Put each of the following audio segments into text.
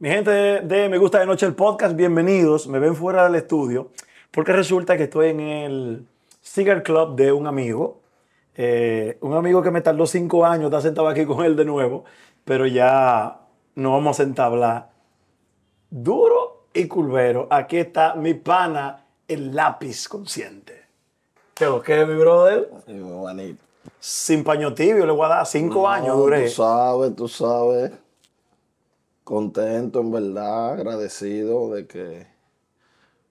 Mi gente de, Me Gusta de Noche el podcast, bienvenidos. Me ven fuera del estudio porque resulta que estoy en el Cigar Club de un amigo. Eh, un amigo que me tardó cinco años, está sentado aquí con él de nuevo, pero ya no vamos a entablar. Duro y curvero. Aquí está mi pana, el lápiz consciente. ¿Qué lo que mi brother? Sin paño tibio, le voy a dar cinco años, duré. Tú sabes, tú sabes contento en verdad, agradecido de que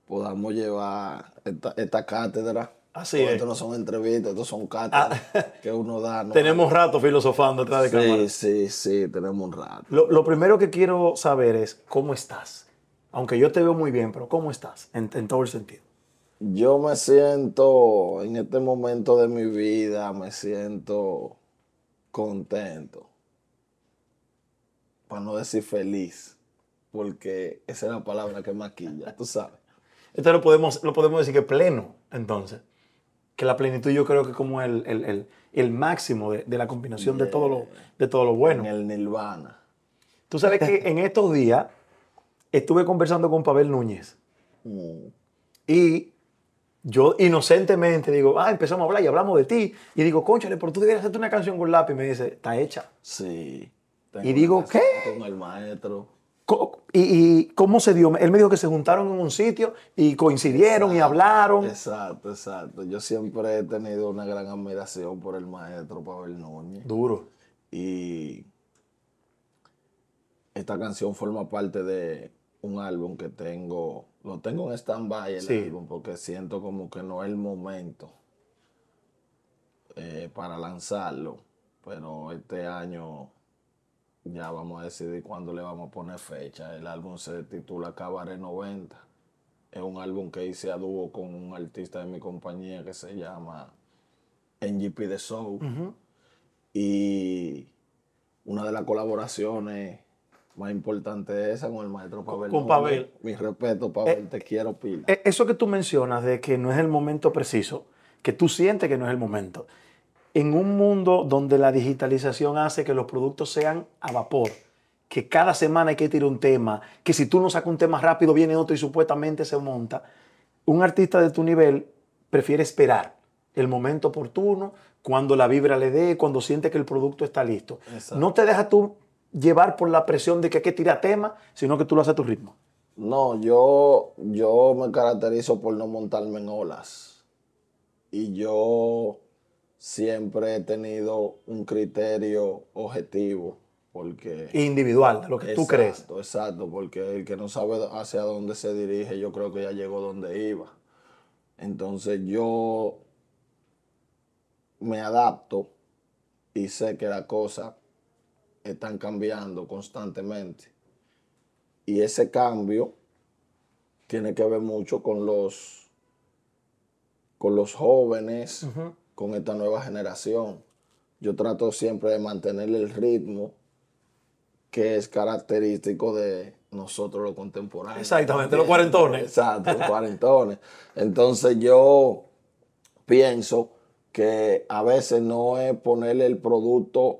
podamos llevar esta, cátedra. Así es. Esto no son entrevistas, estos son cátedras ah. que uno da. tenemos rato filosofando detrás de cámara. Sí, sí, sí, tenemos un rato. Lo, primero que quiero saber es cómo estás. Aunque yo te veo muy bien, pero ¿cómo estás en, en todo el sentido? Yo me siento, en este momento de mi vida, me siento contento para no decir feliz, porque esa es la palabra que maquilla, tú sabes. Esto lo podemos, lo podemos decir que pleno, entonces. Que la plenitud yo creo que es como el, el, máximo de, la combinación de, todo lo, de todo lo bueno. En el nirvana. Tú sabes que en estos días estuve conversando con Pavel Núñez. Mm. Y yo inocentemente digo, ah, empezamos a hablar y hablamos de ti. Y digo, conchale, pero tú deberías hacerte una canción con lápiz. Y me dice, está hecha. Sí y digo, ¿qué? Con el maestro. ¿Y, cómo se dio? Él me dijo que se juntaron en un sitio y coincidieron y hablaron. Exacto, exacto. Yo siempre he tenido una gran admiración por el maestro Pavel Núñez. Duro. Y esta canción forma parte de un álbum que tengo, lo tengo en stand-by el álbum porque siento como que no es el momento eh, para lanzarlo, pero este año ya vamos a decidir cuándo le vamos a poner fecha. El álbum se titula Cabaret 90. Es un álbum que hice a dúo con un artista de mi compañía que se llama NGP The Soul. Y una de las colaboraciones más importantes es esa con el maestro Pavel. Con Pavel. Mi respeto, Pavel, eh, te quiero pila. Eh, eso que tú mencionas de que no es el momento preciso, que tú sientes que no es el momento en un mundo donde la digitalización hace que los productos sean a vapor, que cada semana hay que tirar un tema, que si tú no sacas un tema rápido viene otro y supuestamente se monta, un artista de tu nivel prefiere esperar el momento oportuno, cuando la vibra le dé, cuando siente que el producto está listo. No te dejas tú llevar por la presión de que hay que tirar tema, sino que tú lo haces a tu ritmo. No, yo, yo me caracterizo por no montarme en olas. Y yo siempre he tenido un criterio objetivo. Porque, Individual, de lo que tú crees. Exacto, porque el que no sabe hacia dónde se dirige, yo creo que ya llegó donde iba. Entonces yo me adapto y sé que las cosas están cambiando constantemente. Y ese cambio tiene que ver mucho con los, con los jóvenes, con esta nueva generación. Yo trato siempre de mantener el ritmo que es característico de nosotros los contemporáneos. Exactamente, los cuarentones. Exacto, los cuarentones. Entonces yo pienso que a veces no es ponerle el producto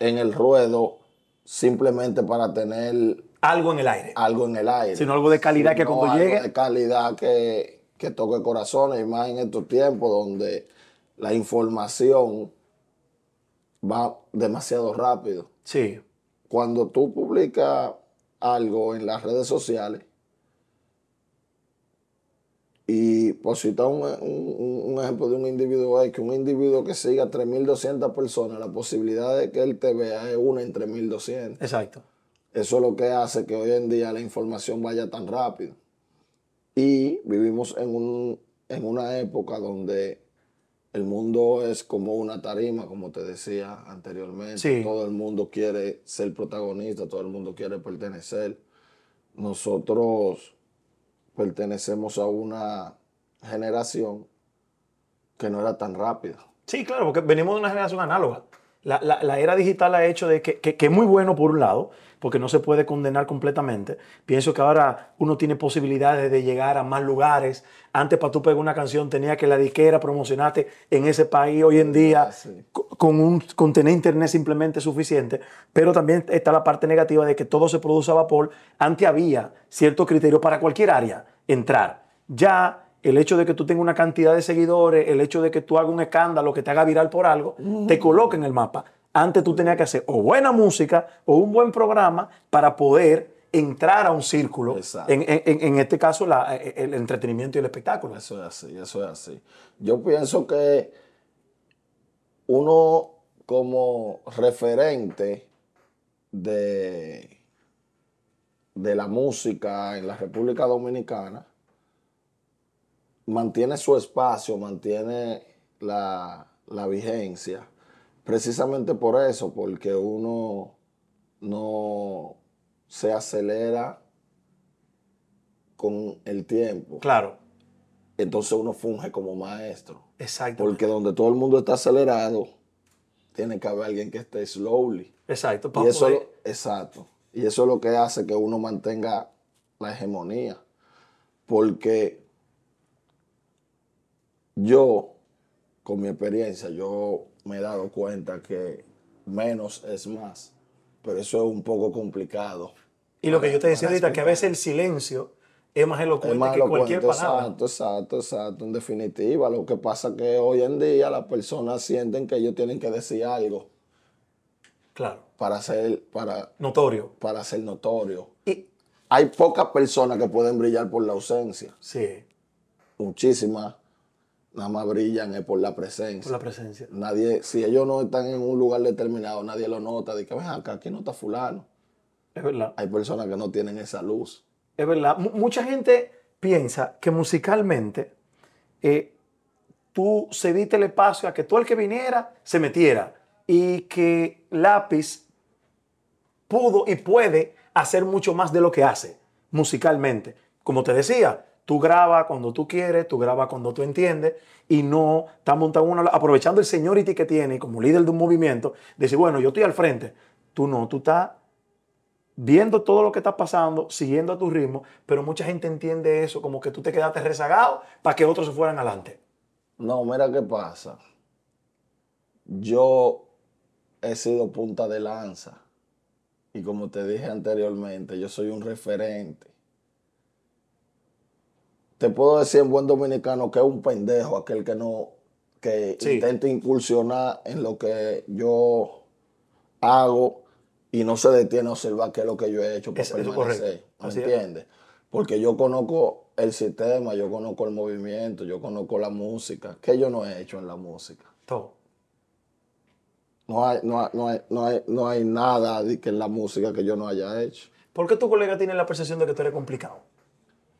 en el ruedo simplemente para tener algo en el aire. Algo en el aire. Sino algo de calidad que cuando llegue. De calidad que, que toque corazones, y más en estos tiempos donde la información va demasiado rápido. Sí. Cuando tú publicas algo en las redes sociales, y por citar un, un, ejemplo de un individuo que un individuo que siga 3.200 personas, la posibilidad de que él te vea es una en 3.200. Exacto. Eso es lo que hace que hoy en día la información vaya tan rápido. Y vivimos en, un, en una época donde el mundo es como una tarima, como te decía anteriormente. Todo el mundo quiere ser protagonista, todo el mundo quiere pertenecer. Nosotros pertenecemos a una generación que no era tan rápida. Sí, claro, porque venimos de una generación análoga. La, era digital ha hecho de que, que, que, es muy bueno por un lado, porque no se puede condenar completamente. Pienso que ahora uno tiene posibilidades de llegar a más lugares. Antes para tú pegar una canción tenía que la disquera promocionarte en ese país. Hoy en día con, un, con tener internet simplemente suficiente. Pero también está la parte negativa de que todo se produce a vapor. Antes había cierto criterio para cualquier área entrar. Ya el hecho de que tú tengas una cantidad de seguidores, el hecho de que tú hagas un escándalo que te haga viral por algo, te coloca en el mapa. Antes tú tenías que hacer o buena música o un buen programa para poder entrar a un círculo. En, este caso, el entretenimiento y el espectáculo. Eso es así, eso es así. Yo pienso que uno como referente de, de la música en la República Dominicana mantiene su espacio, mantiene la, la vigencia Precisamente por eso, porque uno no se acelera con el tiempo. Claro. Entonces uno funge como maestro. Exacto. Porque donde todo el mundo está acelerado, tiene que haber alguien que esté slowly. Exacto. y eso, exacto. Y eso es lo que hace que uno mantenga la hegemonía. Porque yo, con mi experiencia, yo me he dado cuenta que menos es más, pero eso es un poco complicado. Y lo que yo te decía ahorita, que a veces el silencio es más elocuente, que cualquier palabra. Exacto, exacto, exacto. En definitiva, lo que pasa es que hoy en día las personas sienten que ellos tienen que decir algo. Claro. Para ser, para... Notorio. Para ser notorio. Y hay pocas personas que pueden brillar por la ausencia. Sí. Muchísimas nada más brillan es por la presencia. Por la presencia. Nadie, si ellos no están en un lugar determinado, nadie lo nota. De que, ven acá, aquí no está fulano. Es verdad. Hay personas que no tienen esa luz. Es verdad. mucha gente piensa que musicalmente eh, tú cediste el espacio a que todo el que viniera se metiera y que Lápiz pudo y puede hacer mucho más de lo que hace musicalmente. Como te decía, Tú grabas cuando tú quieres, tú grabas cuando tú entiendes y no estás montando una, aprovechando el seniority que tiene como líder de un movimiento, decir, bueno, yo estoy al frente. Tú no, tú estás viendo todo lo que está pasando, siguiendo a tu ritmo, pero mucha gente entiende eso como que tú te quedaste rezagado para que otros se fueran adelante. No, mira qué pasa. Yo he sido punta de lanza y como te dije anteriormente, yo soy un referente te puedo decir en buen dominicano que es un pendejo aquel que no, que intenta incursionar en lo que yo hago y no se detiene a observar qué es lo que yo he hecho para permanecer. ¿Me entiendes? Porque yo conozco el sistema, yo conozco el movimiento, yo conozco la música. ¿Qué yo no he hecho en la música? Todo. No hay, no hay, no hay, no hay, nada de que en la música que yo no haya hecho. ¿Por qué tu colega tiene la percepción de que tú eres complicado?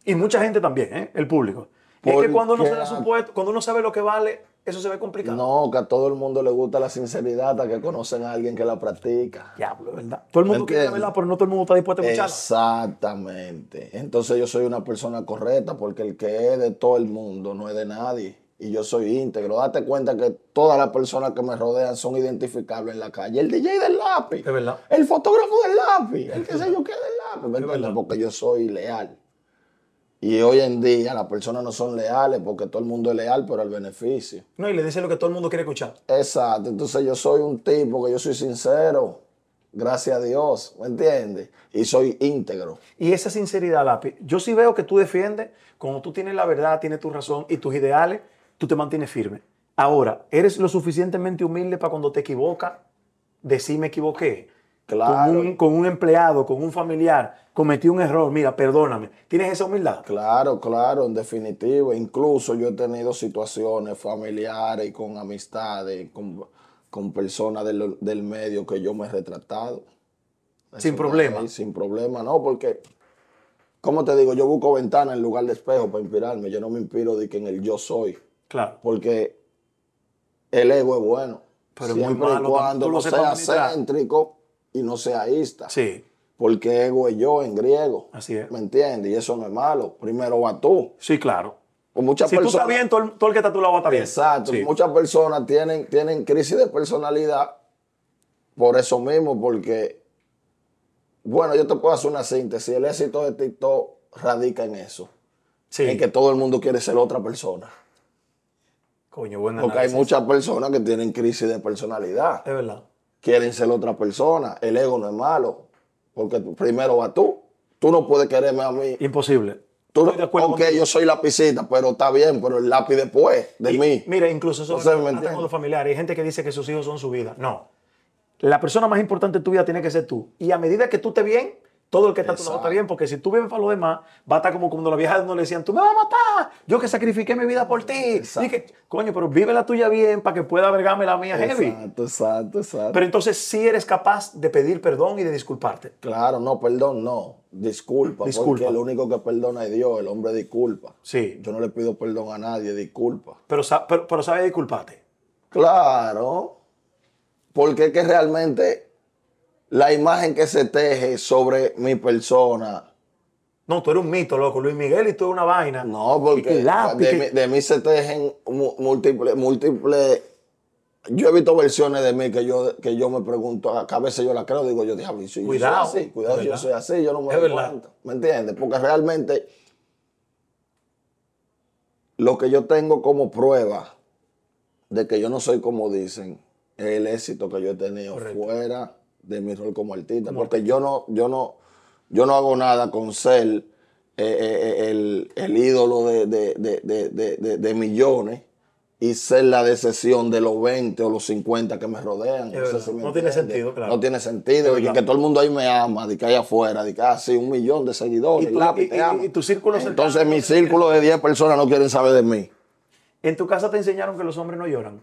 Y mucha gente también, ¿eh? el público. Es que cuando uno, se da cuando uno sabe lo que vale, eso se ve complicado. No, que a todo el mundo le gusta la sinceridad, a que conocen a alguien que la practica. Diablo, ¿verdad? Todo el mundo quiere la verdad, pero no todo el mundo está dispuesto a escucharla. Exactamente. Entonces yo soy una persona correcta porque el que es de todo el mundo no es de nadie. Y yo soy íntegro. Date cuenta que todas las personas que me rodean son identificables en la calle. El DJ del lápiz. Es verdad. El fotógrafo del lápiz. El que sé yo qué del lápiz. Porque yo soy leal. Y hoy en día las personas no son leales porque todo el mundo es leal por el beneficio. No, y le dice lo que todo el mundo quiere escuchar. Exacto. Entonces yo soy un tipo que yo soy sincero. Gracias a Dios, ¿me entiendes? Y soy íntegro. Y esa sinceridad, Lápiz, yo sí veo que tú defiendes, cuando tú tienes la verdad, tienes tu razón y tus ideales, tú te mantienes firme. Ahora, ¿eres lo suficientemente humilde para cuando te equivocas, decir me equivoqué? Claro. Con un, empleado, con un familiar, cometí un error, mira, perdóname. ¿Tienes esa humildad? Claro, claro, en definitiva. Incluso yo he tenido situaciones familiares y con amistades, con, personas del, medio que yo me he retratado. sin problema. sin problema, no, porque, como te digo, yo busco ventana en lugar de espejo para inspirarme. Yo no me inspiro de que en el yo soy. Claro. Porque el ego es bueno. Pero Siempre muy malo, cuando no sea céntrico y no seaísta. Sí. Porque ego es yo en griego. Así es. ¿Me entiendes? Y eso no es malo. Primero va tú. Sí, claro. Pues muchas si tú estás bien, todo el, que está a tu lado estar bien. Exacto. Muchas personas tienen, tienen crisis de personalidad por eso mismo, porque Bueno, yo te puedo hacer una síntesis. El éxito de TikTok radica en eso. Sí. En que todo el mundo quiere ser otra persona. Coño, buen Porque hay muchas personas que tienen crisis de personalidad. Es verdad. Quieren ser otra persona. El ego no es malo. Porque primero va tú. Tú no puedes quererme a mí. Imposible. Tú Estoy de acuerdo ok, yo soy lapicita, pero está bien, pero el lápiz después de Y, mí. Mira, incluso eso No sé, ¿me hasta entiendes? con los familiares. Hay gente que dice que sus hijos son su vida. No. La persona más importante en tu vida tiene que ser tú. Y a medida que tú estés bien, todo el que está a tu lado está Exacto. bien. Porque si tú vives para los demás, va a estar como cuando las viejas no le decían, tú me vas a matar. Yo que sacrifiqué mi vida por ti. Exacto. Y que, coño, pero vive la tuya bien para que pueda vergarme la mía heavy. Exacto, exacto, exacto. Pero entonces sí eres capaz de pedir perdón y de disculparte. Claro, no, perdón, no. Disculpa, Disculpa. porque el único que perdona es Dios, el hombre disculpa. Sí. Yo no le pido perdón a nadie, disculpa. Pero, pero, pero sabes disculparte. Claro, porque es que realmente la imagen que se teje sobre mi persona, No, tú eres un mito, loco. Luis Miguel y tú eres una vaina. no, porque de, mí, de mí se tejen múltiples, múltiples. Yo he visto versiones de mí que yo, que yo me pregunto, que a veces yo la creo, digo yo, diablo, si yo soy Cuidado, así, cuidado, si yo soy así, yo no me doy cuenta. ¿Me entiendes? Porque realmente lo que yo tengo como prueba de que yo no soy como dicen es el éxito que yo he tenido Correcto. fuera de mi rol como artista. porque yo no, yo no, yo no hago nada con ser eh, eh, el, el ídolo de, de- de- millones y ser la decepción de los 20 o los 50 que me rodean. No sé verdad. si me No tiene sentido, claro. No tiene sentido. Y que, todo el mundo ahí me ama, de que hay afuera, de que así un millón de seguidores. Y tu- lápiz, y- y- y tu círculo cercano- Entonces mi círculo de 10 personas no quieren saber de mí. En tu casa te enseñaron que los hombres no lloran.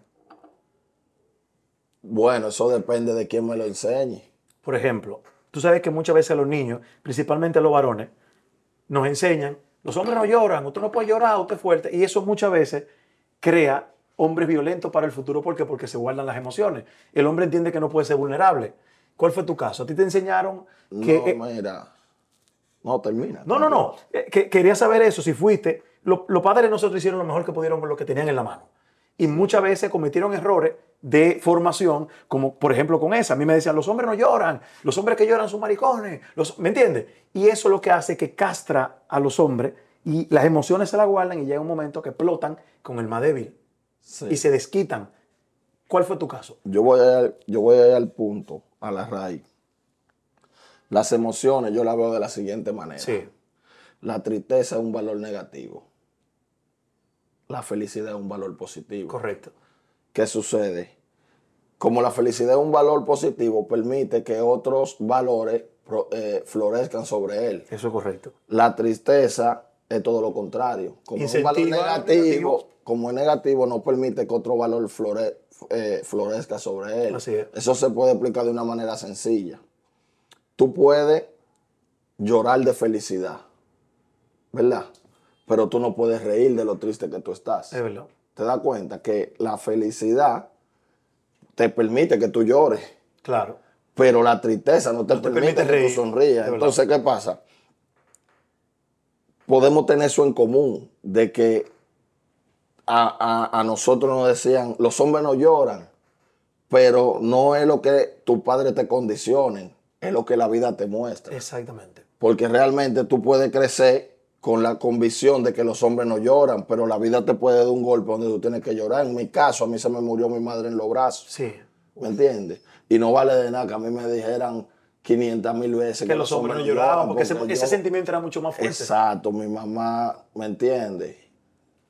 Bueno, eso depende de quién me lo enseñe. Por ejemplo, tú sabes que muchas veces a los niños, principalmente a los varones, nos enseñan, los hombres no lloran, usted no puede llorar, usted es fuerte. Y eso muchas veces crea hombres violentos para el futuro. ¿Por qué? Porque se guardan las emociones. El hombre entiende que no puede ser vulnerable. ¿Cuál fue tu caso? ¿A ti te enseñaron que... no, eh, mira. No, termina. no, no, no. Eh, que- quería saber eso, si fuiste. Lo- los padres nosotros hicieron lo mejor que pudieron con lo que tenían en la mano. Y muchas veces cometieron errores de formación, como por ejemplo con esa. A mí me decían, los hombres no lloran, los hombres que lloran son maricones. Los, ¿Me entiendes? Y eso es lo que hace que castra a los hombres y las emociones se la guardan y llega un momento que explotan con el más débil Sí. y se desquitan. ¿Cuál fue tu caso? Yo voy, a yo voy a ir al punto, a la raíz. Las emociones yo las veo de la siguiente manera. La tristeza es un valor negativo. La felicidad es un valor positivo. correcto. ¿Qué sucede? Como la felicidad es un valor positivo, permite que otros valores eh, florezcan sobre él. Eso es correcto. La tristeza es todo lo contrario. Como es un valor negativo, negativo. como es negativo, no permite que otro valor flore- eh, florezca sobre él. Así es. Eso se puede explicar de una manera sencilla. Tú puedes llorar de felicidad, ¿verdad? Pero tú no puedes reír de lo triste que tú estás. Es verdad. Te das cuenta que la felicidad te permite que tú llores Claro. pero la tristeza no te, te permite, permite que reír, tú sonrías. Entonces, ¿qué pasa? Podemos tener eso en común, de que a, a- a nosotros nos decían, los hombres no lloran, pero no es lo que tus padres te condicionen, es lo que la vida te muestra. Exactamente. Porque realmente tú puedes crecer con la convicción de que los hombres no lloran, pero la vida te puede dar un golpe donde tú tienes que llorar. En mi caso, a mí se me murió mi madre en los brazos. Sí. ¿Me entiendes? Y no vale de nada que a mí me dijeran 500 mil veces Que los hombres no lloraban porque ese, porque ese yo- sentimiento era mucho más fuerte. Exacto, mi mamá, ¿me entiendes?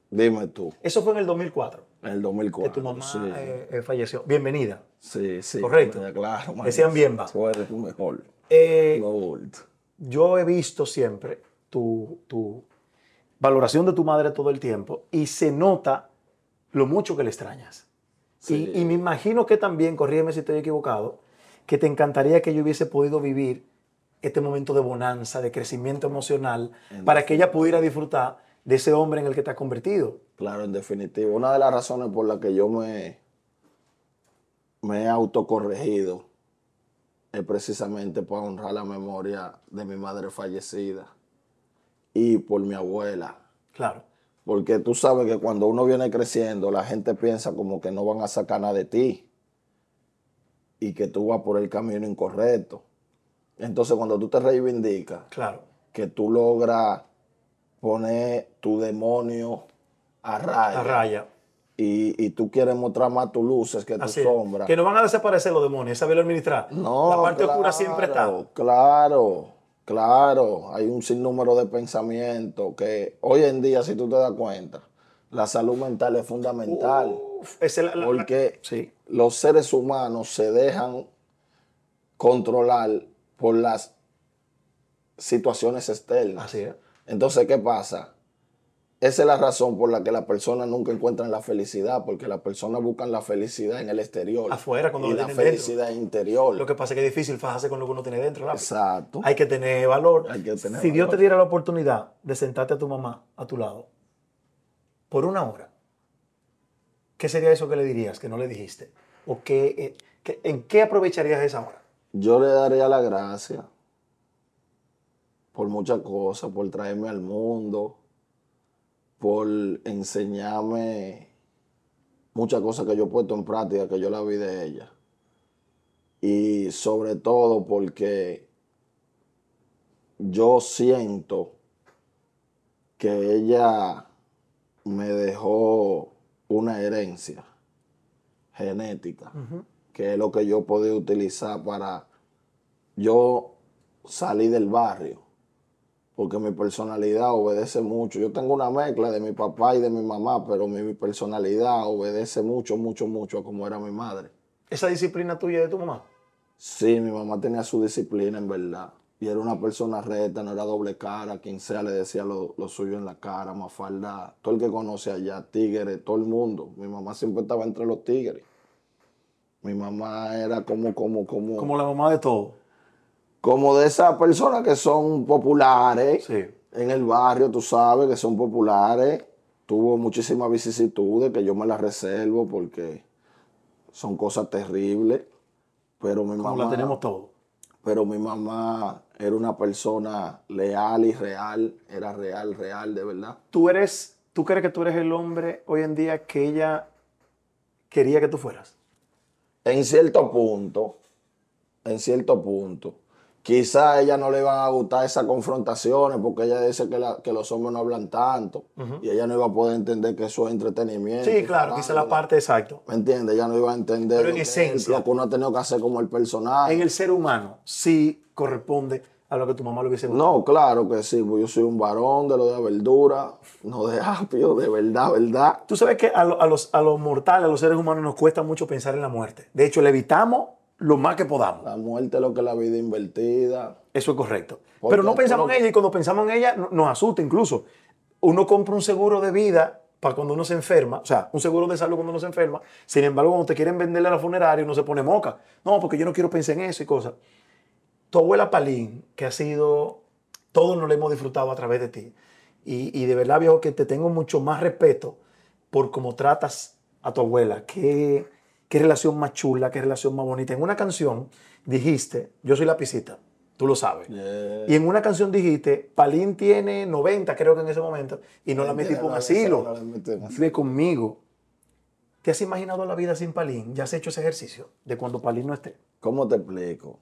Dime tú, Eso fue en el 2004 en el que 2004. tu mamá sí, eh, eh, falleció. Bienvenida. sí, sí. correcto. Claro, man. Decían bien, va. Tú eres mejor. Eh, No yo he visto siempre tu, tu valoración de tu madre todo el tiempo y se nota lo mucho que le extrañas. Sí. Y, y me imagino que también, corrígeme si estoy equivocado, que te encantaría que yo hubiese podido vivir este momento de bonanza, de crecimiento emocional, para que ella pudiera disfrutar de ese hombre en el que te has convertido. Claro, en definitiva. Una de las razones por las que yo me, me he autocorregido es precisamente para honrar la memoria de mi madre fallecida y por mi abuela. Claro. Porque tú sabes que cuando uno viene creciendo, la gente piensa como que no van a sacar nada de ti y que tú vas por el camino incorrecto. Entonces, cuando tú te reivindicas, Claro. que tú logras poner tu demonio a raya, A raya. Y, y tú quieres mostrar más tus luces que tu Así es. sombra. Que no van a desaparecer los demonios, saberlo administrar. No, La parte claro, oscura siempre está. Claro, claro. Hay un sinnúmero de pensamientos que hoy en día, si tú te das cuenta, la salud mental es fundamental. Uf, esa es la- la- la- porque Sí. los seres humanos se dejan controlar por las situaciones externas. Así es. Entonces, ¿qué pasa? Esa es la razón por la que las personas nunca encuentran la felicidad, porque las personas buscan la felicidad en el exterior. Afuera, cuando y lo la tienen dentro. felicidad interior. Lo que pasa es que es difícil fajarse con lo que uno tiene dentro. lápiz. Exacto. Hay que tener valor. Hay que tener si Dios te diera la oportunidad de sentarte a tu mamá a tu lado por una hora, ¿qué sería eso que le dirías que no le dijiste? ¿O qué, eh, qué- en qué aprovecharías esa hora? Yo le daría la gracia por muchas cosas, por traerme al mundo, por enseñarme muchas cosas que yo he puesto en práctica, que yo la vi de ella. Y sobre todo porque yo siento que ella me dejó una herencia genética que es lo que yo podía utilizar para yo salir del barrio. Porque mi personalidad obedece mucho. Yo tengo una mezcla de mi papá y de mi mamá, pero mi, mi personalidad obedece mucho, mucho, mucho a como era mi madre. Esa disciplina tuya de tu mamá. Sí, mi mamá tenía su disciplina en verdad. Y era una persona recta, no era doble cara. Quien sea le decía lo, lo suyo en la cara, Mafalda. Todo el que conoce allá, tigres, todo el mundo. Mi mamá siempre estaba entre los tigres. Mi mamá era como, como, como, Como la mamá de todo. Como de esas personas que son populares Sí. en el barrio, tú sabes, que son populares. Tuvo muchísimas vicisitudes que yo me las reservo porque son cosas terribles. Pero mi Como mamá. la tenemos todos. Pero mi mamá era una persona leal y real, era real, real, de verdad. Tú eres, tú crees que tú eres el hombre hoy en día que ella quería que tú fueras. En cierto punto, en cierto punto, quizá a ella no le iban a gustar esas confrontaciones porque ella dice que, la- que los hombres no hablan tanto y ella no iba a poder entender que eso es entretenimiento. Sí, claro, quizá la parte exacto. ¿Me entiendes? Ella no iba a entender Pero en lo que es, esencia. lo que uno ha tenido que hacer como el personaje. En el ser humano sí corresponde a lo que tu mamá le hubiese gustado. No, claro que sí, pues yo soy un varón de lo de verdura, no de apio, de verdad, verdad. Tú sabes que a, lo- a los, a los mortales, a los seres humanos, nos cuesta mucho pensar en la muerte. De hecho, le evitamos lo más que podamos. La muerte es lo que es la vida invertida. Eso es correcto. Porque Pero no pensamos en ella y cuando pensamos en ella no- nos asusta incluso. Uno compra un seguro de vida para cuando uno se enferma, o sea, un seguro de salud cuando uno se enferma. Sin embargo, cuando te quieren venderle a la funeraria, uno se pone moca. No, porque yo no quiero pensar en eso y cosas. Tu abuela Palín, que ha sido, todos nos lo hemos disfrutado a través de ti. Y, y de verdad, viejo, que te tengo mucho más respeto por cómo tratas a tu abuela. Qué, qué relación más chula, qué relación más bonita. En una canción dijiste, yo soy la pisita, tú lo sabes. Yeah. Y en una canción dijiste, Palín tiene 90, creo que en ese momento, y no la metí por un asilo. Vive conmigo. ¿Te has imaginado la vida sin Palín? ¿Ya has hecho ese ejercicio de cuando Palín no esté? ¿Cómo te explico?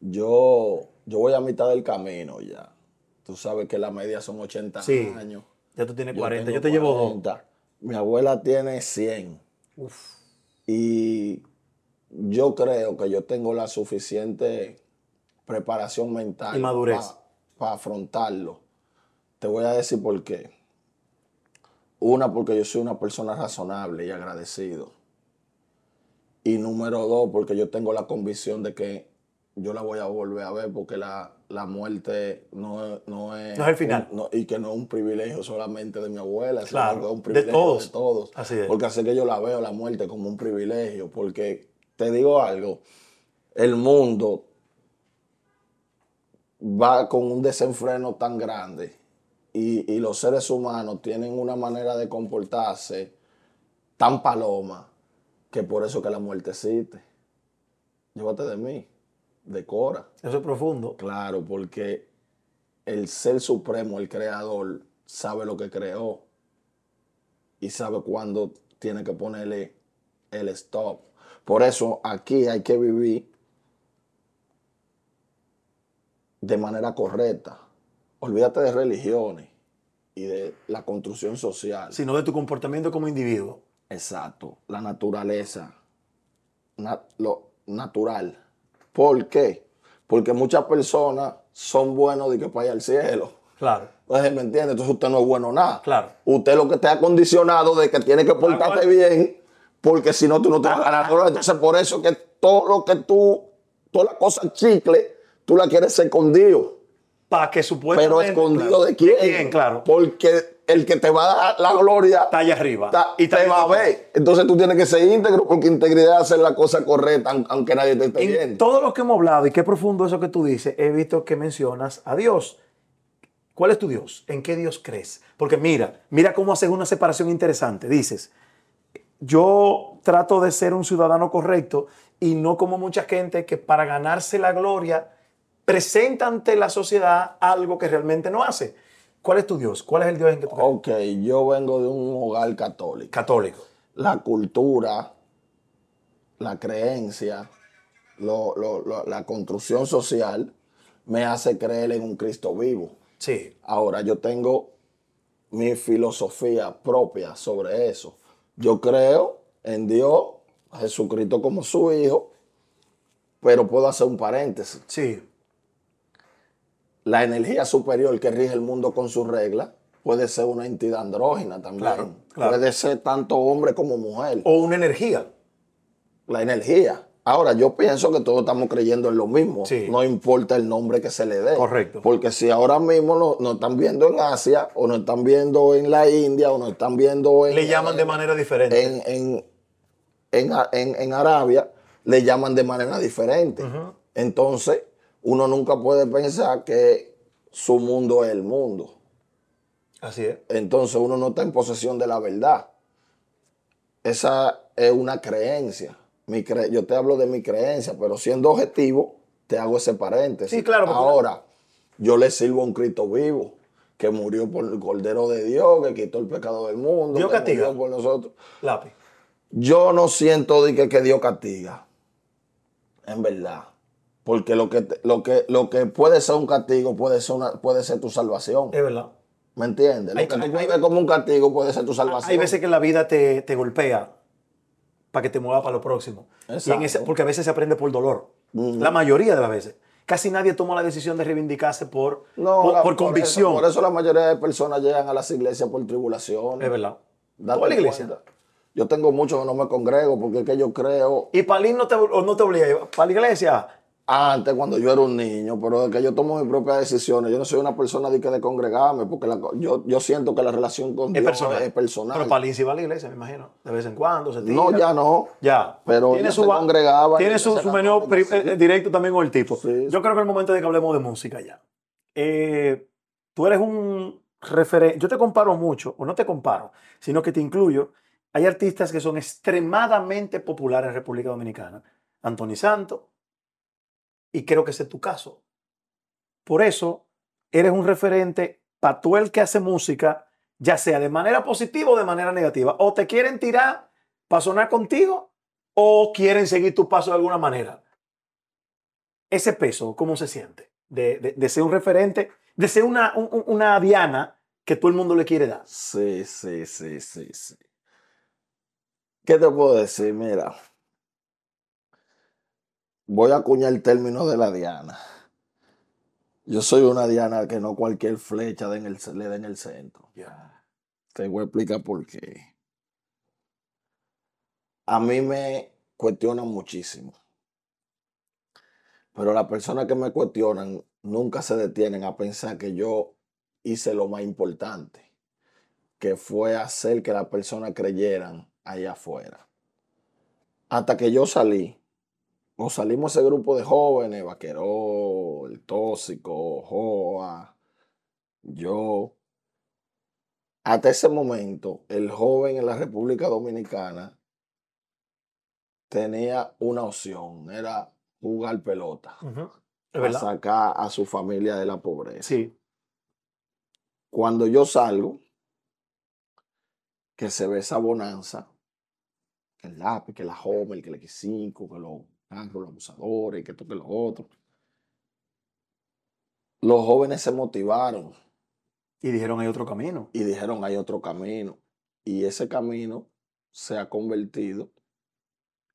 Yo, yo voy a mitad del camino ya. Tú sabes que la media son 80 Sí. años. Ya tú tienes Yo 40, tengo yo te llevo dos. 40. Mi abuela tiene 100. Y yo creo que yo tengo la suficiente preparación mental Y madurez. para afrontarlo. Te voy a decir por qué. Una, porque yo soy una persona razonable y agradecido. Y número dos, porque yo tengo la convicción de que yo la voy a volver a ver porque la, la muerte no, es- no es... No es el final. un- no- y que no es un privilegio solamente de mi abuela, sino que es un de privilegio todos. de todos. Así es. Porque así que yo la veo, la muerte, como un privilegio. Porque te digo algo, el mundo va con un desenfreno tan grande y, y los seres humanos tienen una manera de comportarse tan paloma que por eso que la muerte existe. Llévate de mí, de Cora. Eso es profundo. Claro, porque el ser supremo, el creador, sabe lo que creó y sabe cuándo tiene que ponerle el stop. Por eso aquí hay que vivir de manera correcta. Olvídate de religiones y de la construcción social. Sino de tu comportamiento como individuo. Exacto, la naturaleza, na- lo natural. ¿Por qué? Porque muchas personas son buenos de que ir al cielo. Claro, Entonces, ¿me entiendes? Entonces usted no es bueno nada. claro. Usted lo que te ha condicionado de que tiene que portarte bien, porque si no tú no te vas a ganar. Entonces por eso que todo lo que tú, todas las cosas chicle, tú la quieres escondido. Para que supuestamente... Pero escondido claro, de quién? quién, claro. Porque el que te va a dar la gloria Está allá arriba. Y te va a ver. Entonces tú tienes que ser íntegro porque integridad es hacer la cosa correcta aun- aunque nadie te esté En viendo. todo lo que hemos hablado, y qué profundo eso que tú dices, he visto que mencionas a Dios. ¿Cuál es tu Dios? ¿En qué Dios crees? Porque mira, mira cómo haces una separación interesante. Dices, yo trato de ser un ciudadano correcto y no como mucha gente que para ganarse la gloria presenta ante la sociedad algo que realmente no hace. ¿Cuál es tu Dios? ¿Cuál es el Dios en que tú crees? Ok, yo vengo de un hogar católico. Católico. La cultura, la creencia, lo- lo- lo- la construcción social me hace creer en un Cristo vivo. Sí. Ahora, yo tengo mi filosofía propia sobre eso. Yo creo en Dios, Jesucristo como su hijo, pero puedo hacer un paréntesis. Sí. La energía superior que rige el mundo con sus reglas puede ser una entidad andrógina también. Claro, claro. Puede ser tanto hombre como mujer. O una energía. La energía. Ahora, yo pienso que todos estamos creyendo en lo mismo. Sí. No importa el nombre que se le dé. Correcto. Porque si ahora mismo nos nos están viendo en Asia, o nos están viendo en la India, o nos están viendo en. Le llaman de manera diferente. en, en, en, en- en Arabia, le llaman de manera diferente. Entonces, uno nunca puede pensar que su mundo es el mundo. Así es. Entonces, uno no está en posesión de la verdad. Esa es una creencia. Mi cre- yo te hablo de mi creencia, pero siendo objetivo, te hago ese paréntesis. Sí, claro, Ahora, yo le sirvo a un Cristo vivo que murió por el Cordero de Dios, que quitó el pecado del mundo, Dios que castiga. murió por nosotros. Lápiz. Yo no siento de que, que Dios castiga. En verdad. Porque lo que, lo, que, lo que puede ser un castigo puede ser, una, puede ser tu salvación. Es verdad. ¿Me entiendes? Lo Hay- que tú vives como un castigo puede ser tu salvación. Hay veces que la vida te, te golpea para que te mueva para lo próximo. Y en Exacto. ese- porque a veces se aprende por dolor. La mayoría de las veces. Casi nadie toma la decisión de reivindicarse por, No, por, la- por eso- convicción. Por eso, la mayoría de personas llegan a las iglesias por tribulación. Es verdad. Date la iglesia. cuenta. Yo tengo mucho que no me congrego porque es que yo creo Y Palín no te, no te obliga. Para la iglesia, antes cuando yo era un niño, pero de que yo tomo mis propias decisiones. Yo no soy una persona de que de congregarme porque la yo, yo siento que la relación con es Dios personal. es personal. Pero Palín sí va a la iglesia, me imagino. De vez en cuando se tira. no, ya no. Ya. Pero tiene su, se congregaba Tiene en su, su menú sí. eh, directo también con el tipo. Sí. Yo creo que es el momento de que hablemos de música ya. Eh, tú eres un referente. Yo te comparo mucho, o no te comparo, sino que te incluyo. Hay artistas que son extremadamente populares en República Dominicana. Anthony Santo, y creo que ese es tu caso. Por eso, eres un referente para todo el que hace música, ya sea de manera positiva o de manera negativa. O te quieren tirar para sonar contigo, o quieren seguir tu paso de alguna manera. Ese peso, ¿cómo se siente? De, de- ser un referente, de ser una, un- un- una diana que todo el mundo le quiere dar. Sí, sí, sí, sí, sí. ¿Qué te puedo decir? Mira, voy a acuñar el término de la diana. Yo soy una diana que no cualquier flecha el- le den el centro. Te voy a explicar por qué. A mí me cuestionan muchísimo. Pero las personas que me cuestionan nunca se detienen a pensar que yo hice lo más importante, que fue hacer que las personas creyeran allá afuera. Hasta que yo salí, o salimos ese grupo de jóvenes, Vaqueró, el Tóxico, Joa, yo, hasta ese momento, el joven en la República Dominicana tenía una opción, era jugar pelota, para sacar a su familia de la pobreza. Sí. Cuando yo salgo, que se ve esa bonanza, que el lápiz, que la Homer, que el X5, que los carros, los abusadores, que esto, que lo otro. los jóvenes se motivaron Y dijeron, hay otro camino. y dijeron hay otro camino. Y ese camino se ha convertido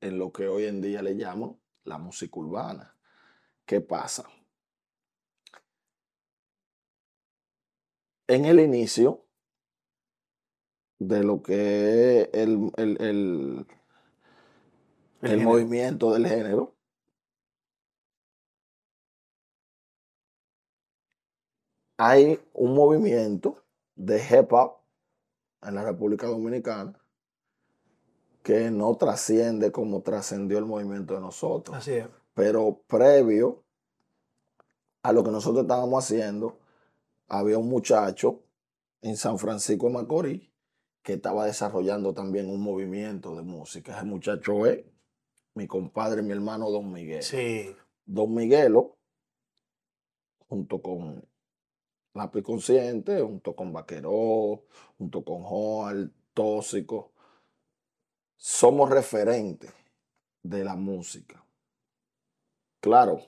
en lo que hoy en día le llaman la música urbana. ¿Qué pasa? En el inicio de lo que es el, el- el- el movimiento del género, hay un movimiento de hip hop en la República Dominicana que no trasciende como trascendió el movimiento de nosotros. Así es. Pero previo a lo que nosotros estábamos haciendo, había un muchacho en San Francisco de Macorís que estaba desarrollando también un movimiento de música. Ese muchacho es mi compadre, mi hermano Don Miguel. Sí. Don Miguelo, junto con Lápiz Consciente, junto con Vaqueró, junto con Joal, Tóxico, somos referentes de la música. Claro,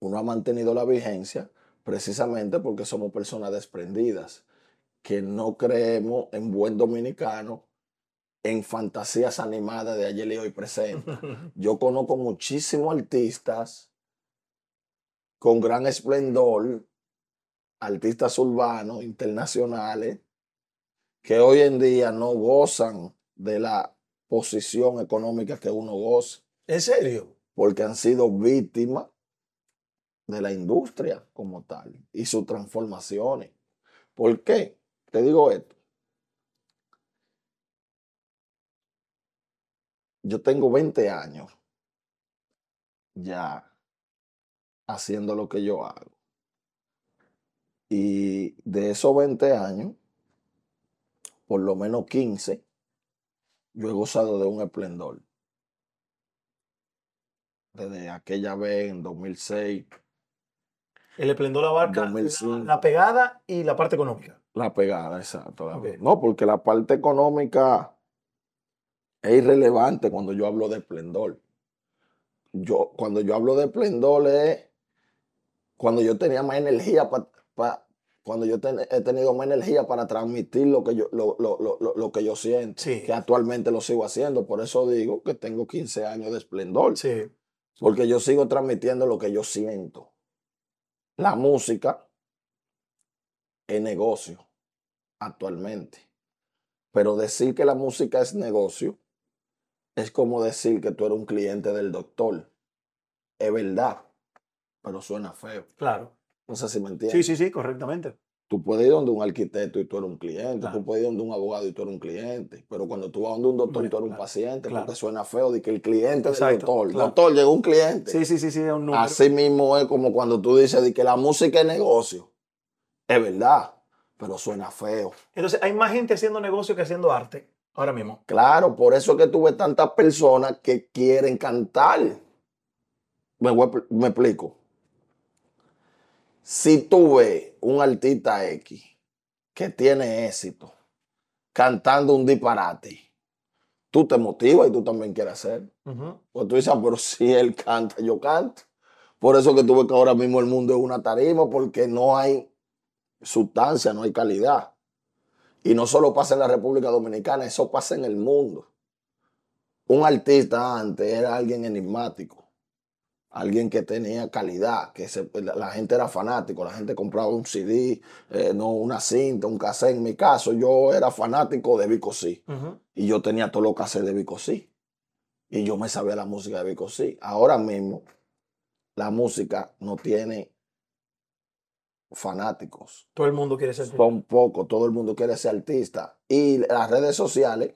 uno ha mantenido la vigencia precisamente porque somos personas desprendidas, que no creemos en buen dominicano, en fantasías animadas de ayer y hoy presente. Yo conozco muchísimos artistas con gran esplendor, artistas urbanos, internacionales, que hoy en día no gozan de la posición económica que uno goza, ¿En serio? porque han sido víctimas de la industria como tal y sus transformaciones. ¿Por qué? Te digo esto. Yo tengo 20 años ya haciendo lo que yo hago. Y de esos 20 años, por lo menos 15, yo he gozado de un esplendor. Desde aquella vez en 2006, El esplendor abarca la, 2005. la pegada y la parte económica. La pegada, exacto. No, porque la parte económica es irrelevante cuando yo hablo de esplendor. Yo, cuando yo hablo de esplendor es cuando yo tenía más energía para cuando yo ten- he tenido más energía para transmitir lo que yo, lo, lo- lo- lo- lo que yo siento, Sí. que actualmente lo sigo haciendo. Por eso digo que tengo 15 años de esplendor. Sí. Porque yo sigo transmitiendo lo que yo siento. La música es negocio actualmente. Pero decir que la música es negocio es como decir que tú eres un cliente del doctor. Es verdad, pero suena feo. Claro. No sé si me entiendes. Sí, sí, sí, correctamente. Tú puedes ir donde un arquitecto y tú eres un cliente. Claro. Tú puedes ir donde un abogado y tú eres un cliente. Pero cuando tú vas donde un doctor y tú eres un paciente, claro. porque suena feo de que el cliente Exacto, del doctor. claro. Doctor, llegó un cliente. Sí, sí, sí, sí, es un número. Así mismo es como cuando tú dices de que la música es negocio. Es verdad, pero suena feo. Entonces, hay más gente haciendo negocio que haciendo arte ahora mismo. Claro, por eso es que tú ves tantas personas que quieren cantar. Me, explico. Si tú ves un artista X que tiene éxito cantando un disparate, tú te motivas y tú también quieres hacer. Pues tú dices, ah, pero si él canta, yo canto. Por eso que tú ves que ahora mismo el mundo es una tarima, porque no hay sustancia, no hay calidad. Y no solo pasa en la República Dominicana, eso pasa en el mundo. Un artista antes era alguien enigmático, alguien que tenía calidad, que se- la, la gente era fanático, la gente compraba un CD, eh, no una cinta, un cassette. En mi caso, yo era fanático de Vico C. Y yo tenía todos los cassettes de Vico C. Y yo me sabía la música de Vico C. Ahora mismo, la música no tiene fanáticos. Todo el mundo quiere ser. Son pocos, todo el mundo quiere ser artista. Y las redes sociales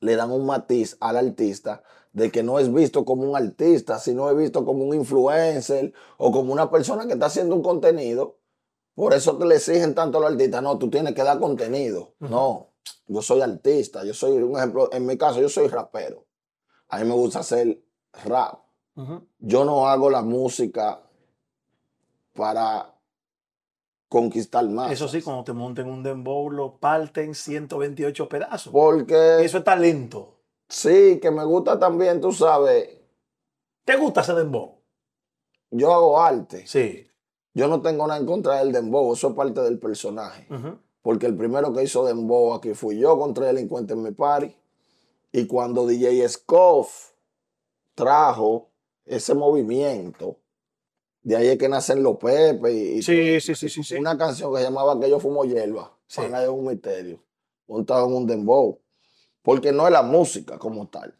le dan un matiz al artista de que no es visto como un artista, sino es visto como un influencer o como una persona que está haciendo un contenido. Por eso te le exigen tanto a los artistas, no, tú tienes que dar contenido. No, yo soy artista, yo soy, un ejemplo, en mi caso, yo soy rapero. A mí me gusta hacer rap. Yo no hago la música para conquistar más. Eso sí, cuando te monten un dembow, lo parten 128 pedazos. Porque Eso es talento. sí, que me gusta también, tú sabes, ¿Te gusta ese dembow? yo hago arte. Sí. yo no tengo nada en contra del dembow, eso es parte del personaje. Porque el primero que hizo dembow aquí fui yo contra delincuente en mi party. Y cuando DJ Scoff trajo ese movimiento, de ahí es que nacen los Pepe y, y Sí, sí, sí, sí, sí. una canción que se llamaba Que yo fumo hierba. Sí. Es un misterio. Montado en un dembow. Porque no es la música como tal.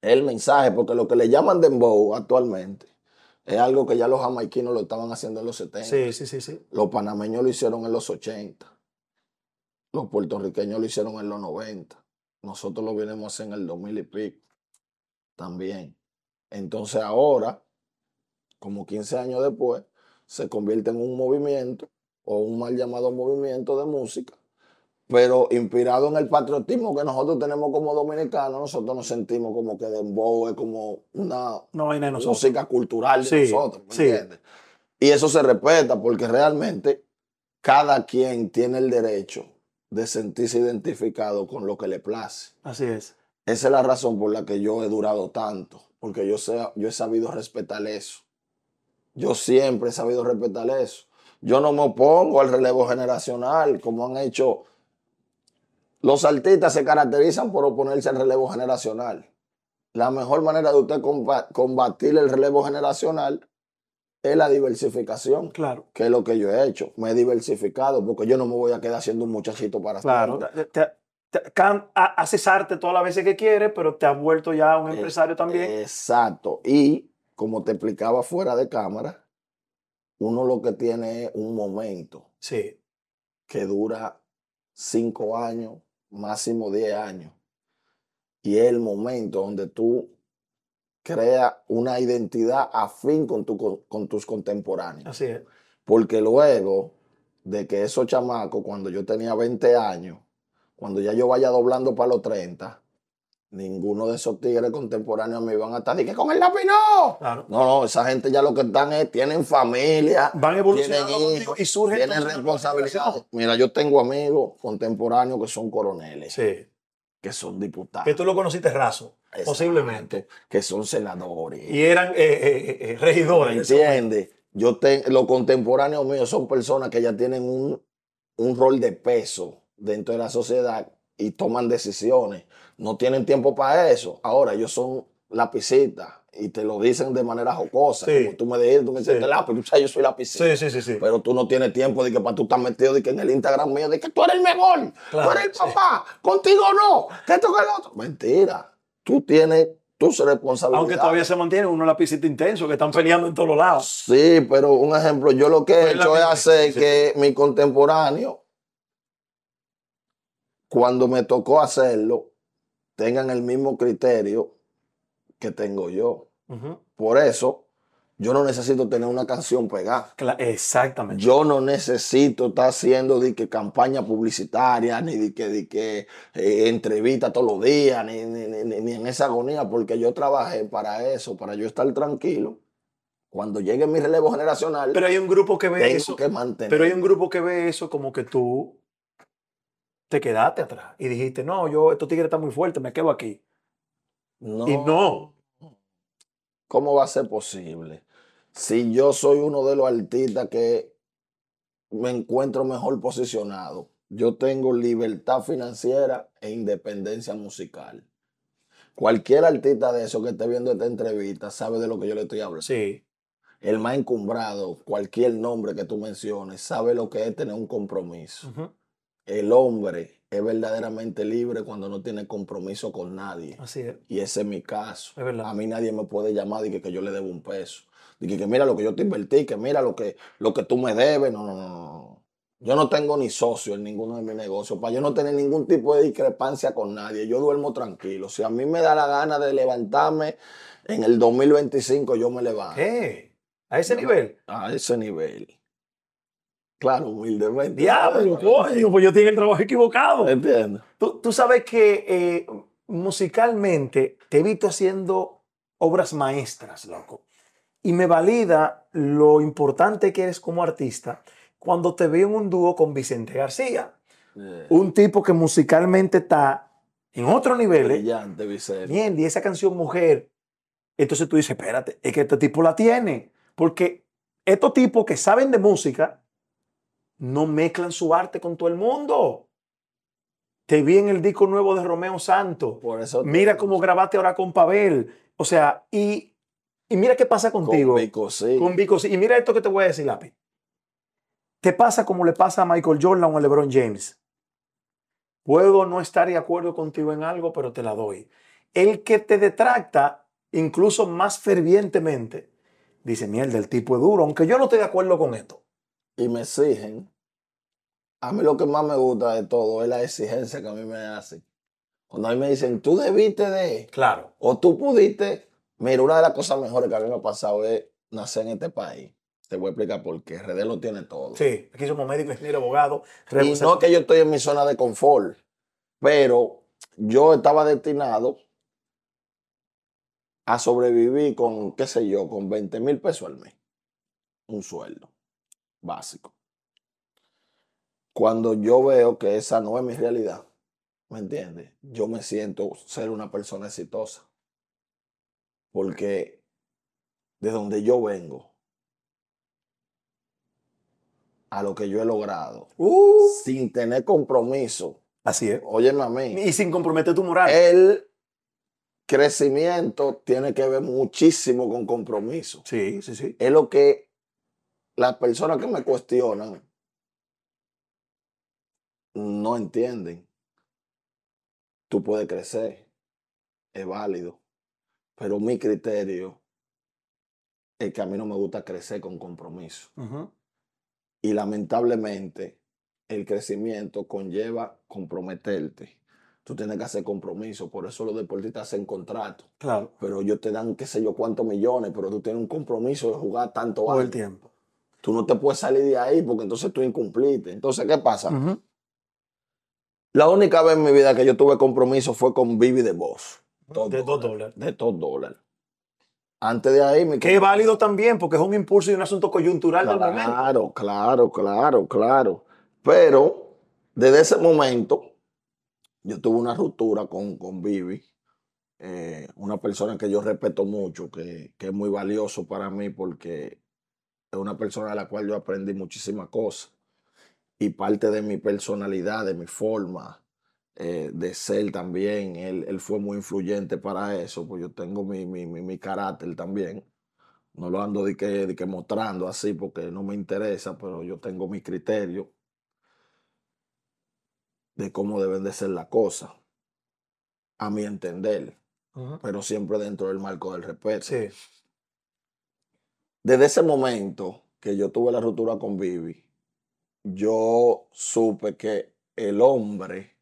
Es el mensaje. Porque lo que le llaman dembow actualmente es algo que ya los jamaiquinos lo estaban haciendo en los 70. Sí, sí, sí, sí. Los panameños lo hicieron en los 80. Los puertorriqueños lo hicieron en los 90. Nosotros lo vinimos a hacer en el 2000 y pico. También. Entonces ahora, como 15 años después, se convierte en un movimiento o un mal llamado movimiento de música, pero inspirado en el patriotismo que nosotros tenemos como dominicanos, nosotros nos sentimos como que Dembow es como una Una vaina de nosotros. música cultural de Sí, nosotros, ¿me sí. entiendes? Y eso se respeta porque realmente cada quien tiene el derecho de sentirse identificado con lo que le place. Así es. Esa es la razón por la que yo he durado tanto, porque yo, sé, yo he sabido respetar eso. Yo siempre he sabido respetar eso. Yo no me opongo al relevo generacional, como han hecho. Los artistas se caracterizan por oponerse al relevo generacional. La mejor manera de usted comba- combatir el relevo generacional es la diversificación, Claro. que es lo que yo he hecho. Me he diversificado, porque yo no me voy a quedar siendo un muchachito para Claro. can- ha- haces arte todas las veces que quieres, pero te has vuelto ya un Eh, empresario también. Exacto. Y como te explicaba fuera de cámara, uno lo que tiene es un momento sí. que dura cinco años, máximo diez años. Y es el momento donde tú creas una identidad afín con, tu, con, con tus contemporáneos. Así es. Porque luego de que esos chamacos, cuando yo tenía 20 años, cuando ya yo vaya doblando para los 30, ninguno de esos tigres contemporáneos me iban a estar que con el lápiz no. Claro. No, no, esa gente ya lo que están es, tienen familia, Van evolucionando tienen hijos, y surgen tienen responsabilidades. Mira, yo tengo amigos contemporáneos que son coroneles, Sí. que son diputados. Que tú lo conociste raso, posiblemente. Que son senadores. Y eran eh, eh, eh, regidores. ¿Entiendes? Yo te- los contemporáneos míos son personas que ya tienen un, un rol de peso dentro de la sociedad y toman decisiones. No tienen tiempo para eso. Ahora ellos son lapicitas y te lo dicen de manera jocosa. Sí. Como tú me dijiste, tú me dices, Sí. lápiz, tú sabes, yo soy lapicita. Sí, sí, sí, sí. Pero tú no tienes tiempo de que para tú estar metido de que en el Instagram mío, de que tú eres el mejor, Claro, tú eres el papá, contigo no, que esto que el otro. Mentira. Tú tienes tus responsabilidades. Aunque todavía se mantiene unos lapicitos intensos que están peleando en todos lados. Sí, pero un ejemplo, yo lo que he Pues la hecho es hacer que mi contemporáneo, cuando me tocó hacerlo, tengan el mismo criterio que tengo yo. Por eso, yo no necesito tener una canción pegada. Exactamente. Yo no necesito estar haciendo de que campaña publicitaria, ni de que, de que eh, entrevista todos los días, ni, ni- ni- ni- ni en esa agonía, porque yo trabajé para eso, para yo estar tranquilo. Cuando llegue mi relevo generacional, Pero hay un grupo que ve tengo eso. que mantener. Pero hay un grupo que ve eso como que tú te quedaste atrás y dijiste, no, yo, estos tigres están muy fuertes, me quedo aquí. No. Y no. ¿Cómo va a ser posible? Si yo soy uno de los artistas que me encuentro mejor posicionado, yo tengo libertad financiera e independencia musical. Cualquier artista de eso que esté viendo esta entrevista sabe de lo que yo le estoy hablando. Sí. El más encumbrado, cualquier nombre que tú menciones, sabe lo que es tener un compromiso. Ujú. El hombre es verdaderamente libre cuando no tiene compromiso con nadie. Así es. Y ese es mi caso. Es verdad. A mí nadie me puede llamar y que, que yo le debo un peso. Y que, que mira lo que yo te invertí, que mira lo que, lo que tú me debes. No, no, no, no. Yo no tengo ni socio en ninguno de mis negocios. Para yo no tener ningún tipo de discrepancia con nadie. Yo duermo tranquilo. Si a mí me da la gana de levantarme en el 2025, yo me levanto. ¿Qué? A ese nivel. A ese nivel. Claro, humildemente. Diablo, coño, pues yo tengo el trabajo equivocado. ¿Entiendes? Tú, tú sabes que eh, musicalmente te he visto haciendo obras maestras, loco. Y me valida lo importante que eres como artista cuando te veo en un dúo con Vicente García. Eh, Un tipo que musicalmente está en otro nivel. ¿eh? brillante, Vicente. Bien, y esa canción Mujer. Entonces tú dices, espérate, es que este tipo la tiene. Porque estos tipos que saben de música no mezclan su arte con todo el mundo. Te vi en el disco nuevo de Romeo Santos. Por eso te- Mira cómo grabaste ahora con Pavel. O sea, y, y mira qué pasa contigo. Con Vico, sí. Con Vico, sí. Y mira esto que te voy a decir, Lápiz. Te pasa como le pasa a Michael Jordan o a LeBron James. Puedo no estar de acuerdo contigo en algo, pero te la doy. El que te detracta, incluso más fervientemente, dice, mierda, el tipo es duro, aunque yo no esté de acuerdo con esto. Y me exigen. A mí lo que más me gusta de todo es la exigencia que a mí me hacen. Cuando a mí me dicen, tú debiste de, Claro. o tú pudiste. Mira, una de las cosas mejores que a mí me ha pasado es nacer en este país. Te voy a explicar por qué. RD lo tiene todo. Sí, aquí somos médicos, ingenieros, abogados. Y no que yo estoy en mi zona de confort, pero yo estaba destinado a sobrevivir con, qué sé yo, con 20 mil pesos al mes. Un sueldo básico. Cuando yo veo que esa no es mi realidad, ¿me entiendes? Yo me siento ser una persona exitosa. Porque de donde yo vengo, a lo que yo he logrado, Uh, sin tener compromiso, así es. óyeme a mí, Y sin comprometer tu moral. el crecimiento tiene que ver muchísimo con compromiso. sí, sí, sí. Es lo que las personas que me cuestionan no entienden. Tú puedes crecer, es válido, pero mi criterio es que a mí no me gusta crecer con compromiso. Y lamentablemente el crecimiento conlleva comprometerte. Tú tienes que hacer compromiso, por eso los deportistas hacen contratos. Claro, Pero ellos te dan qué sé yo cuántos millones, pero tú tienes un compromiso de jugar tanto todo el tiempo. Tú no te puedes salir de ahí porque entonces tú incumpliste. Entonces, ¿qué pasa? La única vez en mi vida que yo tuve compromiso fue con Vivi de Boss. De dos dólares. De dos dólares. Antes de ahí, Que es válido también, porque es un impulso y un asunto coyuntural del momento. Claro, claro, claro, claro. Pero desde ese momento, yo tuve una ruptura con, con Vivi, eh, una persona que yo respeto mucho, que, que es muy valioso para mí porque es una persona de la cual yo aprendí muchísimas cosas. Y parte de mi personalidad, de mi forma eh, de ser también, él, él fue muy influyente para eso, pues yo tengo mi, mi, mi, mi carácter también. No lo ando de que, de que mostrando así porque no me interesa, pero yo tengo mi criterio de cómo deben de ser las cosas, a mi entender, pero siempre dentro del marco del respeto. Sí. Desde ese momento que yo tuve la ruptura con Vivi, yo supe que el hombre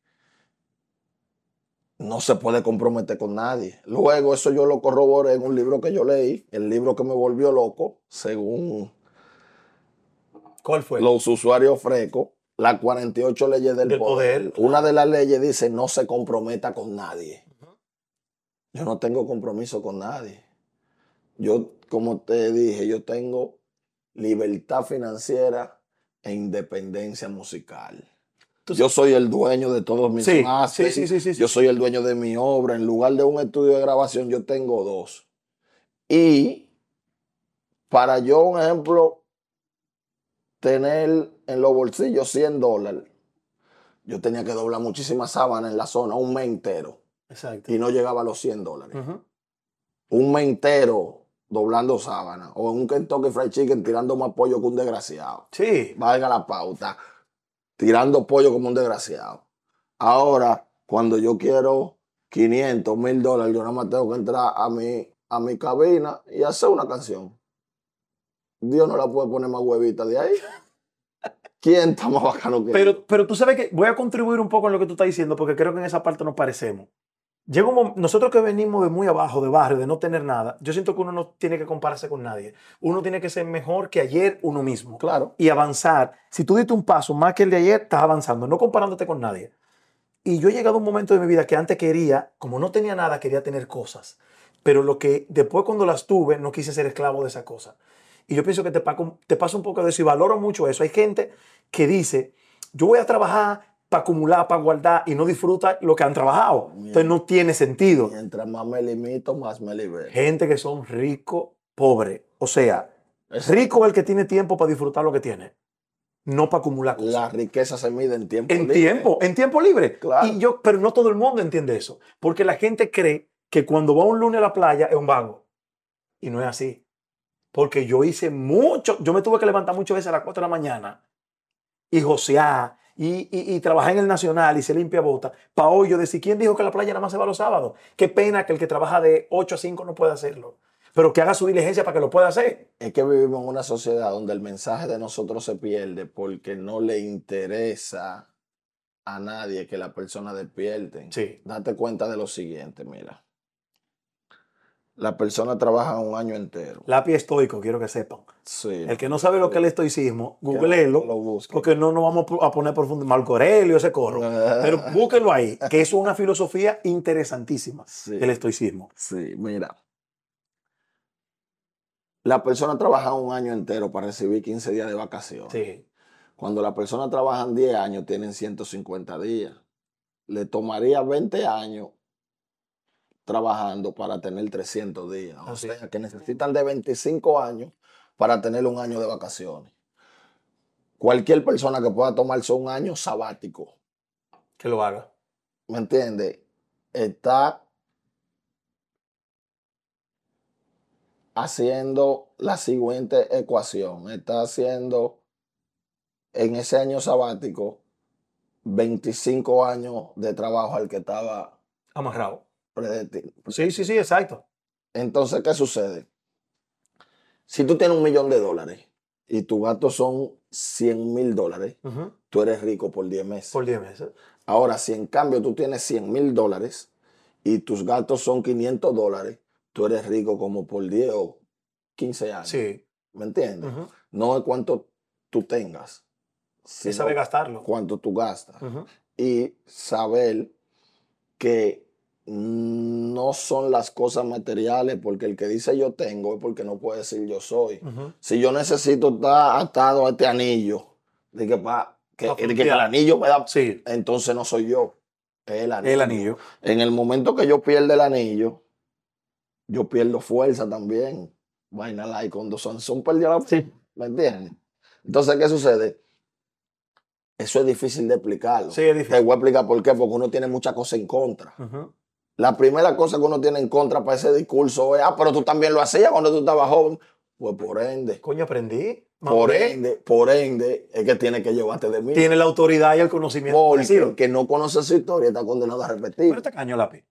no se puede comprometer con nadie. Luego eso yo lo corroboré en un libro que yo leí, el libro que me volvió loco, según ¿Cuál fue? los usuarios frescos, las 48 leyes del, Del poder. poder. Una de las leyes dice no se comprometa con nadie. Yo no tengo compromiso con nadie. Yo, como te dije, yo tengo libertad financiera e independencia musical. Yo soy el dueño de todos mis Sí, masters. sí, sí, sí, sí, Yo soy el dueño de mi obra. En lugar de un estudio de grabación, yo tengo dos. Y para yo, un ejemplo, tener en los bolsillos 100 dólares, yo tenía que doblar muchísimas sábanas en la zona un mes entero Exacto. y no llegaba a los 100 dólares. Un mes entero doblando sábanas o en un Kentucky Fried Chicken tirando más pollo que un desgraciado. Sí. Valga la pauta, tirando pollo como un desgraciado. Ahora, cuando yo quiero 500, 1000 dólares, yo nada más tengo que entrar a mi, a mi cabina y hacer una canción. Dios no la puede poner más huevita de ahí. ¿Quién está más bacano que yo? Pero, pero tú sabes que voy a contribuir un poco en lo que tú estás diciendo, porque creo que en esa parte nos parecemos. Llega un nosotros que venimos de muy abajo, de barrio, de no tener nada, yo siento que uno no tiene que compararse con nadie. Uno tiene que ser mejor que ayer uno mismo. Claro. y avanzar. Si tú diste un paso más que el de ayer, estás avanzando, no comparándote con nadie. Y yo he llegado a un momento de mi vida que antes quería, como no tenía nada, quería tener cosas. Pero lo que después cuando las tuve, no quise ser esclavo de esa cosa. Y yo pienso que te, te pasa un poco de eso y valoro mucho eso. Hay gente que dice, yo voy a trabajar para acumular, para guardar y no disfruta lo que han trabajado. Entonces no tiene sentido. Mientras más me limito, más me libero. Gente que son ricos, pobres. O sea, Es- Rico el que tiene tiempo para disfrutar lo que tiene, no para acumular cosas. La riqueza se mide en tiempo. En libre. tiempo, en tiempo libre. Claro. Y yo, pero no todo el mundo entiende eso. Porque la gente cree que cuando va un lunes a la playa es un vago. Y no es así. Porque yo hice mucho, yo me tuve que levantar muchas veces a las 4 de la mañana y josear y, y, y trabajar en el Nacional y se limpia bota. Para hoy yo decir, ¿quién dijo que la playa nada más se va los sábados? Qué pena que el que trabaja de 8 a 5 no pueda hacerlo. Pero que haga su diligencia para que lo pueda hacer. Es que vivimos en una sociedad donde el mensaje de nosotros se pierde porque no le interesa a nadie que la persona despierte. Sí. Date cuenta de lo siguiente, mira. La persona trabaja un año entero. Lápiz estoico, quiero que sepan. Sí. El que no sabe lo que es el estoicismo, googleenlo. lo busque. Porque no nos vamos a poner profundo. Marco Aurelio, ese corro. Pero búsquenlo ahí, que es una filosofía interesantísima, Sí. el estoicismo. Sí, mira. La persona trabaja un año entero para recibir 15 días de vacaciones. Sí. Cuando la persona trabaja 10 años, tienen 150 días. Le tomaría 20 años trabajando para tener 300 días. O Así sea, que necesitan de 25 años para tener un año de vacaciones. Cualquier persona que pueda tomarse un año sabático, Que lo haga. ¿me entiendes? Está haciendo la siguiente ecuación. Está haciendo en ese año sabático 25 años de trabajo al que estaba Amarrado. Sí, sí, sí, exacto. Entonces, ¿qué sucede? Si tú tienes un millón de dólares y tus gastos son 100 mil dólares, Ujú. tú eres rico por 10 meses. Por 10 meses. Ahora, si en cambio tú tienes 100 mil dólares y tus gastos son 500 dólares, tú eres rico como por 10 o 15 años. Sí. ¿Me entiendes? Ujú. No es cuánto tú tengas, Y sino sabe gastarlo. cuánto tú gastas. Ujú. Y saber que no son las cosas materiales, porque el que dice yo tengo es porque no puede decir yo soy. Si yo necesito estar atado a este anillo, de que, pa- que, Pa' de que el anillo me da Sí, entonces no soy yo, es el anillo. el anillo. En el momento que yo pierdo el anillo, yo pierdo fuerza también. Vaina like cuando Sansón perdió la Sí. ¿me entiendes? Entonces, ¿qué sucede? Eso es difícil de explicarlo. Sí, es Te difícil. voy a explicar por qué, porque uno tiene muchas cosas en contra. La primera cosa que uno tiene en contra para ese discurso es, ah, pero tú también lo hacías cuando tú estabas joven. Pues por ende, Coño, aprendí. por ende, por ende, es que tiene que llevarte de mí. Tiene la autoridad y el conocimiento. Porque el que no conoce su historia está condenado a repetir. Pero este caño lápiz.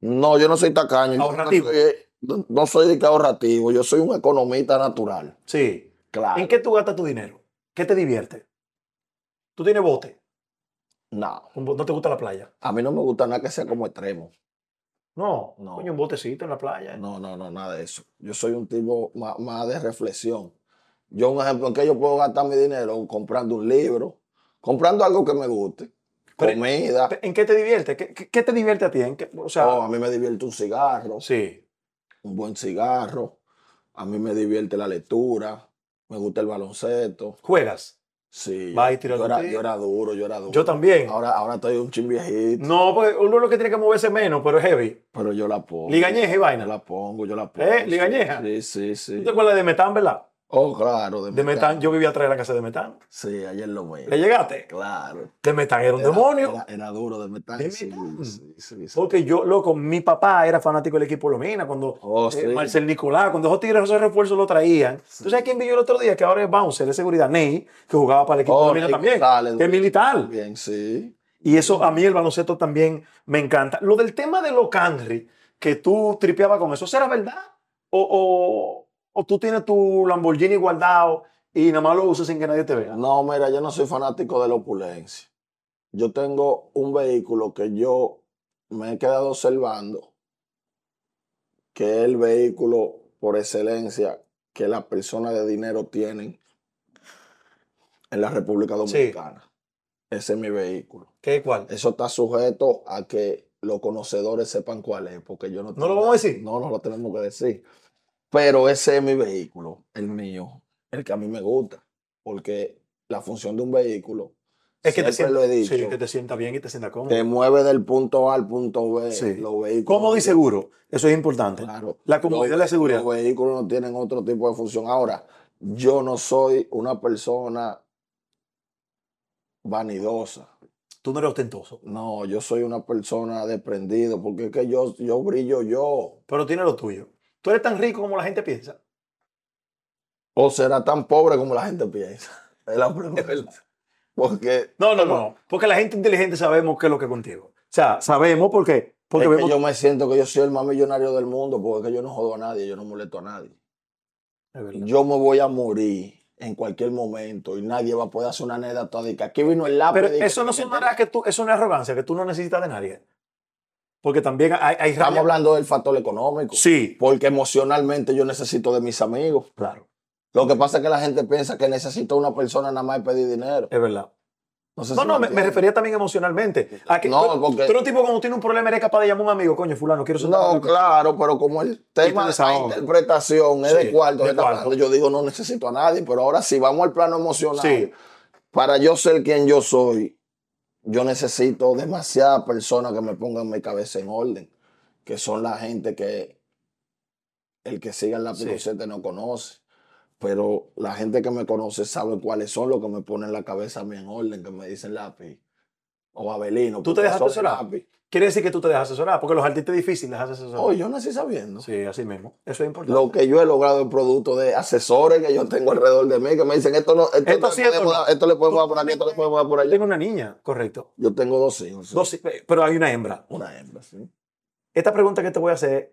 No, yo no soy tacaño. Ahorrativo. No soy, no- no soy de que ahorrativo. Yo soy un economista natural. Sí. Claro. ¿En qué tú gastas tu dinero? ¿Qué te divierte? ¿Tú tienes bote? No. ¿No te gusta la playa? A mí no me gusta nada que sea como extremo. No. No. Coño, un botecito en la playa. No, no, no, nada de eso. Yo soy un tipo más, más de reflexión. Yo, un ejemplo, en que yo puedo gastar mi dinero comprando un libro, comprando algo que me guste, Pero- comida. ¿En qué te divierte? ¿Qué, qué- qué te divierte a ti? ¿En qué- o sea, Oh, a mí me divierte un cigarro, sí. un buen cigarro. A mí me divierte la lectura. Me gusta el baloncesto. ¿Juegas? Sí, Va y yo, tira yo era, yo duro, yo era duro. Yo también. Ahora, ahora estoy un chin viejito, No, porque uno lo que tiene que moverse menos, pero es heavy. pero yo la pongo. Ligañeja y Yo vaina. la pongo, yo la pongo. ¿Eh? ¿Ligañeja? Sí, sí, sí. ¿Tú te acuerdas de Metán, verdad? Oh, claro. De Metán, yo vivía atrás de la casa de Metán. Sí, ayer lo vi. ¿Le llegaste? Claro. De Metán era un Era- demonio. Era, era duro de. ¿De sí, Metán? sí, sí, sí. Porque yo, loco, mi papá era fanático del equipo Lomina cuando Oh, eh. Marcel Nicolás, cuando esos tigres esos refuerzos lo traían. ¿Tú sabes quién vino el otro día? Que ahora es bouncer de seguridad, Ney, que jugaba para el equipo Oh, Lomina también. Que es militar. Bien, sí. Y eso a mí el baloncesto también me encanta. Lo del tema de los Canry, que tú tripeabas con eso, ¿será verdad? O, o, o tú tienes tu Lamborghini guardado y nada más lo usas sin que nadie te vea. No, mira, yo no soy fanático de la opulencia. Yo tengo un vehículo que yo me he quedado observando, que es el vehículo por excelencia que las personas de dinero tienen en la República Dominicana. Ese es mi vehículo. ¿Qué cuál? Eso está sujeto a que los conocedores sepan cuál es, porque yo no ¿No lo vamos a decir? No, no lo tenemos que decir. Pero ese es mi vehículo, el mío, el que a mí me gusta, porque la función de un vehículo Es que te Siempre lo he sienta, dicho. sí, que te sienta bien y te sienta cómodo. Te mueve del punto A al punto B. Sí. Los vehículos. Cómodo y seguro. Eso es importante. Claro. La comodidad y la seguridad. Los vehículos no tienen otro tipo de función. Ahora, yo no soy una persona vanidosa. Tú no eres ostentoso. No, yo soy una persona desprendida porque es que yo, yo brillo yo. Pero tienes lo tuyo. Tú eres tan rico como la gente piensa. O será tan pobre como la gente piensa. Es la pregunta. Porque, No, no, no. Porque la gente inteligente sabemos qué es lo que es contigo. O sea, sabemos porque, porque es que vemos. yo me siento que yo soy el más millonario del mundo porque yo no jodo a nadie, yo no molesto a nadie. Es. Yo me voy a morir en cualquier momento y nadie va a poder hacer una anécdota de que aquí vino el lápiz. Pero eso no sonará que tú, eso no es arrogancia, que tú no necesitas de nadie. Porque también hay, hay Estamos hablando del factor económico. Sí, Porque emocionalmente yo necesito de mis amigos. claro, Lo que pasa es que la gente piensa que necesito una persona nada más pedir dinero. es verdad. No, sé No, si no, me refería también emocionalmente. A que No, tú, porque- tú eres un tipo cuando tiene un problema eres capaz de llamar a un amigo, coño, fulano, quiero ser No, claro, pero como el tema de desahogas. interpretación es Sí, de cuarto, de yo digo no necesito a nadie, pero ahora si vamos al plano emocional, Sí. para yo ser quien yo soy, yo necesito demasiadas personas que me pongan mi cabeza en orden, que son la gente que el que siga el lápiz Sí. Rosete no conoce. Pero la gente que me conoce sabe cuáles son los que me ponen la cabeza a mí en orden, que me dicen lápiz. O Abelino. ¿Tú te dejas asesorar? Quiere decir que tú te dejas asesorar, porque los artistas difíciles dejas asesorar. Oh, yo nací sabiendo. Sí, así mismo. Eso es importante. Lo que yo he logrado es producto de asesores que yo tengo alrededor de mí, que me dicen, esto, no, esto, Esto le sí, esto no. esto le podemos dar por aquí, esto le podemos dar por allá. tengo una niña, correcto. Yo tengo dos hijos. sí. Dos, pero hay una hembra. Una hembra, sí. Esta pregunta que te voy a hacer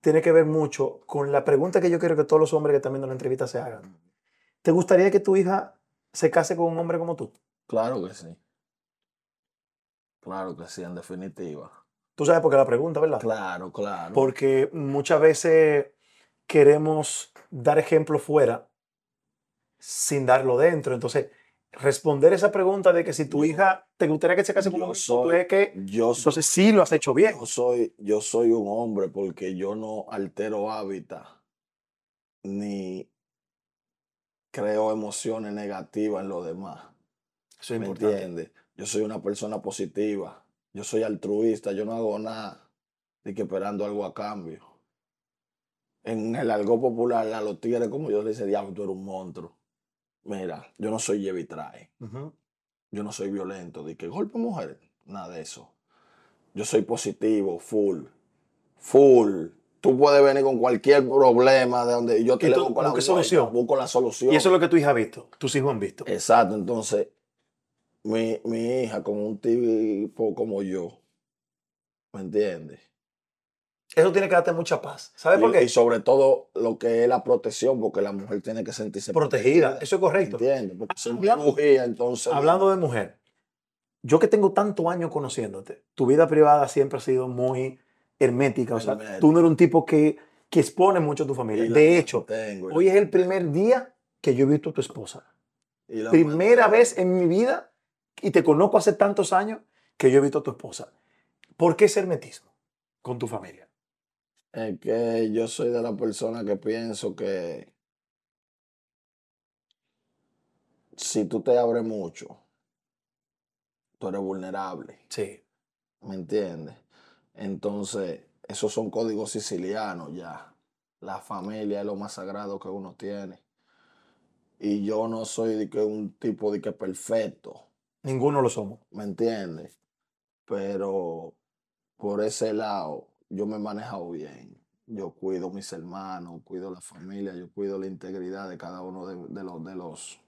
tiene que ver mucho con la pregunta que yo quiero que todos los hombres que están viendo la entrevista se hagan. ¿Te gustaría que tu hija se case con un hombre como tú? Claro que sí. Claro que sí, en definitiva. Tú sabes por qué la pregunta, ¿verdad? Claro, claro. Porque muchas veces queremos dar ejemplo fuera sin darlo dentro. Entonces, responder esa pregunta de que si tu hija te gustaría que se case con un soy- es que yo, soy, entonces sí lo has hecho bien. yo, soy, yo soy un hombre porque yo no altero hábitat ni creo emociones negativas en los demás. Eso es ¿Me importante. entiendes? Yo soy una persona positiva. Yo soy altruista. Yo no hago nada de que esperando algo a cambio. En el algo popular, a los tigres, como yo le decía, diablo, tú eres un monstruo. Mira, yo no soy lleve y trae. Ujú. Yo no soy violento. De que golpe mujer. Nada de eso. Yo soy positivo, full. Full. Tú puedes venir con cualquier problema de donde yo te le busco la solución. Busco la solución. Y eso es lo que tu hija ha visto, tus hijos han visto. Exacto, entonces mi, mi hija como un tipo como yo, ¿me entiendes? Eso tiene que darte mucha paz. ¿Sabes por qué? y sobre todo lo que es la protección, porque la mujer tiene que sentirse Protegida. Eso es correcto. ¿Entiendes? Porque si Hablando- bujía, entonces... Hablando de mujer, yo que tengo tantos años conociéndote, tu vida privada siempre ha sido muy hermética. O sea, Hermética. tú no eres un tipo que, que expone mucho a tu familia. De hecho, hoy es el primer día que yo he visto a tu esposa. Primera mantengo. vez en mi vida, y te conozco hace tantos años, que yo he visto a tu esposa. ¿Por qué ese hermetismo con tu familia? Es que yo soy de la persona que pienso que si tú te abres mucho, tú eres vulnerable. Sí. ¿Me entiendes? Entonces, esos son códigos sicilianos ya. La familia es lo más sagrado que uno tiene. Y yo no soy de que un tipo de que perfecto, Ninguno lo somos. ¿me entiendes? Pero por ese lado, yo me he manejado bien. Yo cuido mis hermanos, cuido la familia, yo cuido la integridad de cada uno de, de los, de los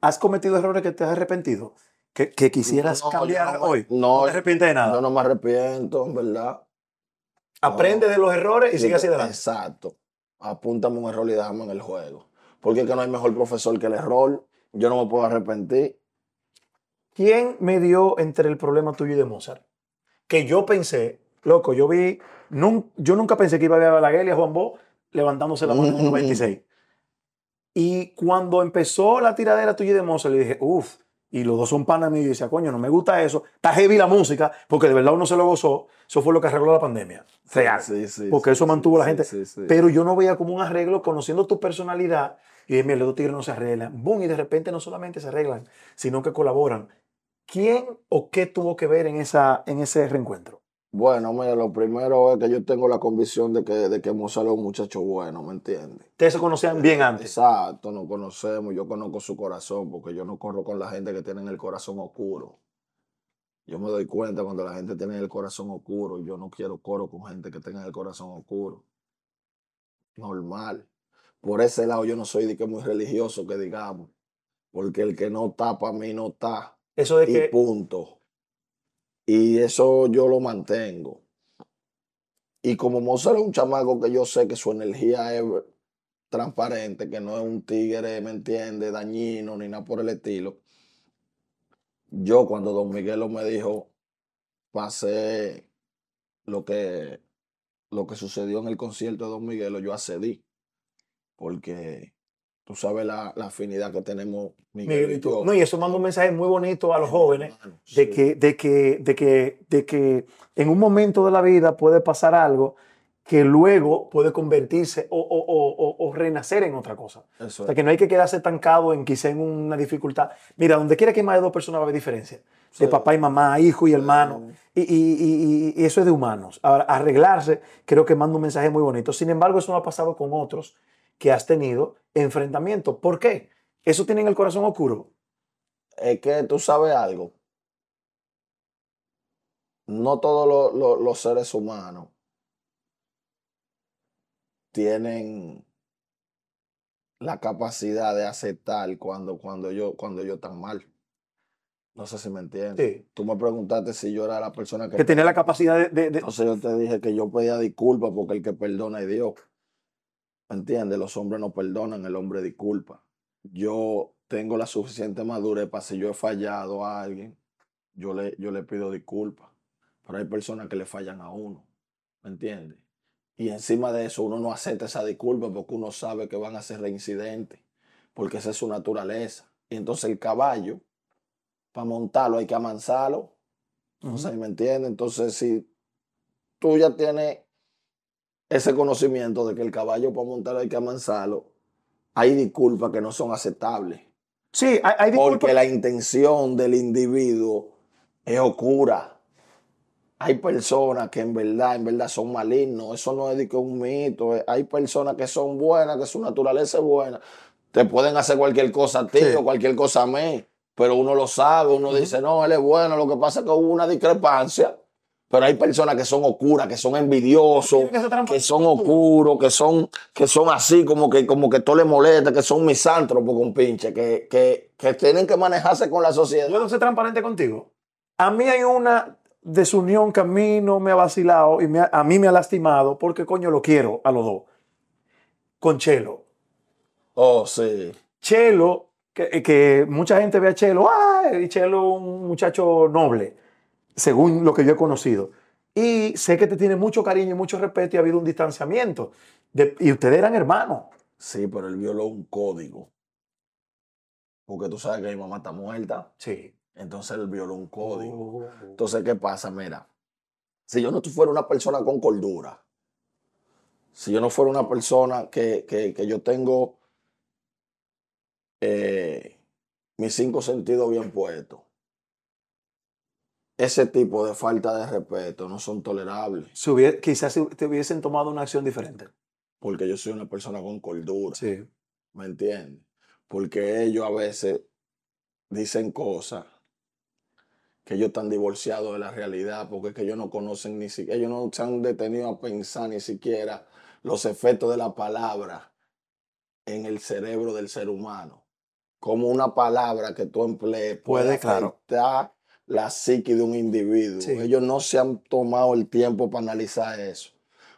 ¿Has cometido errores que te has arrepentido? ¿Que, que quisieras No, cambiar no- hoy? no, te arrepientes de nada. Yo no me arrepiento, en verdad. Aprende de los errores y sigue hacia adelante. Exacto. Apúntame un error y déjame en el juego. Porque es que no hay mejor profesor que el error. Yo no me puedo arrepentir. ¿Quién me dio entre el problema tuyo y de Mozart? Que yo pensé, loco, yo vi, nun- yo nunca pensé que iba a ver a Balaguer y a Juan Bo levantándose la mano en el 96. Y cuando empezó la tiradera tuya y de Mozart, le dije, uff, y los dos son panas míos, y decía, coño, no me gusta eso, está heavy la música, porque de verdad uno se lo gozó, eso fue lo que arregló la pandemia. Real. Sí, sí, porque sí, eso mantuvo a la gente. Pero yo no veía como un arreglo, conociendo tu personalidad, y dije, mira, los dos tigres no se arreglan. Boom, y de repente no solamente se arreglan, sino que colaboran. ¿Quién o qué tuvo que ver en, esa, en ese reencuentro? Bueno, mira, lo primero es que yo tengo la convicción de que, de que Mozart es un muchacho bueno, ¿me entiendes? Ustedes se conocían bien antes. Exacto, nos conocemos, yo conozco su corazón, porque yo no corro con la gente que tiene el corazón oscuro. Yo me doy cuenta cuando la gente tiene el corazón oscuro, yo no quiero coro con gente que tenga el corazón oscuro. Normal. Por ese lado yo no soy de que muy religioso, que digamos, porque el que no está para mí no está. Eso de y que punto. Y eso yo lo mantengo. Y como Mozart es un chamaco que yo sé que su energía es transparente, que no es un tigre, ¿me entiende? Dañino ni nada por el estilo. Yo cuando Don Miguelo me dijo, pasé lo que, lo que sucedió en el concierto de Don Miguelo, yo accedí. Porque tú sabes la, la afinidad que tenemos Miguel y yo. No, y eso manda un mensaje muy bonito a los jóvenes de que, de, que, de, que, de que en un momento de la vida puede pasar algo que luego puede convertirse o, o- o- o- renacer en otra cosa. Eso O sea, es. que no hay que quedarse estancado en quizá en una dificultad. Mira, donde quiera que más de dos personas va a haber diferencia. De Sí. papá y mamá, hijo y hermano. Y, y- y- y eso es de humanos. Ahora, arreglarse creo que manda un mensaje muy bonito. Sin embargo, eso no ha pasado con otros que has tenido enfrentamientos. ¿Por qué? Eso tienen el corazón oscuro. es que tú sabes algo. No todos lo- lo- los seres humanos tienen la capacidad de aceptar cuando, cuando, yo, cuando ellos están mal. No sé si me entiendes. Sí. Tú me preguntaste si yo era la persona que... Que tiene la capacidad de... de- de- Entonces yo te dije que yo pedía disculpas porque el que perdona es Dios. ¿Me entiendes? Los hombres no perdonan, el hombre disculpa. Yo tengo la suficiente madurez para si yo he fallado a alguien, yo le, yo le pido disculpas. Pero hay personas que le fallan a uno. ¿Me entiendes? Y encima de eso uno no acepta esa disculpa porque uno sabe que van a ser reincidentes. Porque esa es su naturaleza. Y entonces el caballo, para montarlo hay que amansarlo. Sé, ¿me entiendes? Entonces, si tú ya tienes ese conocimiento de que el caballo para montarlo hay que amansarlo, hay disculpas que no son aceptables. Sí, hay, hay disculpas. Porque la intención del individuo es oscura. Hay personas que en verdad, en verdad son malignos. Eso no es de que un mito. eh. Hay personas que son buenas, que su naturaleza es buena. Te pueden hacer cualquier cosa a ti Sí. o cualquier cosa a mí. Pero uno lo sabe, uno dice, no, él es bueno. Lo que pasa es que hubo una discrepancia. Pero hay personas que son oscuras, que son envidiosos, que son oscuros, que son, que son así, como que, como que todo le molesta, que son misántropos con pinche, que, que, que tienen que manejarse con la sociedad. ¿Puedo ser transparente contigo? A mí hay una desunión que a mí no me ha vacilado y me ha- a mí me ha lastimado porque coño lo quiero a los dos. Con Chelo. Oh, sí. Chelo, que, que mucha gente ve a Chelo, ¡ay! Chelo un muchacho noble, según lo que yo he conocido. Y sé que te tiene mucho cariño y mucho respeto y ha habido un distanciamiento. De- y ustedes eran hermanos. Sí, pero él violó un código. Porque tú sabes que mi mamá está muerta. Sí. Entonces él violó un código. Oh. Entonces, ¿qué pasa? Mira, si yo no fuera una persona con cordura, si yo no fuera una persona que, que- que yo tengo eh, mis cinco sentidos bien puestos, ese tipo de falta de respeto no son tolerables, Si quizás te hubiesen tomado una acción diferente. porque yo soy una persona con cordura. Sí. ¿Me entiendes? Porque ellos a veces dicen cosas que ellos están divorciados de la realidad, porque es que ellos no conocen ni siquiera, ellos no se han detenido a pensar ni siquiera los efectos de la palabra en el cerebro del ser humano. Como una palabra que tú emplees puede, Puede, claro. La psique de un individuo. Sí. Ellos no se han tomado el tiempo para analizar eso.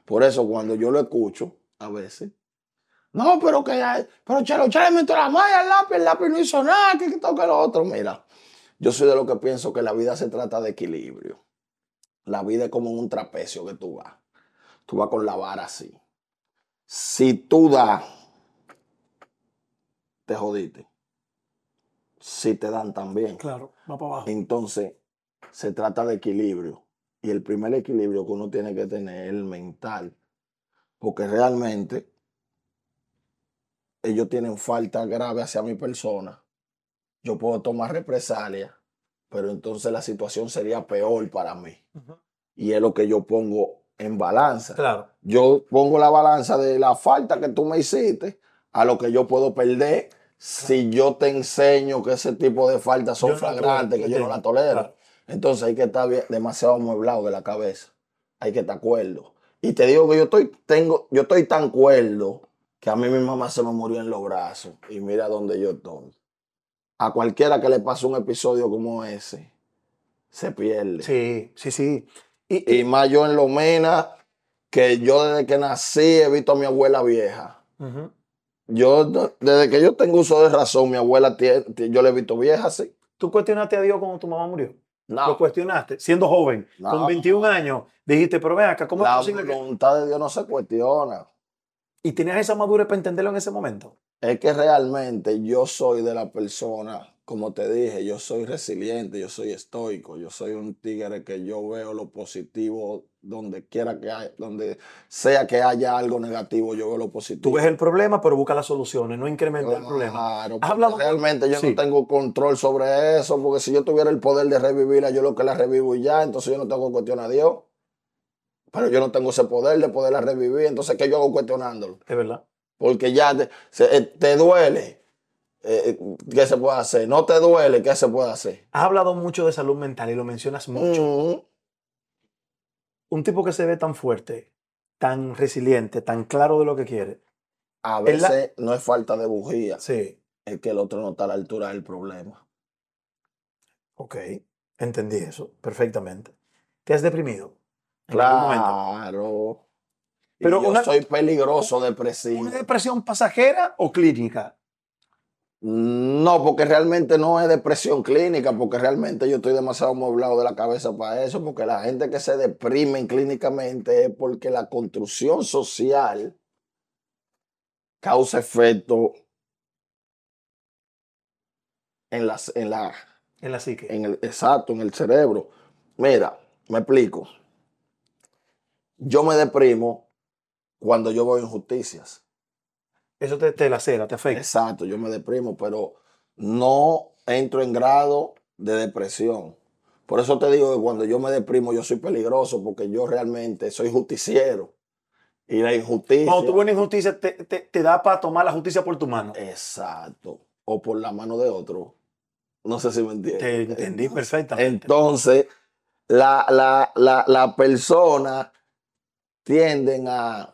Por eso cuando yo lo escucho, a veces, no, pero que pero Chelo, le metió la malla al lápiz, el lápiz no hizo nada, que que lo otro. Mira, yo soy de lo que pienso que la vida se trata de equilibrio. La vida es como un trapecio que tú vas. Tú vas con la vara así. Si tú das, te jodiste. Si te dan también. Claro, va para abajo. Entonces, se trata de equilibrio. Y el primer equilibrio que uno tiene que tener es el mental. Porque realmente ellos tienen falta grave hacia mi persona. Yo puedo tomar represalias, pero entonces la situación sería peor para mí. Y es lo que yo pongo en balanza. Claro. Yo pongo la balanza de la falta que tú me hiciste a lo que yo puedo perder si yo te enseño que ese tipo de faltas son Yo flagrantes, que yo no la tolero. claro. Entonces hay que estar demasiado amueblado de la cabeza. Hay que estar cuerdo. Y te digo que yo estoy, tengo, yo estoy tan cuerdo que a mí mi mamá se me murió en los brazos. Y mira dónde yo estoy. A cualquiera que le pase un episodio como ese, se pierde. Sí, sí, sí. Y, más yo en Lomena, que yo desde que nací he visto a mi abuela vieja. Yo, desde que yo tengo uso de razón, mi abuela, tie- tie- yo la he visto vieja, sí. ¿Tú cuestionaste a Dios cuando tu mamá murió? Lo No, cuestionaste, siendo joven, No. con 21 años. Dijiste, pero ven acá, ¿cómo es la posible que...? voluntad de Dios no se cuestiona. Y tenías esa madurez para entenderlo en ese momento. Es que realmente yo soy de la persona, como te dije, yo soy resiliente, yo soy estoico, yo soy un tigre que yo veo lo positivo donde quiera que haya, donde sea que haya algo negativo, yo veo lo positivo. Tú ves el problema, pero busca las soluciones, no incrementa el problema. Claro, ¿Has porque hablado- realmente yo Sí. no tengo control sobre eso, porque si yo tuviera el poder de revivirla, yo lo que la revivo y ya, entonces yo no tengo cuestión a Dios. Pero yo no tengo ese poder de poderla revivir, entonces ¿qué yo hago cuestionándolo? Es verdad. Porque ya te, se- eh, te duele, eh, ¿qué se puede hacer? No te duele, ¿qué se puede hacer? Has hablado mucho de salud mental y lo mencionas mucho. Mm, Un tipo que se ve tan fuerte, tan resiliente, tan claro de lo que quiere. a la- veces no es falta de bujía, Sí, es que el otro no está a la altura del problema. ok. Entendí eso perfectamente. ¿Te has deprimido? Claro. Pero yo una- soy peligroso, depresivo. ¿Una depresión pasajera o clínica? No, porque realmente no es depresión clínica, porque realmente yo estoy demasiado amueblado de la cabeza para eso, porque la gente que se deprimen clínicamente es porque la construcción social causa efecto en, las, en, la, En la psique. en el exacto, en el cerebro. Mira, me explico. Yo me deprimo cuando yo veo injusticias. Eso te, te lacera, te afecta. Exacto, yo me deprimo, pero no entro en grado de depresión. Por eso te digo que cuando yo me deprimo yo soy peligroso porque yo realmente soy justiciero. Y la injusticia... Cuando tú ves una injusticia, te, te- te da para tomar la justicia por tu mano. Exacto. O por la mano de otro. No sé si me entiendes. Te entendí perfectamente. Entonces, la, la, la, la persona tienden a,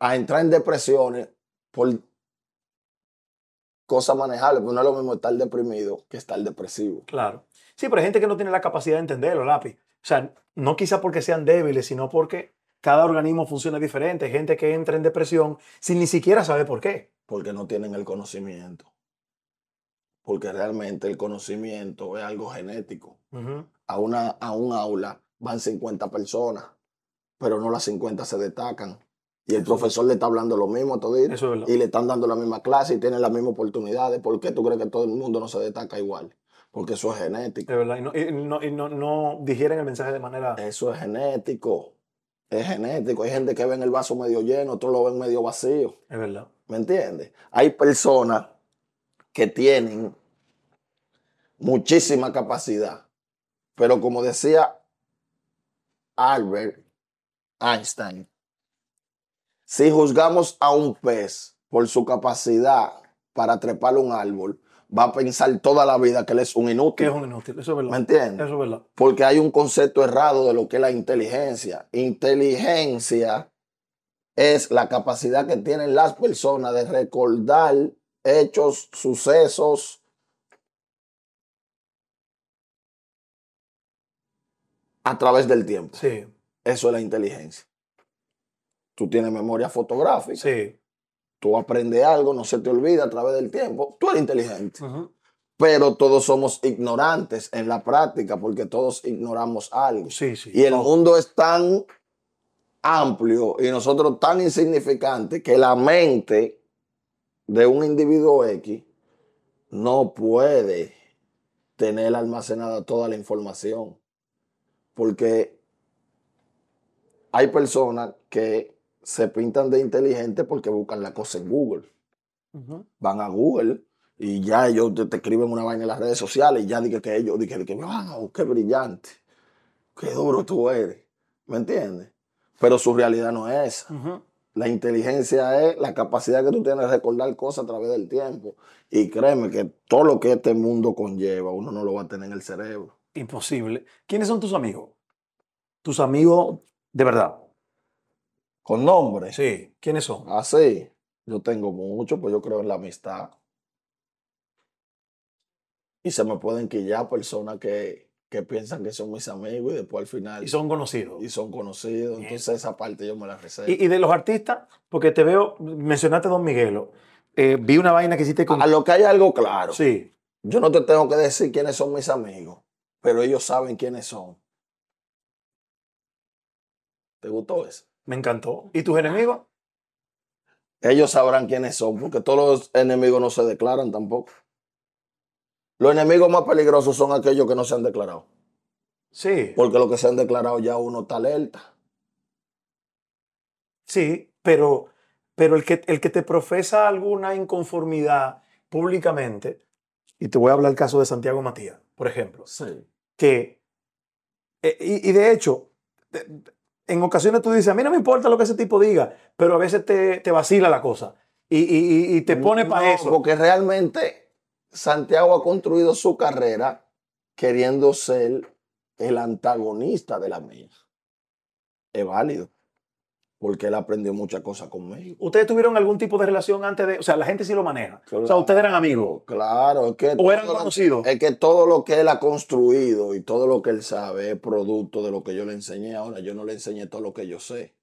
a entrar en depresiones por cosas manejables, porque no es lo mismo estar deprimido que estar depresivo. Claro. Sí, pero hay gente que no tiene la capacidad de entenderlo, lápiz. O sea, no quizá porque sean débiles, sino porque cada organismo funciona diferente. Hay gente que entra en depresión sin ni siquiera saber por qué. porque no tienen el conocimiento. Porque realmente el conocimiento es algo genético. A, una, a un aula van 50 personas, pero no las 50 se destacan. Y el Eso- profesor le está hablando lo mismo a. Eso es verdad. Y le están dando la misma clase y tienen las mismas oportunidades. ¿Por qué tú crees que todo el mundo no se destaca igual? Porque eso es genético. De verdad. Y no, y no, y no- no digieren el mensaje de manera. Eso es genético. Es genético. Hay gente que ven el vaso medio lleno, otros lo ven medio vacío. Es verdad. ¿Me entiendes? Hay personas que tienen muchísima capacidad, pero como decía Albert Einstein, si juzgamos a un pez por su capacidad para trepar un árbol, va a pensar toda la vida que él es un Que inútil. es un inútil. Eso es ¿Me verdad. entiendes? Eso es verdad. Porque hay un concepto errado de lo que es la inteligencia. Inteligencia es la capacidad que tienen las personas de recordar hechos, sucesos, a través del tiempo. Sí, Eso es la inteligencia. Tú tienes memoria fotográfica, sí. tú aprendes algo, no se te olvida a través del tiempo. Tú eres inteligente. Pero todos somos ignorantes en la práctica porque todos ignoramos algo. Sí, sí. Y el mundo es tan amplio y nosotros tan insignificantes que la mente de un individuo X no puede tener almacenada toda la información. Porque hay personas que se pintan de inteligentes porque buscan la cosa en Google. Van a Google Y ya ellos te, te escriben una vaina en las redes sociales y ya dije que ellos, dije que, wow, qué brillante, qué duro tú eres. ¿Me entiendes? Pero su realidad no es esa. La inteligencia es la capacidad que tú tienes de recordar cosas a través del tiempo. Y créeme que todo lo que este mundo conlleva, uno no lo va a tener en el cerebro. Imposible. ¿Quiénes son tus amigos? Tus amigos de verdad. Con nombre. Sí. ¿Quiénes son? Así. Yo tengo mucho, pues yo creo en la amistad. Y se me pueden quillar personas que, que piensan que son mis amigos y después al final Y son conocidos. y son conocidos. Bien. Entonces esa parte yo me la reservo. Y, y de los artistas, porque te veo, mencionaste a Don Miguelo. Eh, vi una vaina que hiciste con. a lo que hay algo claro. Sí. Yo no te tengo que decir quiénes son mis amigos, pero ellos saben quiénes son. ¿Te gustó eso? Me encantó. ¿Y tus enemigos? Ellos sabrán quiénes son, porque todos los enemigos no se declaran tampoco. Los enemigos más peligrosos son aquellos que no se han declarado. Sí. Porque los que se han declarado ya uno está alerta. Sí, pero, pero el, que, el que te profesa alguna inconformidad públicamente, y te voy a hablar del caso de Santiago Matías, por ejemplo, Sí. que, eh, y, y de hecho, en ocasiones tú dices, a mí no me importa lo que ese tipo diga, pero a veces te, te vacila la cosa y, y- y- y te pone para eso. Porque realmente Santiago ha construido su carrera queriendo ser el antagonista de la mía. Es válido. Porque él aprendió muchas cosas conmigo. ¿Ustedes tuvieron algún tipo de relación antes de.? O sea, la gente sí lo maneja. O sea, ustedes eran amigos. Claro, es que. ¿O eran conocidos? Es que todo lo que él ha construido y todo lo que él sabe es producto de lo que yo le enseñé. Ahora yo no le enseñé todo lo que yo sé.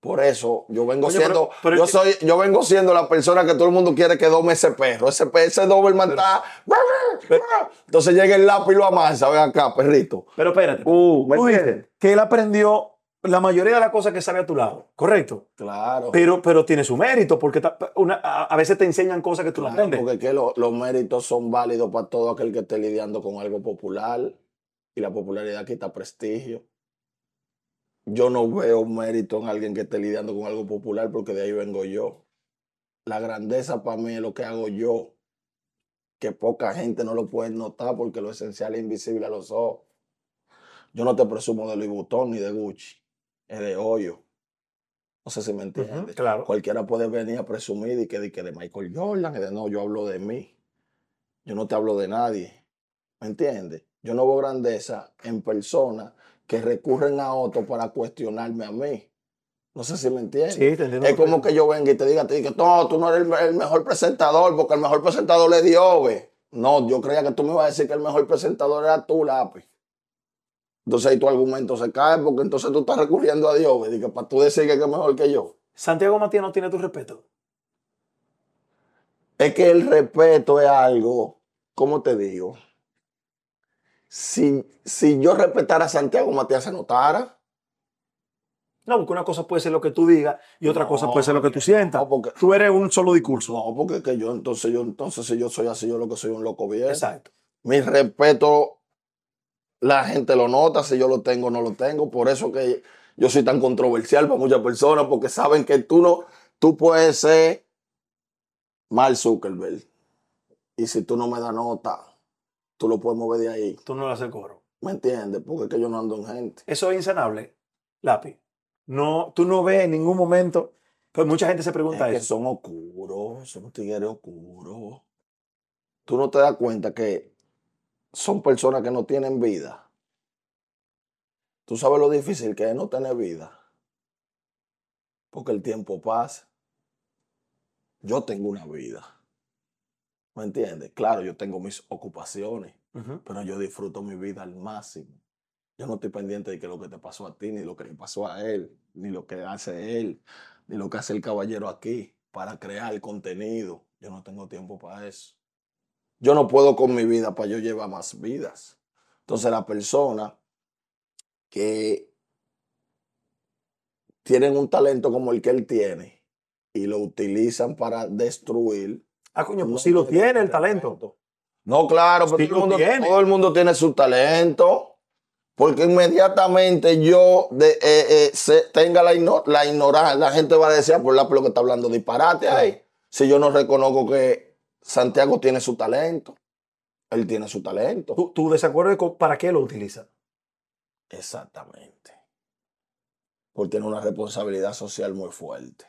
Por eso yo vengo Oye, siendo, pero- pero yo soy, yo vengo siendo la persona que todo el mundo quiere que dome ese perro. Ese, pe- ese Doberman está. Entonces llega el lápiz y lo amansa. Ven acá, perrito. Pero espérate. Uh, ¿me que él aprendió la mayoría de las cosas que sabe a tu lado. Correcto. Claro. Pero, pero tiene su mérito, porque una- a, a veces te enseñan cosas que tú no aprendes. porque es que lo- los méritos son válidos para todo aquel que esté lidiando con algo popular y la popularidad quita prestigio. Yo no veo mérito en alguien que esté lidiando con algo popular porque de ahí vengo yo. La grandeza para mí es lo que hago yo, que poca gente no lo puede notar porque lo esencial es invisible a los ojos. Yo no te presumo de Louis Vuitton ni de Gucci, es de hoyo. No sé si me entiendes. Claro. Cualquiera puede venir a presumir y que, de que de Michael Jordan, y de no, yo hablo de mí. Yo no te hablo de nadie. ¿Me entiendes? Yo no veo grandeza en personas que recurren a otro para cuestionarme a mí. No sé si me entiendes. Sí, te entiendo. Es como que yo venga y te diga, te diga, no, tú no eres el mejor presentador porque el mejor presentador le dio, ve. No, yo creía que tú me ibas a decir que el mejor presentador era tú, lápiz. Entonces ahí tu argumento se cae porque entonces tú estás recurriendo a Dios, ve. Digo, para tú decir que es mejor que yo. Santiago Matías no tiene tu respeto. Es que el respeto es algo, ¿cómo te digo? Si, si yo respetara a Santiago Matías se notara. No, porque una cosa puede ser lo que tú digas y otra No, cosa puede ser lo que tú sientas. No, porque, Tú eres un solo discurso. no, porque que yo entonces, yo entonces si yo soy así, yo lo que soy un loco bien. Exacto. Mi respeto, la gente lo nota, si yo lo tengo o no lo tengo. Por eso que yo soy tan controversial para muchas personas, porque saben que tú no, tú puedes ser Mark Zuckerberg. Y si tú no me das nota, tú lo puedes mover de ahí. Tú no le haces coro. ¿Me entiendes? Porque es que yo no ando en gente. Eso es insanable, lápiz. No, tú no ves en ningún momento. Pues mucha gente se pregunta Es que eso. son oscuros, son tigres oscuros. Tú no te das cuenta que son personas que no tienen vida. Tú sabes lo difícil que es no tener vida. Porque el tiempo pasa. Yo tengo una vida. ¿Me entiendes? Claro, yo tengo mis ocupaciones, pero yo disfruto mi vida al máximo. Yo no estoy pendiente de que lo que te pasó a ti, ni lo que le pasó a él, ni lo que hace él, ni lo que hace el caballero aquí para crear contenido. Yo no tengo tiempo para eso. Yo no puedo con mi vida para yo llevar más vidas. Entonces la persona que tienen un talento como el que él tiene y lo utilizan para destruir. Ah, coño, pues sí lo tienen tiene el talento. No, claro, pero todo, el mundo, tiene. todo el mundo tiene su talento. Porque inmediatamente yo de, eh, eh, se- tenga la, igno- la ignorancia, la gente va a decir, "Ah, por la lo que está hablando disparate ahí. Si yo no reconozco que Santiago tiene su talento. Él tiene su talento. ¿Tu, tu desacuerdo es con para qué lo utiliza? Exactamente. Porque tiene una responsabilidad social muy fuerte.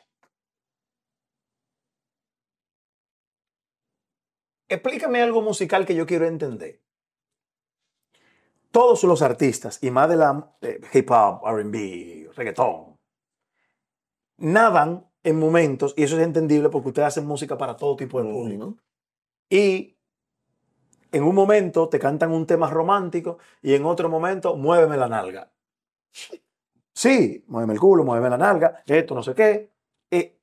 Explícame algo musical que yo quiero entender. Todos los artistas, y más de la eh, hip hop, RB, reggaetón, nadan en momentos, y eso es entendible porque ustedes hacen música para todo tipo de público. Y en un momento te cantan un tema romántico y en otro momento muéveme la nalga. Sí, muéveme el culo, muéveme la nalga, esto, no sé qué. Eh,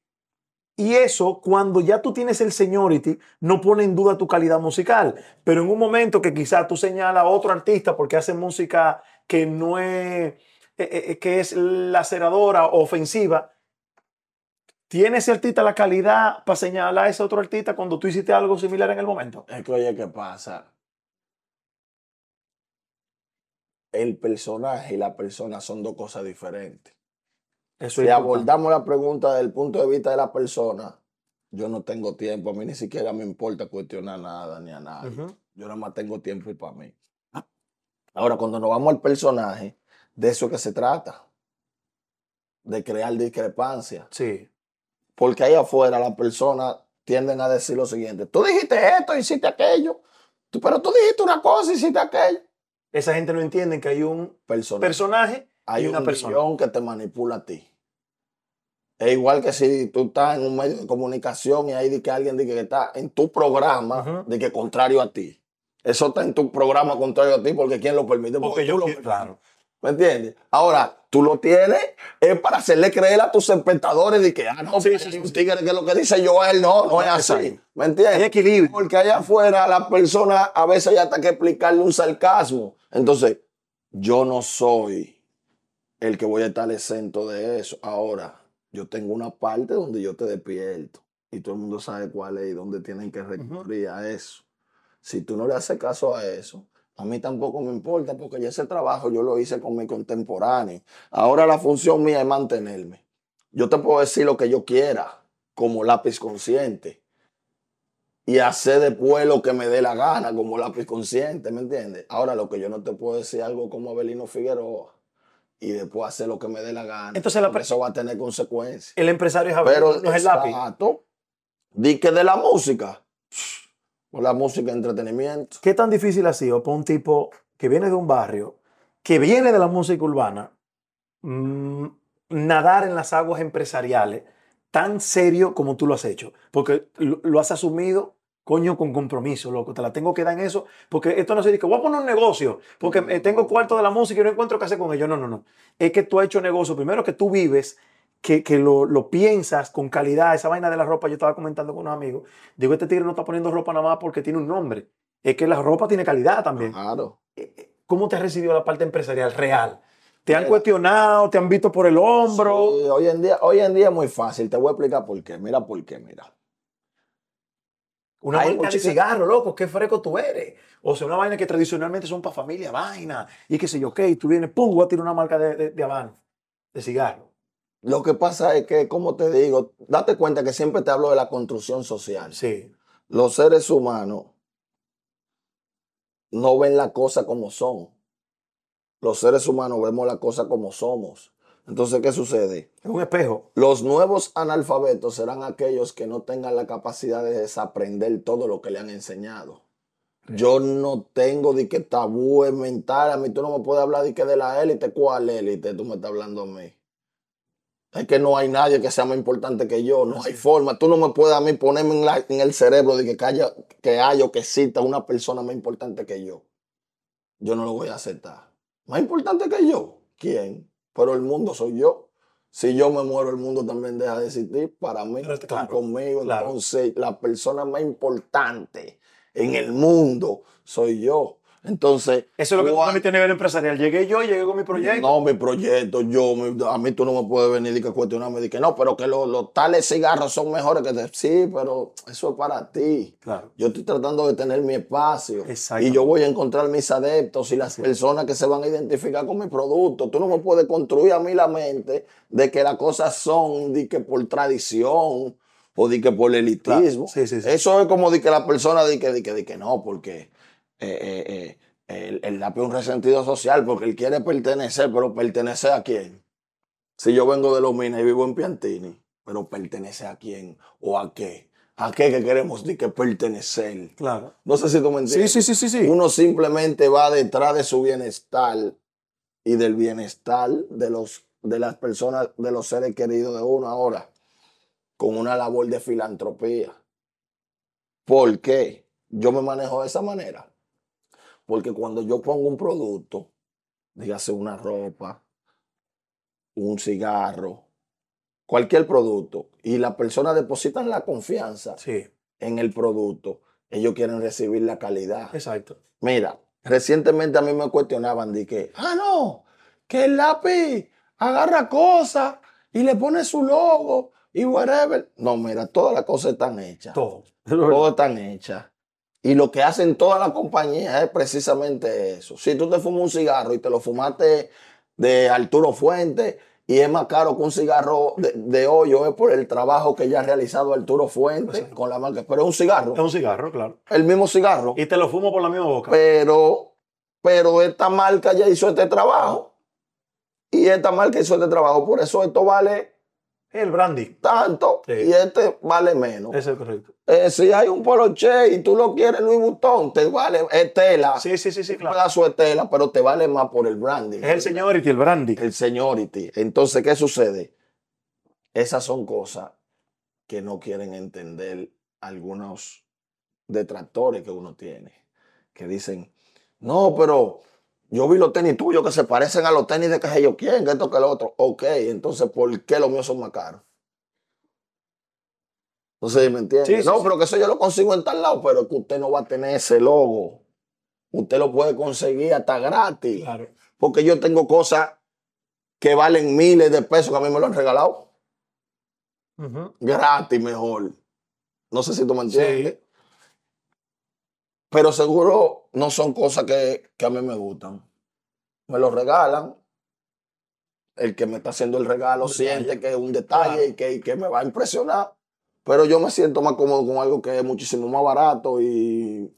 y eso, cuando ya tú tienes el seniority, no pone en duda tu calidad musical. Pero en un momento que quizás tú señalas a otro artista porque hace música que no es, eh, eh, eh, que es laceradora o ofensiva, ¿tiene ese artista la calidad para señalar a ese otro artista cuando tú hiciste algo similar en el momento? Es que oye, ¿qué pasa? El personaje y la persona son dos cosas diferentes. Eso Si abordamos la pregunta desde el punto de vista de la persona, yo no tengo tiempo. A mí ni siquiera me importa cuestionar nada ni a nadie. Yo nada más tengo tiempo y para mí. Ahora, cuando nos vamos al personaje, de eso es que se trata. De crear discrepancia. Sí. Porque ahí afuera las personas tienden a decir lo siguiente. Tú dijiste esto, hiciste aquello. Tú- pero tú dijiste una cosa, hiciste aquello. Esa gente no entiende que hay un Persona. personaje Hay y una un persona. que te manipula a ti. Es igual que si tú estás en un medio de comunicación y ahí di que alguien dice que está en tu programa, de que contrario a ti. Eso está en tu programa contrario a ti porque ¿quién lo permite? Porque yo lo claro. ¿Me entiendes? Ahora, tú lo tienes es para hacerle creer a tus espectadores de que, ah, no, Sí, sí, un tigre que lo que dice Joel no, no es así. ¿Me entiendes? Hay equilibrio. Porque allá afuera la persona a veces ya hasta que explicarle un sarcasmo. Entonces, yo no soy el que voy a estar exento de eso. Ahora, yo tengo una parte donde yo te despierto y todo el mundo sabe cuál es y dónde tienen que recurrir a eso. Si tú no le haces caso a eso, a mí tampoco me importa porque ya ese trabajo yo lo hice con mi contemporáneo. Ahora la función mía es mantenerme. Yo te puedo decir lo que yo quiera como lápiz consciente y hacer después lo que me dé la gana como lápiz consciente, ¿me entiendes? Ahora lo que yo no te puedo decir algo como Abelino Figueroa y después hacer lo que me dé la gana. Entonces la eso va a tener consecuencias. El empresario es Pero no es el lápiz. Di que de la música. La música entretenimiento. ¿Qué tan difícil ha sido para un tipo que viene de un barrio, que viene de la música urbana, mm, nadar en las aguas empresariales tan serio como tú lo has hecho? Porque lo, has asumido, coño, con compromiso, loco. Te la tengo que dar en eso. Porque esto no se dice que voy a poner un negocio, porque tengo cuarto de la música y no encuentro qué hacer con ello. No, no, no. Es que tú has hecho negocio. Primero que tú vives, que, que lo, lo piensas con calidad. Esa vaina de la ropa, yo estaba comentando con unos amigos. Digo, este tigre no está poniendo ropa nada más porque tiene un nombre. Es que la ropa tiene calidad también. Claro. ¿Cómo te ha recibido la parte empresarial real? ¿Te han Mira. cuestionado? ¿Te han visto por el hombro? Sí, hoy, en día, hoy en día es muy fácil. Te voy a explicar por qué. Mira por qué, mira. Una Hay vaina de cigarro, loco, qué fresco tú eres. O sea, una vaina que tradicionalmente son para familia, vaina. Y qué sé yo, ok, tú vienes, pum, voy a tirar una marca de, de, de habano, de cigarro. Lo que pasa es que, como te digo, date cuenta que siempre te hablo de la construcción social. Sí. Los seres humanos no ven la cosa como son. Los seres humanos vemos la cosa como somos. Entonces, ¿qué sucede? Es un espejo. Los nuevos analfabetos serán aquellos que no tengan la capacidad de desaprender todo lo que le han enseñado. Yo no tengo de que tabú mental. A mí tú no me puedes hablar de que de la élite. ¿Cuál élite tú me estás hablando a mí? Es que no hay nadie que sea más importante que yo. No hay forma. Tú no me puedes a mí ponerme en, la- en el cerebro de que haya, que haya o que exista una persona más importante que yo. Yo no lo voy a aceptar. ¿Más importante que yo? ¿Quién? Pero el mundo soy yo. Si yo me muero, el mundo también deja de existir. Para mí, está claro, conmigo. claro. Entonces, la persona más importante en el mundo soy yo. Entonces, Eso es lo que tú cuan- permite a nivel empresarial. Llegué yo, llegué con mi proyecto. no, mi proyecto, yo, mi- a mí tú no me puedes venir y que cuestionarme de que no, pero que los, los tales cigarros son mejores que te... Sí, pero eso es para ti. Claro. Yo estoy tratando de tener mi espacio. Exacto. Y yo voy a encontrar mis adeptos y las personas que se van a identificar con mi producto. Tú no me puedes construir a mí la mente de que las cosas son de que por tradición o di que por el elitismo. Claro. Sí, sí, sí. Eso es como di que la persona di que, di que, di que no, porque eh, eh, eh, el, lápiz es un resentido social, porque él quiere pertenecer, pero ¿pertenecer a quién? Si yo vengo de los Minas y vivo en Piantini, pero ¿pertenece a quién o a qué? ¿A qué que queremos di que pertenecer? Claro. No sé si tú me Sí, entiendes. sí, sí, sí, sí. Uno simplemente va detrás de su bienestar y del bienestar de, los, de las personas, de los seres queridos de uno ahora, con una labor de filantropía. ¿Por qué? Yo me manejo de esa manera. Porque cuando yo pongo un producto, dígase una ropa, un cigarro, cualquier producto, y las personas depositan la confianza Sí, en el producto, ellos quieren recibir la calidad. exacto. Mira, recientemente a mí me cuestionaban de que, ah, no, que el lápiz agarra cosas y le pone su logo y whatever. No, mira, todas las cosas están hechas. Todo. Todas están hechas. Y lo que hacen todas las compañías es precisamente eso. Si tú te fumas un cigarro y te lo fumaste de Arturo Fuente y es más caro que un cigarro de, de hoyo, es por el trabajo que ya ha realizado Arturo Fuente Exacto. con la marca. Pero es un cigarro, Es un cigarro, claro. el mismo cigarro. Y te lo fumo por la misma boca. Pero, pero esta marca ya hizo este trabajo. Y esta marca hizo este trabajo. Por eso esto vale El brandy. tanto Sí. y este vale menos. Ese es correcto. Eh, si hay un poloche y tú lo quieres Louis Vuitton, te vale, es tela, Sí, sí, sí, sí, un claro. pedazo de tela, pero te vale más por el branding. Es el señority, el brandy. El seniority. Entonces, ¿qué sucede? Esas son cosas que no quieren entender algunos detractores que uno tiene. Que dicen, no, pero yo vi los tenis tuyos que se parecen a los tenis de que sé yo quién, que esto que lo otro. Ok, entonces, ¿por qué los míos son más caros? No sé si me entiende. Sí, sí, no, sí. pero que eso yo lo consigo en tal lado, pero es que usted no va a tener ese logo. Usted lo puede conseguir hasta gratis. Claro. Porque yo tengo cosas que valen miles de pesos que a mí me lo han regalado. Gratis mejor. No sé si tú me entiendes. Pero seguro no son cosas que, que a mí me gustan. Me lo regalan. El que me está haciendo el regalo siente que es un detalle Claro. y, que, y que me va a impresionar. Pero yo me siento más cómodo con algo que es muchísimo más barato y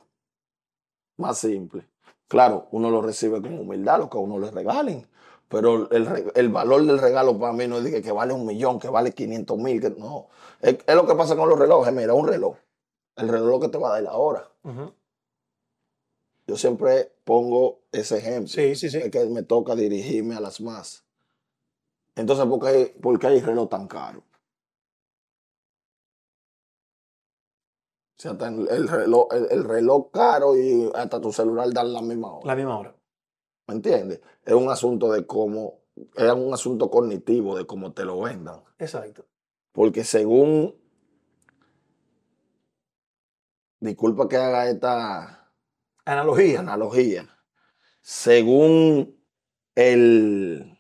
más simple. Claro, uno lo recibe con humildad, lo que a uno le regalen. Pero el, el valor del regalo para mí no es que, que vale un millón, que vale 500 mil, que no. Es, es lo que pasa con los relojes. Mira, un reloj. El reloj lo que te va a dar la hora. Yo siempre pongo ese ejemplo. Sí, sí, sí. Es que me toca dirigirme a las más. Entonces, ¿por qué, por qué hay reloj tan caro? O sea, hasta el, el reloj, el, el reloj caro y hasta tu celular dan la misma hora. La misma hora. ¿Me entiendes? Es un asunto de cómo, es un asunto cognitivo de cómo te lo vendan. Exacto. Porque según, disculpa que haga esta Analogía. analogía, según el,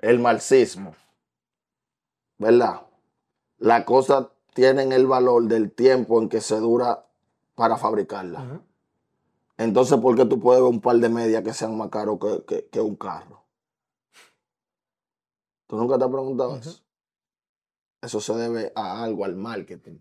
el marxismo, ¿verdad? Las cosas tienen el valor del tiempo en que se dura para fabricarla. Entonces, ¿por qué tú puedes ver un par de medias que sean más caros que, que- que un carro? ¿Tú nunca te has preguntado eso? Eso se debe a algo, al marketing.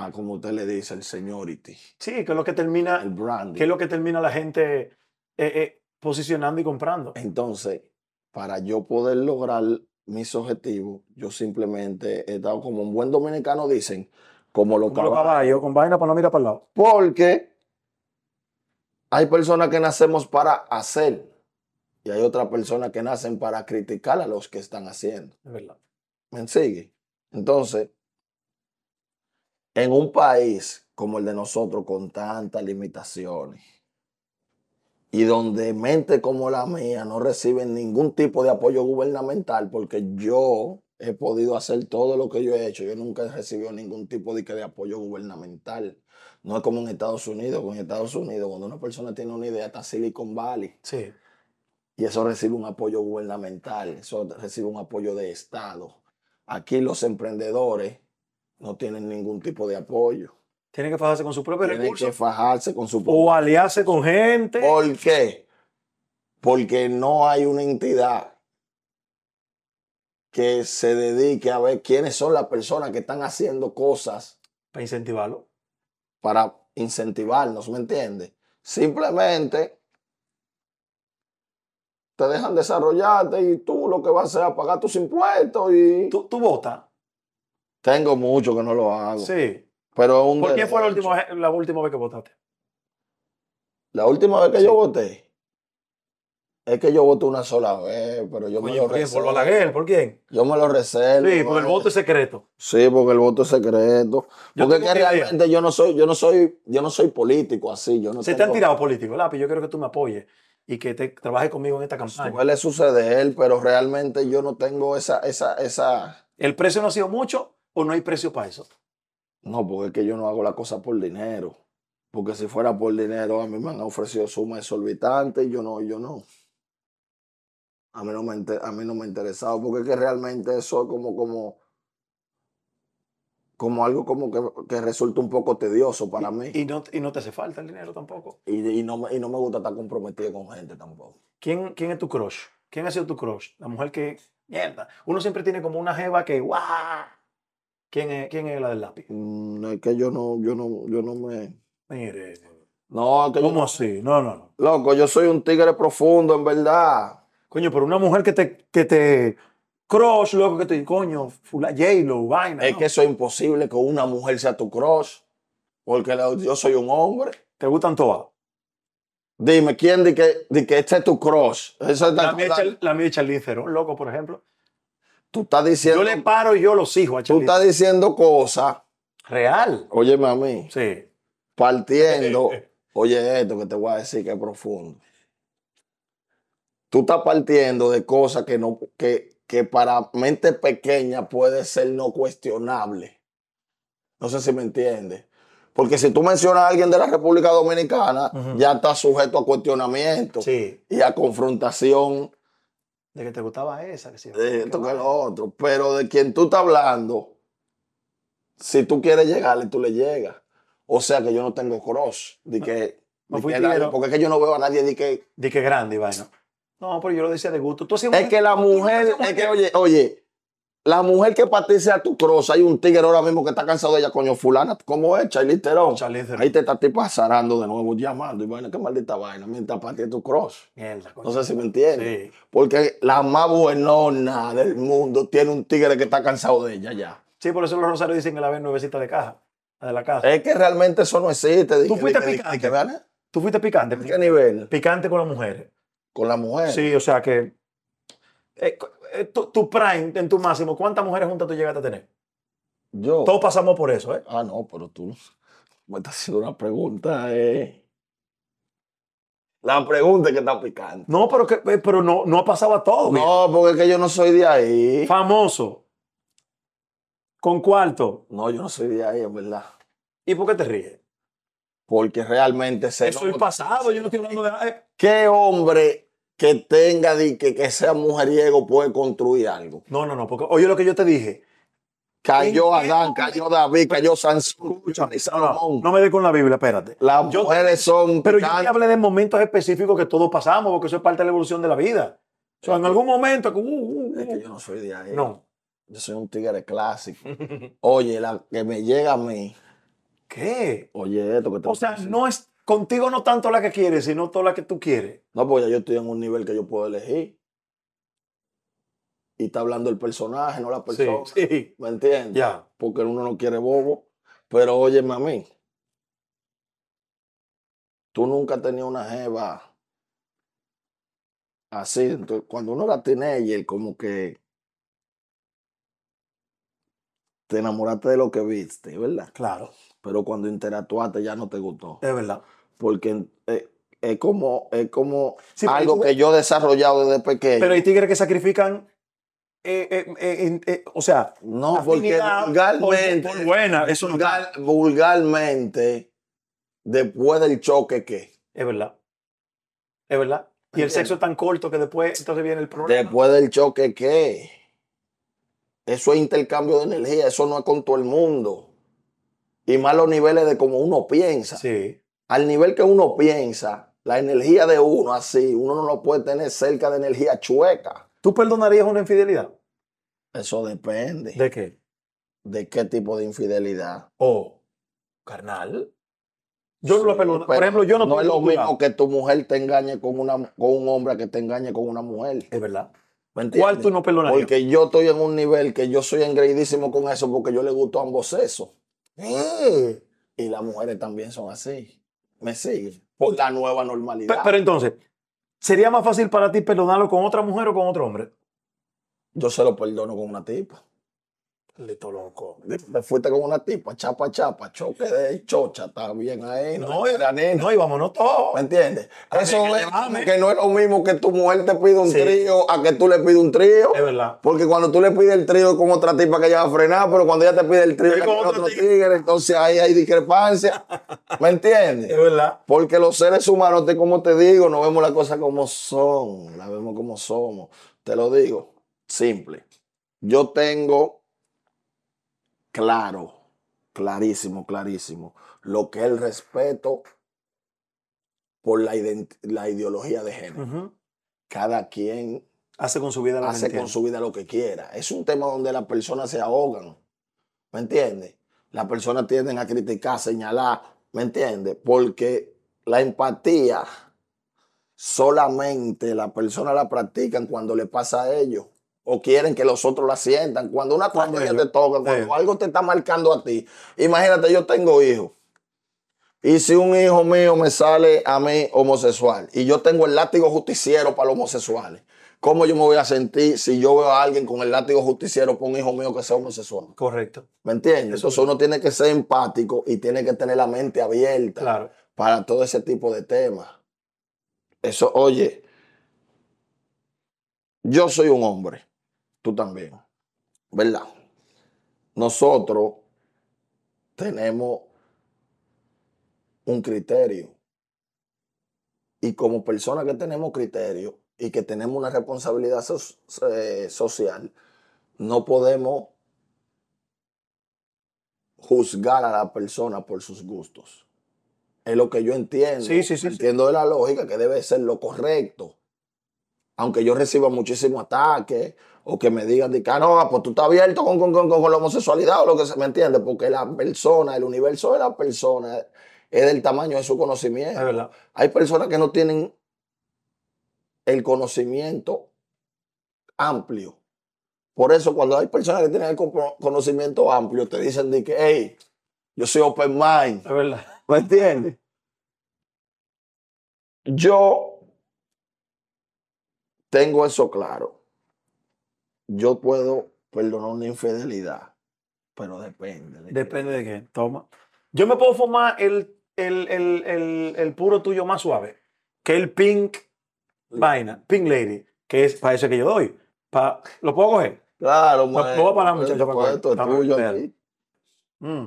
A como usted le dice, el seniority, Sí, que es lo que termina, el branding. que es lo que termina la gente eh, eh, posicionando y comprando. Entonces, para yo poder lograr mis objetivos, yo simplemente he estado como un buen dominicano dicen, como los Como los caballos. caballos, con vaina para no mirar para el lado. Porque hay personas que nacemos para hacer y hay otras personas que nacen para criticar a los que están haciendo. Es verdad. ¿Me sigue? Entonces, en un país como el de nosotros, con tantas limitaciones, y donde mentes como la mía no reciben ningún tipo de apoyo gubernamental, porque yo he podido hacer todo lo que yo he hecho, yo nunca he recibido ningún tipo de, de apoyo gubernamental. No es como en Estados Unidos, con Estados Unidos, cuando una persona tiene una idea, está Silicon Valley. Sí. Y eso recibe un apoyo gubernamental, eso recibe un apoyo de Estado. Aquí los emprendedores no tienen ningún tipo de apoyo. Tienen que fajarse con sus propios Tienen que recursos. fajarse con su O aliarse con gente. ¿Por qué? Porque no hay una entidad que se dedique a ver quiénes son las personas que están haciendo cosas Para incentivarlo. para incentivarnos, ¿me entiendes? Simplemente te dejan desarrollarte y tú lo que vas a hacer es pagar tus impuestos y ¿Tú, tú votas? Tengo mucho que no lo hago. Sí. Pero un ¿Por quién fue la última, vez- la última vez que votaste? La última vez que Sí. yo voté es que yo voté una sola vez, pero yo me lo ¿por quién? ¿Por reservo. Balaguer? ¿Por quién? Yo me lo reservo. Sí, porque el ¿no? voto es secreto. Sí, porque el voto es secreto. Yo Porque es que idea. realmente yo no soy, yo no soy, yo no soy político así. Yo no Se te han tirado políticos, lápiz. Yo quiero que tú me apoyes y que te trabajes conmigo en esta campaña. Suele suceder, pero realmente yo no tengo esa, esa, esa. ¿El precio no ha sido mucho o no hay precio para eso? No, porque es que yo no hago la cosa por dinero. Porque si fuera por dinero, a mí me han ofrecido sumas exorbitantes y yo no, yo no. A mí no me, a mí no me ha interesado, porque es que realmente eso es como, como, como algo como que, que resulta un poco tedioso para mí. Y no, y no te hace falta el dinero tampoco. Y, y no, me- y no me gusta estar comprometido con gente tampoco. ¿Quién, ¿Quién es tu crush? ¿Quién ha sido tu crush? La mujer que. Mierda. Uno siempre tiene como una jeva que. ¡Guau! ¿Quién es, ¿Quién es la del lápiz? Mm, es que yo no, yo no, yo no me. Mire. No, que ¿Cómo así? No, no, no. Loco, yo soy un tigre profundo, en verdad. Coño, pero una mujer que te. Que te crush, loco, que te. Coño, fula, J-Lo, vaina. Es ¿no? que eso es imposible que una mujer sea tu crush. Porque la- yo soy un hombre. ¿Te gustan todas? Dime, ¿quién di que, di que este es tu crush? La mía, es Char- la mía es Charlize Theron, loco, por ejemplo. Tú estás diciendo, Yo le paro y yo los hijos a tú estás diciendo cosas. Real. Óyeme a mí, Sí. partiendo. Oye, esto que te voy a decir que es profundo. Tú estás partiendo de cosas que, no, que, que para mente pequeña puede ser no cuestionable. No sé si me entiendes. Porque si tú mencionas a alguien de la República Dominicana, ya está sujeto a cuestionamiento Sí. y a confrontación De que te gustaba esa. Que sí. de esto que lo otro. Pero de quien tú estás hablando, si tú quieres llegarle, tú le llegas. O sea que yo no tengo cross. De que, No de fui que porque es que yo no veo a nadie de que Di que grande vaina. No, pero yo lo decía de gusto. Tú Es que la mujer, es que, oye, oye, la mujer que ti sea tu cross, hay un tigre ahora mismo que está cansado de ella, coño, fulana, ¿cómo es? Charlize Theron. Ahí te está tipa zarando de nuevo, llamando, y vaina, qué maldita vaina, mientras es tu cross. Mierda, coño. No sé si me entiendes. Sí. Porque la más buenona del mundo tiene un tigre que está cansado de ella ya. Sí, por eso los rosarios dicen que la ven nuevecita de caja. La de la casa. Es que realmente eso no existe. ¿Tú fuiste picante? Tú fuiste picante. ¿A qué nivel? Picante con las mujeres. Con la mujer. Sí, o sea que. eh, tu, tu prime, en tu máximo, ¿cuántas mujeres juntas tú llegaste a tener? Yo. Todos pasamos por eso, ¿eh? Ah, no, pero tú me estás haciendo una pregunta. Eh. La pregunta es que está picante. No, pero, que, eh, pero no, no ha pasado a todos. No, porque es que yo no soy de ahí. Famoso. Con cuarto. No, yo no soy de ahí, en verdad. ¿Y por qué te ríes? Porque realmente sé. Eso es pasado, yo no estoy hablando de. eh, ¿Qué hombre que tenga, di que, que sea mujeriego puede construir algo? No, no, no, porque oye lo que yo te dije. Cayó ¿En qué Adán, cayó David, cayó Sansón, no, no me dé con la Biblia, espérate. Las Yo- mujeres son. Pero yo te picantes. hablé de momentos específicos que todos pasamos, porque eso es parte de la evolución de la vida. O sea, en algún momento. uh, uh, uh, Es que yo no soy de ahí. no. Yo soy un tigre clásico. Oye, la que me llega a mí. ¿Qué? Oye, esto que te O sea, no es contigo no tanto la que quieres, sino toda la que tú quieres. No, porque ya yo estoy en un nivel que yo puedo elegir. Y está hablando el personaje, no la Sí, persona. sí. ¿Me entiendes? Ya. Porque uno no quiere bobo. Pero óyeme a mí. Tú nunca has tenido una jeva así. Entonces, cuando uno era teenager, como que te enamoraste de lo que viste, ¿verdad? Claro, Pero cuando interactuaste ya no te gustó. es verdad. Porque eh, es como, es como Sí, algo tú- que yo he desarrollado desde pequeño. Pero hay tigres que sacrifican. eh, eh, o sea, no, porque vulgarmente, por- por buena, eso no vulgar- vulgarmente, después del choque, ¿qué? es verdad. Es verdad. Y el sexo es tan corto que después entonces viene el problema. Después del choque, ¿qué? Eso es intercambio de energía, eso no es con todo el mundo. Y más los niveles de como uno piensa. Sí. Al nivel que uno piensa, la energía de uno así, uno no lo puede tener cerca de energía chueca. ¿Tú perdonarías una infidelidad? Eso depende. ¿De qué? ¿De qué tipo de infidelidad? O carnal. Yo no lo perdono. Por ejemplo, yo no, No es lo mismo que tu mujer te engañe con, una, con un hombre que te engañe con una mujer. Es verdad. ¿Cuál tú no perdonarías? Porque yo estoy en un nivel que yo soy engreidísimo con eso porque yo le gusto a ambos sexos. Y las mujeres también son así. Me siguen. Por la nueva normalidad. Pero, entonces, ¿sería más fácil para ti perdonarlo con otra mujer o con otro hombre? yo se lo perdono con una tipa. Lito loco. Te fuiste con una tipa, chapa, chapa, choque de chocha, está bien ahí. No, es nena. No, y vámonos todos. ¿Me entiendes? Eso que es que no es lo mismo que tu mujer te pide un Sí. trío a que tú le pides un trío. Es verdad. Porque cuando tú le pides el trío con otra tipa que ella va a frenar, pero cuando ella te pide el trío Es ella con con otro otro tigre. tigre, entonces ahí hay discrepancia. ¿Me entiendes? Es verdad. Porque los seres humanos, te, como te digo, no vemos las cosas como son, las vemos como somos. Te lo digo, simple. Yo tengo claro, clarísimo, clarísimo, lo que es el respeto por la, la ideología de género. Cada quien Hace con su vida la hace con su vida lo que quiera. Es un tema donde las personas se ahogan. ¿Me entiendes? Las personas tienden a criticar, señalar. ¿Me entiendes? Porque la empatía solamente las personas la practican cuando le pasa a ellos. O quieren que los otros la sientan. Cuando una Cuando tragedia ellos- te toca, cuando ellos. algo te está marcando a ti. Imagínate, yo tengo hijos. Y si un hijo mío me sale a mí homosexual y yo tengo el látigo justiciero para los homosexuales, ¿cómo yo me voy a sentir si yo veo a alguien con el látigo justiciero para un hijo mío que sea homosexual? Correcto. ¿Me entiendes? Eso Entonces uno tiene que ser empático y tiene que tener la mente abierta Claro. para todo ese tipo de temas. Eso, oye, yo soy un hombre, tú también, ¿verdad? Nosotros tenemos un criterio. Y como personas que tenemos criterio y que tenemos una responsabilidad so- eh, social, no podemos juzgar a la persona por sus gustos. Es lo que yo entiendo. Sí, sí, sí, sí. Entiendo de la lógica que debe ser lo correcto. Aunque yo reciba muchísimos ataques o que me digan, de que, "Ah, no, pues tú estás abierto con, con, con, con la homosexualidad o lo que se me entiende, porque la persona, el universo de la persona es del tamaño de su Es conocimiento. verdad. Hay personas que no tienen el conocimiento amplio. Por eso, cuando hay personas que tienen el cono- conocimiento amplio, te dicen de que, hey, yo soy open mind. Es verdad. ¿Me entiendes? Yo tengo eso claro. Yo puedo perdonar una infidelidad, pero depende. de qué. Depende de qué. Toma. Yo me puedo formar el, el, el, el, el puro tuyo más suave, que el pink vaina, pink lady, que es para eso que yo doy. Pa- ¿Lo puedo coger? Claro, man. voy a parar, muchacho, para esto es coger. tuyo aquí. Mm.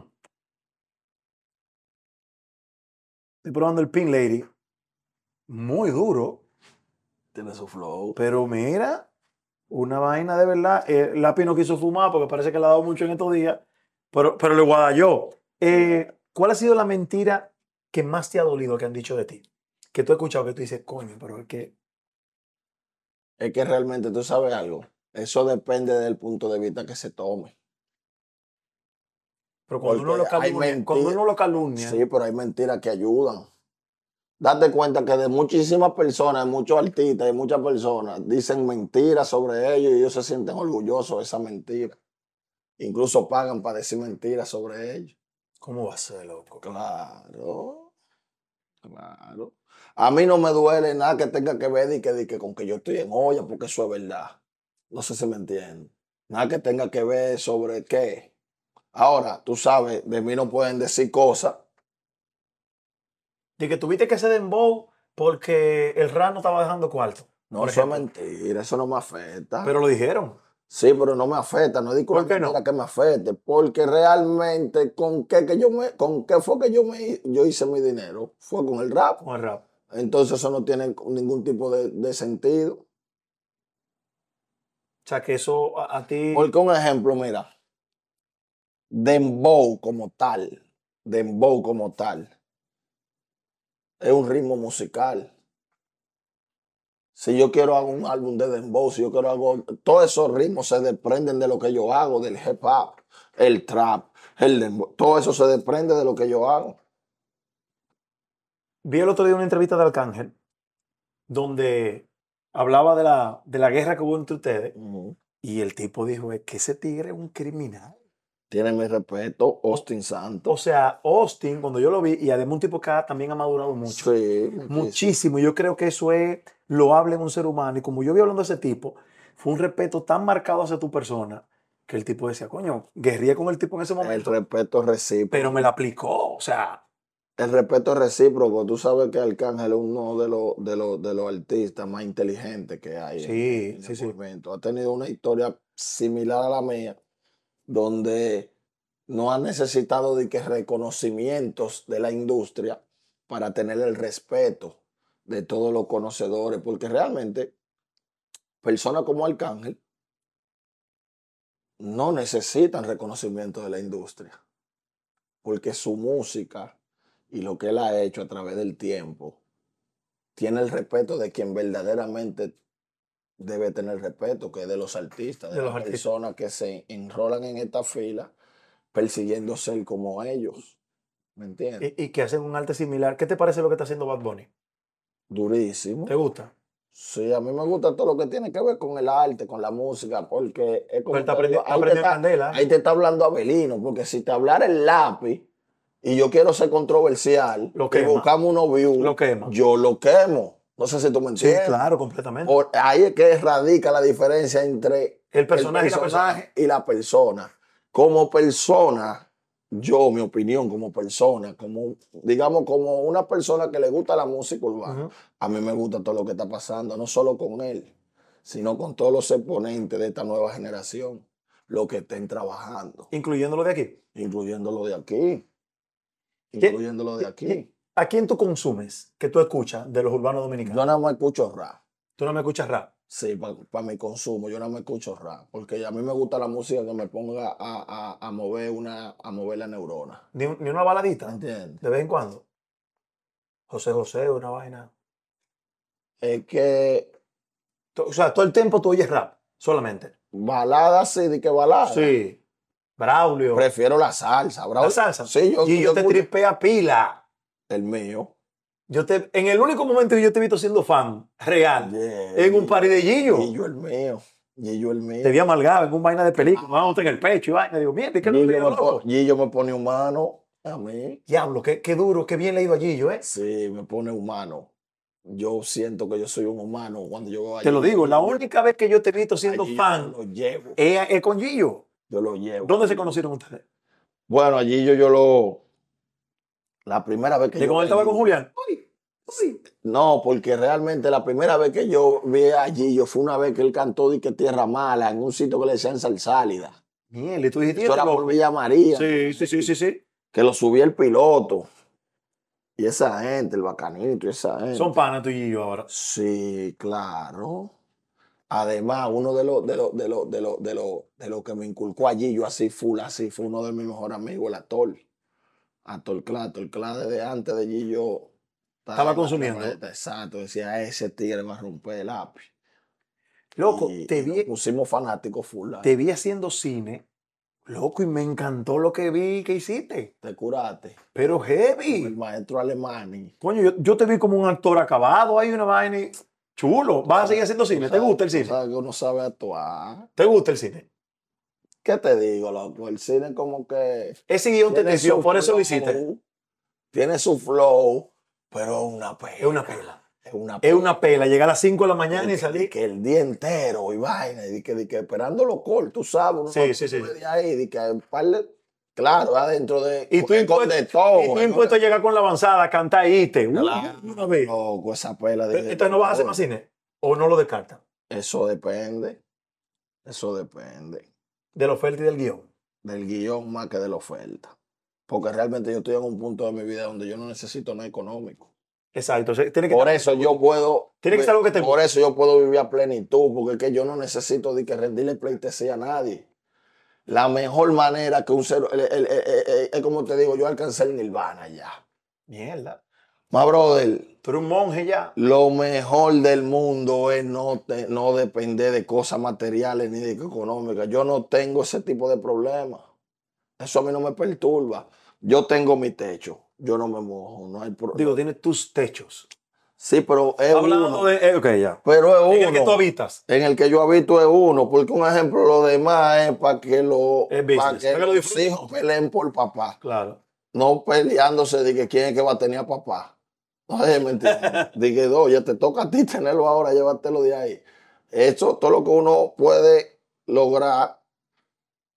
Estoy probando el pink lady. Muy duro. Tiene su flow. Pero mira, una vaina de verdad. Eh, Lápiz no quiso fumar porque parece que le ha dado mucho en estos días. Pero, pero le guadalló. Eh, ¿Cuál ha sido la mentira que más te ha dolido que han dicho de ti? Que tú has escuchado que tú dices, coño, pero es que. Es que realmente tú sabes algo. Eso depende del punto de vista que se tome. Pero cuando uno, lo calumnia, cuando uno lo calumnia, Sí, pero hay mentiras que ayudan. Date cuenta que de muchísimas personas, de muchos artistas y muchas personas dicen mentiras sobre ellos y ellos se sienten orgullosos de esa mentira. Incluso pagan para decir mentiras sobre ellos. ¿cómo va a ser, loco? Claro, claro. A mí no me duele nada que tenga que ver y que, con que yo estoy en olla, porque eso es verdad. No sé si me entienden. Nada que tenga que ver sobre qué. Ahora, tú sabes, de mí no pueden decir cosas. De que tuviste que hacer dembow porque el RAN no estaba dejando cuarto. No, eso es mentira, eso no me afecta. Pero lo dijeron. sí, pero no me afecta, no digo ¿Por qué no? que me afecte, porque realmente con qué que yo me, con qué fue que yo me yo hice mi dinero, fue con el rap. Con el rap. Entonces eso no tiene ningún tipo de, de sentido. O sea, que eso a, a ti. Porque un ejemplo, mira, dembow como tal, dembow como tal, es un ritmo musical. Si yo quiero hago un álbum de dembow, si yo quiero algo, todos esos ritmos se desprenden de lo que yo hago, del hip hop, el trap, el dembow, todo eso se desprende de lo que yo hago. Vi el otro día una entrevista de Arcángel donde hablaba de la, de la guerra que hubo entre ustedes y el tipo dijo, es que ese tigre es un criminal. Tiene mi respeto, Austin O Santos. sea, Austin, cuando yo lo vi, y además un tipo que ha- también ha madurado mucho, Sí, muchísimo. muchísimo. Yo creo que eso es loable en un ser humano. Y como yo vi hablando de ese tipo, fue un respeto tan marcado hacia tu persona que el tipo decía, coño, guerría con el tipo en ese El momento, respeto recíproco. pero me la aplicó. O sea, El respeto recíproco. Tú sabes que Arcángel es uno de los, de los, de los artistas más inteligentes que hay en- Sí, en, sí, el sí. movimiento. Ha tenido una historia similar a la mía, donde no ha necesitado de que reconocimientos de la industria para tener el respeto de todos los conocedores, porque realmente personas como Arcángel no necesitan reconocimiento de la industria, porque su música y lo que él ha hecho a través del tiempo tiene el respeto de quien verdaderamente debe tener respeto, que es de los artistas, de, De los las artistas. personas que se enrolan en esta fila persiguiendo ser como ellos. ¿Me entiendes? y, y que hacen un arte similar. ¿Qué te parece lo que está haciendo Bad Bunny? Durísimo. ¿Te gusta? Sí, a mí me gusta todo lo que tiene que ver con el arte, con la música, porque es como está te está ahí, te está, ahí te está hablando Abelino, porque si te hablara el lápiz y yo quiero ser controversial Lo y buscamos unos views, Lo quema. yo lo quemo. No sé si tú me Sí, entiendes. claro, completamente. Ahí es que radica la diferencia entre el personaje, el y la persona. personaje y la persona. Como persona, yo, mi opinión como persona, como, digamos, como una persona que le gusta la música urbana, a mí me gusta todo lo que está pasando, no solo con él, sino con todos los exponentes de esta nueva generación, lo que estén trabajando, Incluyendo lo de aquí. incluyendo lo de aquí, ¿Qué- incluyendo lo de aquí. ¿A quién tú consumes que tú escuchas de los urbanos dominicanos? Yo nada más escucho rap. Tú no me escuchas rap. Sí, para mi consumo, yo no me escucho rap, porque a mí me gusta la música que me ponga a, a- a mover una, a mover la neurona. Ni, ni una baladita. ¿Entiendes? De vez en cuando. José José, una vaina. Es que O sea, todo el tiempo tú oyes rap, solamente. balada sí, de que balada. Sí. Braulio. Prefiero la salsa, bro. La salsa. Sí, yo, y yo te escucho tripea pila. El mío. Yo te, en el único momento que yo te he visto siendo fan real, Yeah. en un party de Gillo. Yo el mío. Yo el mío. Te vi amalgado en un vaina de película, vamos en el pecho y vaina. Digo, mierda, ¿y ¿qué Gillo yo me, Gillo me pone humano a mí. Diablo, qué, qué duro, qué bien leído a Gillo, ¿eh? Sí, me pone humano. Yo siento que yo soy un humano cuando yo veo a Te lo Gillo. digo, la única vez que yo te he visto siendo Gillo fan Yo lo llevo. es, es con Gillo. Yo lo llevo. ¿Dónde se conocieron ustedes? Bueno, a Gillo yo lo. La primera vez que ¿De yo. cuando él estaba con Julián? Uy, uy. No, porque realmente la primera vez que yo vi a Gillo fue una vez que él cantó de que Tierra Mala en un sitio que le decían Salsálida. Mierda, y tú dijiste, Eso era por Villa María. Sí, sí, sí, sí, sí. Que lo subía el piloto. Y esa gente, el bacanito, y esa gente. Son panas tú y Gillo ahora. Sí, claro. Además, uno de los de los de los de los de los de los que me inculcó a Gillo así full, así, fue uno de mis mejores amigos, el Ator. Ator Cla, Ator Cla desde antes de Gillo. Estaba en la consumiendo. Exacto, decía, ese tigre va a romper el lápiz. Loco, Y- te vi, pusimos fanáticos full. te vi haciendo cine, loco, y me encantó lo que vi que hiciste. Te curaste. Pero Con el heavy. maestro Alemani. Coño, yo, yo te vi como un actor acabado, hay una vaina y- chulo. ¿Vas a seguir haciendo cine? ¿Te gusta el cine? sabes que uno sabe actuar. ¿Te gusta el cine? ¿Qué te digo, loco? El cine como que... Ese guion te su por eso lo hiciste. Tiene su flow, pero es una pela. Es una pela. Es una Es una pela. Llegar a las 5 de la mañana y salir. que el día entero y vaina, y que, que esperando lo corto, tú sabes. uno Sí, no sí, sí. de ahí, de que un par de- claro, adentro de, Y tú impuesto, de todo. y tú ¿no? impuesto a llegar con la avanzada, cantar y. Uh, Claro, una vez. loco, esa pela de- Entonces no vas a hacer más cine. ¿O no lo descartas? Eso depende. Eso depende. De la oferta y del guion. Del guion más que de la oferta. Porque realmente yo estoy en un punto de mi vida donde yo no necesito nada económico. Exacto. o sea, tiene que Por eso yo puedo. Tiene que ser algo que te Por eso yo puedo vivir a plenitud, porque es que yo no necesito de que rendirle pleitesía a nadie. La mejor manera que un ser. Es como te digo, yo alcancé el nirvana ya. Mierda. Ma brother, Tú eres un monje ya. lo mejor del mundo es no, te- no depender de cosas materiales ni de económicas. Yo no tengo ese tipo de problemas. Eso a mí no me perturba. Yo tengo mi techo. Yo no me mojo. No hay problema. Digo, tienes tus techos. sí, pero es Hablando uno. de. eh, ok, ya. Pero es En el que tú uno. habitas. En el que yo habito es uno, porque un ejemplo, lo demás es para que, lo, para que que lo los hijos peleen por papá. Claro. No peleándose de que quién es que va a tener a papá. No sé, ¿me entiendes? de que, oye, te toca a ti tenerlo ahora, llévatelo de ahí. Eso, todo lo que uno puede lograr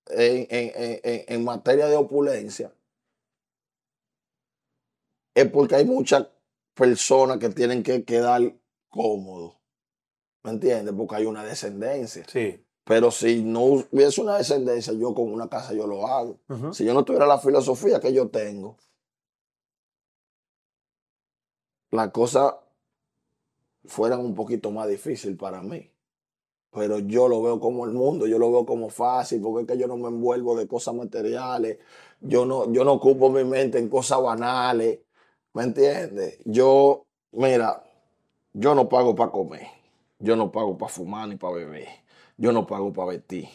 en, en- en- en- materia de opulencia es porque hay muchas personas que tienen que quedar cómodos. ¿Me entiendes? Porque hay una descendencia. Sí. Pero si no hubiese una descendencia, yo con una casa yo lo hago. Si yo no tuviera la filosofía que yo tengo, las cosas fueran un poquito más difícil para mí. Pero yo lo veo como el mundo, yo lo veo como fácil, porque es que yo no me envuelvo de cosas materiales, yo no, yo no ocupo mi mente en cosas banales, ¿me entiendes? Yo, mira, yo no pago para comer, yo no pago para fumar ni para beber, yo no pago para vestir,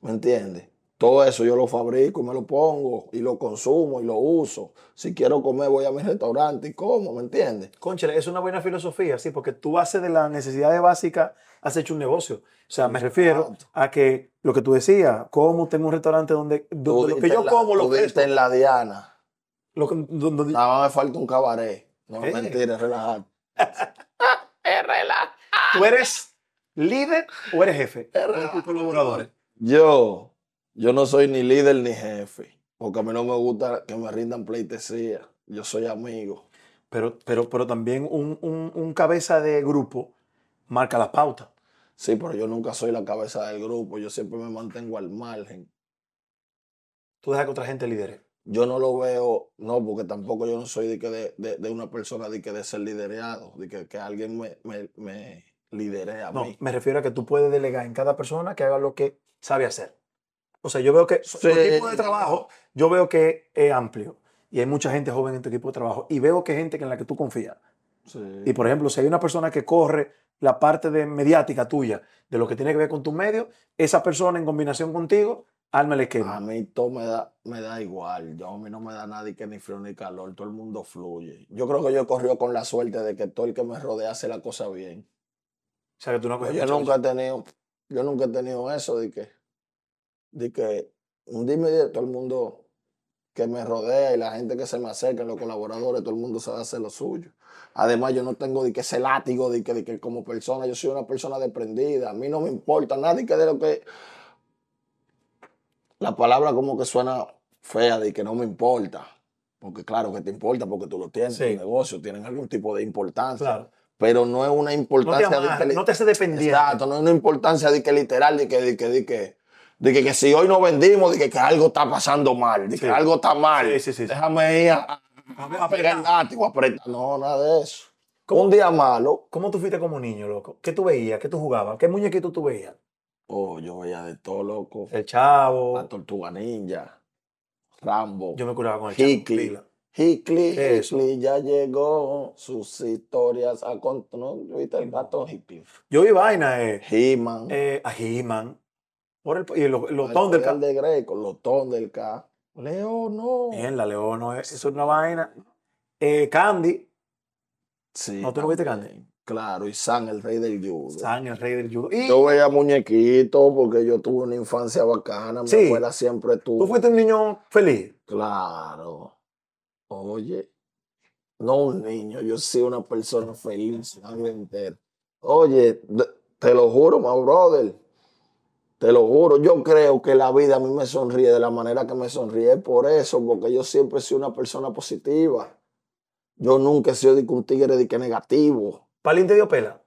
¿me entiendes? Todo eso yo lo fabrico y me lo pongo y lo consumo y lo uso. Si quiero comer voy a mi restaurante y como, ¿me entiendes? Conchale, es una buena filosofía, sí, porque tú haces de las necesidades básicas, has hecho un negocio. O sea, me refiero a que lo que tú decías, como tengo un restaurante donde, donde lo que yo como lo ofrezco. en la diana. Lo que- donde- Nada más me falta un cabaret. No, Eh. mentira, relajate. ¿Tú eres líder o eres jefe con tus colaboradores? Yo, yo no soy ni líder ni jefe, porque a mí no me gusta que me rindan pleitesía. Yo soy amigo. Pero, pero, pero también un, un- un cabeza de grupo marca las pautas. Sí, pero yo nunca soy la cabeza del grupo. Yo siempre me mantengo al margen. Tú dejas que otra gente lidere. Yo no lo veo, no, porque tampoco yo no soy de, que de, de- de una persona de, que de ser liderado, de que, que alguien me, me, me lidere a No, mí. me refiero a que tú puedes delegar en cada persona que haga lo que sabe hacer. O sea, yo veo que Sí. tu equipo de trabajo, yo veo que es amplio. Y hay mucha gente joven en tu equipo de trabajo. Y veo que hay gente en la que tú confías. Sí. Y por ejemplo, si hay una persona que corre la parte de mediática tuya, de lo que tiene que ver con tus medios, esa persona en combinación contigo, arma el A esquema. mí todo me da, me da igual. Yo, a mí no me da nada y que ni frío ni calor. Todo el mundo fluye. Yo creo que yo he corrido con la suerte de que todo el que me rodea hace la cosa bien. O sea, que tú no Pues coges yo nunca he tenido, yo nunca he tenido eso de que, de que un dime de todo el mundo que me rodea y la gente que se me acerca, los colaboradores, todo el mundo sabe hacer lo suyo. Además, yo no tengo de que ese látigo de que, de que como persona, yo soy una persona desprendida. A mí no me importa nada que de lo que. La palabra como que suena fea de que no me importa. Porque claro que te importa porque tú lo tienes, Sí. tu negocio, tienen algún tipo de importancia. Claro. Pero no es una No te, importancia de que- no te hace dependiente. Exacto, no es una importancia de que literal, de que, de que, de que, de que, que si hoy no vendimos, de que, que algo está pasando mal, de que Sí. algo está mal. Sí, sí, sí. Déjame ir a, a- A- pegar el látigo, apretar. No, nada de eso. ¿Cómo? Un día malo, ¿Cómo tú fuiste como niño, loco? ¿Qué tú veías? ¿Qué tú jugabas? ¿Qué muñequito tú veías? oh, yo veía de todo, loco. El chavo. La tortuga ninja, Rambo, Yo me curaba con el chavo. Hickley. pila. Hickley. Hickley ya llegó, sus historias a contar. ¿No viste el gato Hickley? Yo vi vaina eh, He-Man. eh, a He-Man. Por el, y los, los el Thundercats. poder de Greco, los Thundercats. Leo, no. Bien, la León no es, eso es una vaina. Eh, Candy, Sí, ¿No tú no viste también. Claro, y San, el rey del judo. San, el rey del judo. Y Yo veía muñequitos porque yo tuve una infancia bacana. Mi Sí. abuela siempre tuvo. tú fuiste un niño feliz. Claro. Oye, no un niño, yo soy una persona feliz entera. Oye, te lo juro, my brother. Te lo juro, yo creo que la vida a mí me sonríe de la manera que me sonríe por eso, porque yo siempre he sido una persona positiva. Yo nunca he sido de un tigre de que negativo. Palín te dio pela.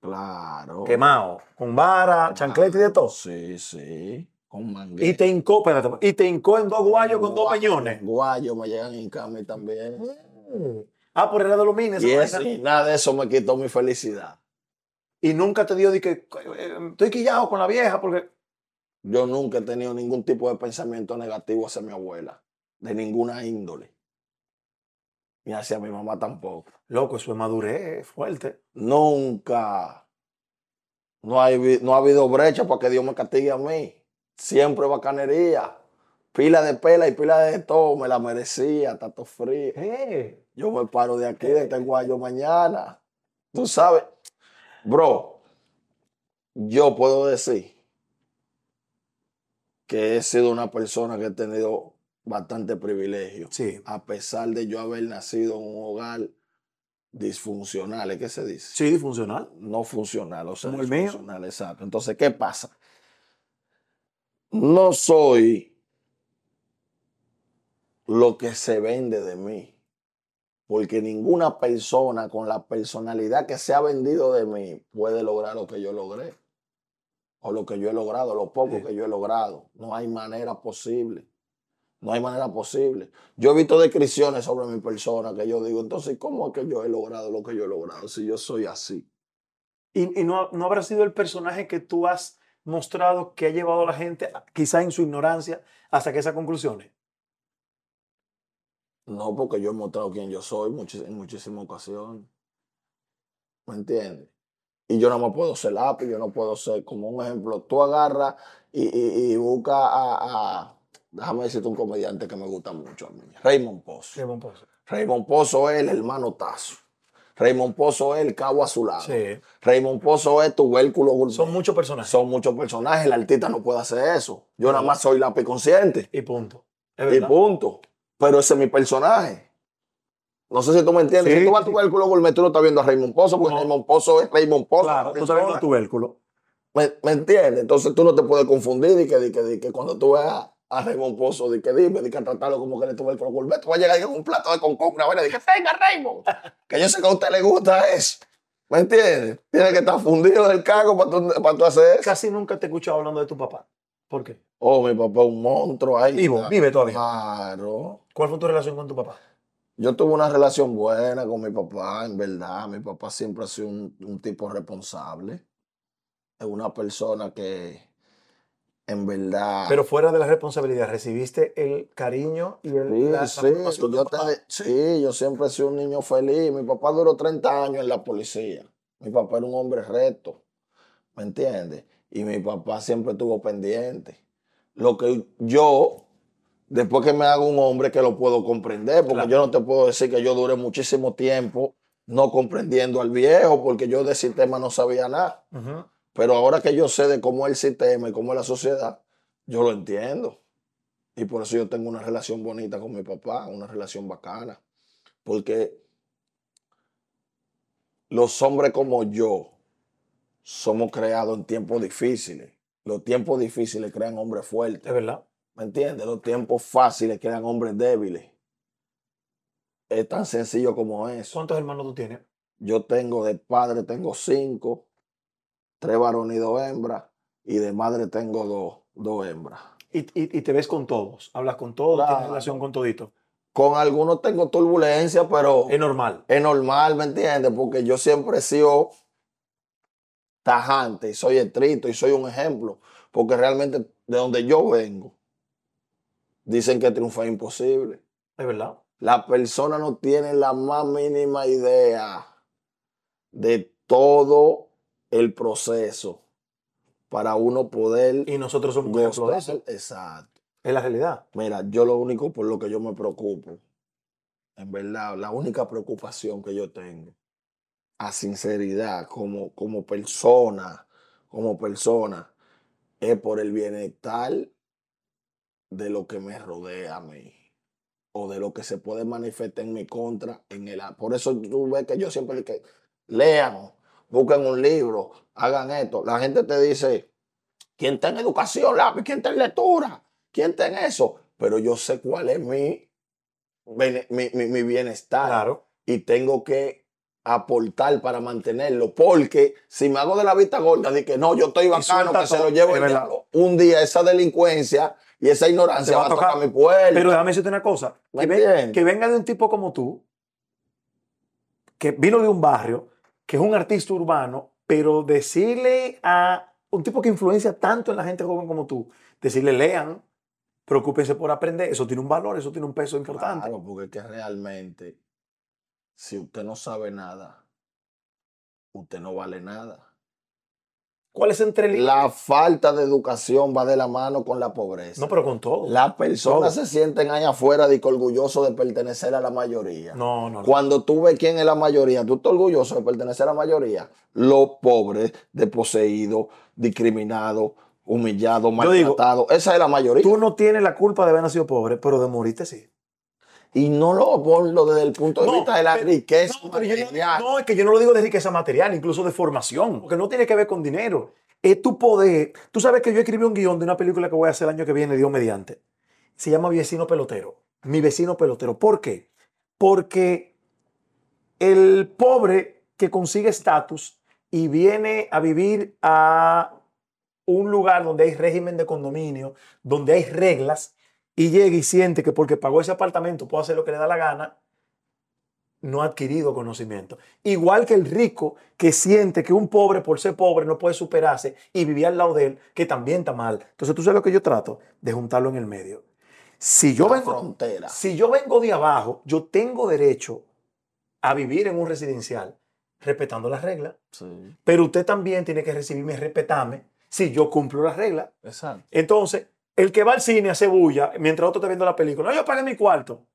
Claro. Quemado. Con vara, chancleta y de todo. Sí, sí. Con manguera. Y te hincó, espérate, y te hincó en dos guayos con dos peñones. Guayo me llegan en cama también. Ah, por los mines. Y, eso, y nada de eso me quitó mi felicidad. Y nunca te dio de que eh, estoy quillado con la vieja porque. Yo nunca he tenido ningún tipo de pensamiento negativo hacia mi abuela, de ninguna índole. ni hacia mi mamá tampoco. Loco, eso es madurez fuerte. Nunca. No, hay, no ha habido brecha para que Dios me castigue a mí. Siempre bacanería. Pila de pela y pila de todo. Me la merecía, tato frío. Eh, Yo me paro de aquí, de este guayo mañana. Tú sabes, bro, yo puedo decir que he sido una persona que he tenido bastante privilegio. sí, A pesar de yo haber nacido en un hogar disfuncional, ¿es que se dice? sí, disfuncional. no funcional, o sea, Como el mío. disfuncional, exacto. Entonces, ¿qué pasa? No soy lo que se vende de mí, porque ninguna persona con la personalidad que se ha vendido de mí puede lograr lo que yo logré, o lo que yo he logrado, lo poco Sí. que yo he logrado. No hay manera posible. No hay manera posible. Yo he visto descripciones sobre mi persona que yo digo, entonces, ¿cómo es que yo he logrado lo que yo he logrado si yo soy así? Y, y no, no habrá sido el personaje que tú has mostrado que ha llevado a la gente, quizá en su ignorancia, hasta que esas conclusiones. No, porque yo he mostrado quién yo soy muchis- en muchísimas ocasiones. ¿Me entiendes? Y yo no me puedo ser lápiz, yo no puedo ser, como un ejemplo, tú agarras y, y, y buscas a, a- déjame decirte un comediante que me gusta mucho a mí, Raymond Pozo. Buen pozo. Raymond Pozo es el hermano Tazo. Raymond Pozo es el cabo azulado. Sí. Raymond Pozo es tubérculo gourmet. Son muchos personajes. Son muchos personajes, el artista no puede hacer eso. Yo nada más soy lápiz consciente. Y punto. Es Y punto. Pero ese es mi personaje. No sé si tú me entiendes. Sí, si tú vas a sí. tu vehículo gourmet, tú no estás viendo a Raymond Pozo, porque No. Raymond Pozo es Raymond Pozo. Claro, la tú estás viendo persona. tubérculo. ¿Me, me entiendes? Entonces tú no te puedes confundir y que, di que, di que cuando tú veas a Raymond Pozo, di que dime, di que tratarlo como que le tuve el gourmet, tú vas a llegar con un plato de concón, una vaina, y que venga Raymond. que yo sé que a usted le gusta eso. ¿Me entiendes? Tiene que estar fundido del cago para tú, para tú hacer eso. Casi nunca te he escuchado hablando de tu papá. ¿Por qué? Oh, mi papá es un monstruo ahí. Vivo, vive todavía. Claro. ¿Cuál fue tu relación con tu papá? Yo tuve una relación buena con mi papá, en verdad. Mi papá siempre ha sido un, un tipo responsable. Es una persona que, en verdad. Pero fuera de la responsabilidad, ¿recibiste el cariño y el, sí, la sí, yo te- sí, yo siempre he sido un niño feliz. Mi papá duró 30 años en la policía. Mi papá era un hombre recto, ¿me entiendes? Y mi papá siempre estuvo pendiente. Lo que yo, después que me hago un hombre, que lo puedo comprender, porque Claro. yo no te puedo decir que yo duré muchísimo tiempo no comprendiendo al viejo, porque yo de sistema no sabía nada. Pero ahora que yo sé de cómo es el sistema y cómo es la sociedad, yo lo entiendo. Y por eso yo tengo una relación bonita con mi papá, una relación bacana. Porque los hombres como yo somos creados en tiempos difíciles. Los tiempos difíciles crean hombres Es fuertes. verdad. ¿Me entiendes? Los tiempos fáciles crean hombres débiles. Es tan sencillo como eso. ¿Cuántos hermanos tú tienes? Yo tengo de padre, tengo cinco, tres varones y dos hembras, y de madre tengo dos, dos hembras. Y, y- y te ves con todos. Hablas con todos, tienes relación con todito. Con algunos tengo turbulencia, pero Es normal. es normal, ¿me entiendes? Porque yo siempre he sido tajante y soy estricto y soy un ejemplo. Porque realmente de donde yo vengo, dicen que triunfar es imposible. Es verdad. La persona no tiene la más mínima idea de todo el proceso para uno poder Y nosotros somos un ejemplo de eso. gozar. Exacto. Es la realidad. Mira, yo lo único por lo que yo me preocupo, en verdad, la única preocupación que yo tengo, a sinceridad, como, como persona, como persona, es por el bienestar de lo que me rodea a mí o de lo que se puede manifestar en mi contra. En el, por eso tú ves que yo siempre que lean, busquen un libro, hagan esto. La gente te dice, ¿quién está en educación, lápiz? ¿Quién está en lectura? ¿Quién está en eso? Pero yo sé cuál es mi, mi, mi- mi bienestar Claro. y tengo que aportar para mantenerlo. Porque si me hago de la vista gorda, de que no, yo estoy bacano, que se lo llevo el diablo, un día esa delincuencia y esa ignorancia va va a tocar mi puerta. Pero déjame decirte una cosa. ¿Me Que, venga de un tipo como tú, que vino de un barrio, que es un artista urbano, pero decirle a un tipo que influencia tanto en la gente joven como tú, decirle lean, preocúpense por aprender, eso tiene un valor, eso tiene un peso importante. Claro, porque es que realmente si usted no sabe nada, usted no vale nada. ¿Cuál es entre? La falta de educación va de la mano con la pobreza. No, pero con todo. Las personas se sienten allá afuera de que orgullosos de pertenecer a la mayoría. No, no, no. Cuando tú ves quién es la mayoría, tú estás orgulloso de pertenecer a la mayoría. Los pobres, desposeídos, discriminados, humillados, maltratados. Esa es la mayoría. Tú no tienes la culpa de haber nacido pobre, pero de morirte sí. Y no lo ponlo desde el punto de No, vista de la pero- riqueza No, pero yo no- material. no, es que yo no lo digo de riqueza material, incluso de formación, porque no tiene que ver con dinero. Es tu poder. Tú sabes que yo escribí un guion de una película que voy a hacer el año que viene, Dios mediante. Se llama vecino pelotero. Mi vecino pelotero. ¿Por qué? Porque el pobre que consigue estatus y viene a vivir a un lugar donde hay régimen de condominio, donde hay reglas, y llega y siente que porque pagó ese apartamento puede hacer lo que le da la gana, no ha adquirido conocimiento. Igual que el rico que siente que un pobre por ser pobre no puede superarse y vivir al lado de él, que también está mal. Entonces tú sabes lo que yo trato de juntarlo en el medio. Si yo La vengo, frontera. si yo vengo de abajo, yo tengo derecho a vivir en un residencial respetando las reglas, Sí, pero usted también tiene que recibirme y respetarme si yo cumplo las reglas. exacto. Entonces, el que va al cine hace bulla mientras otro está viendo la película. No, yo pagué mi cuarto.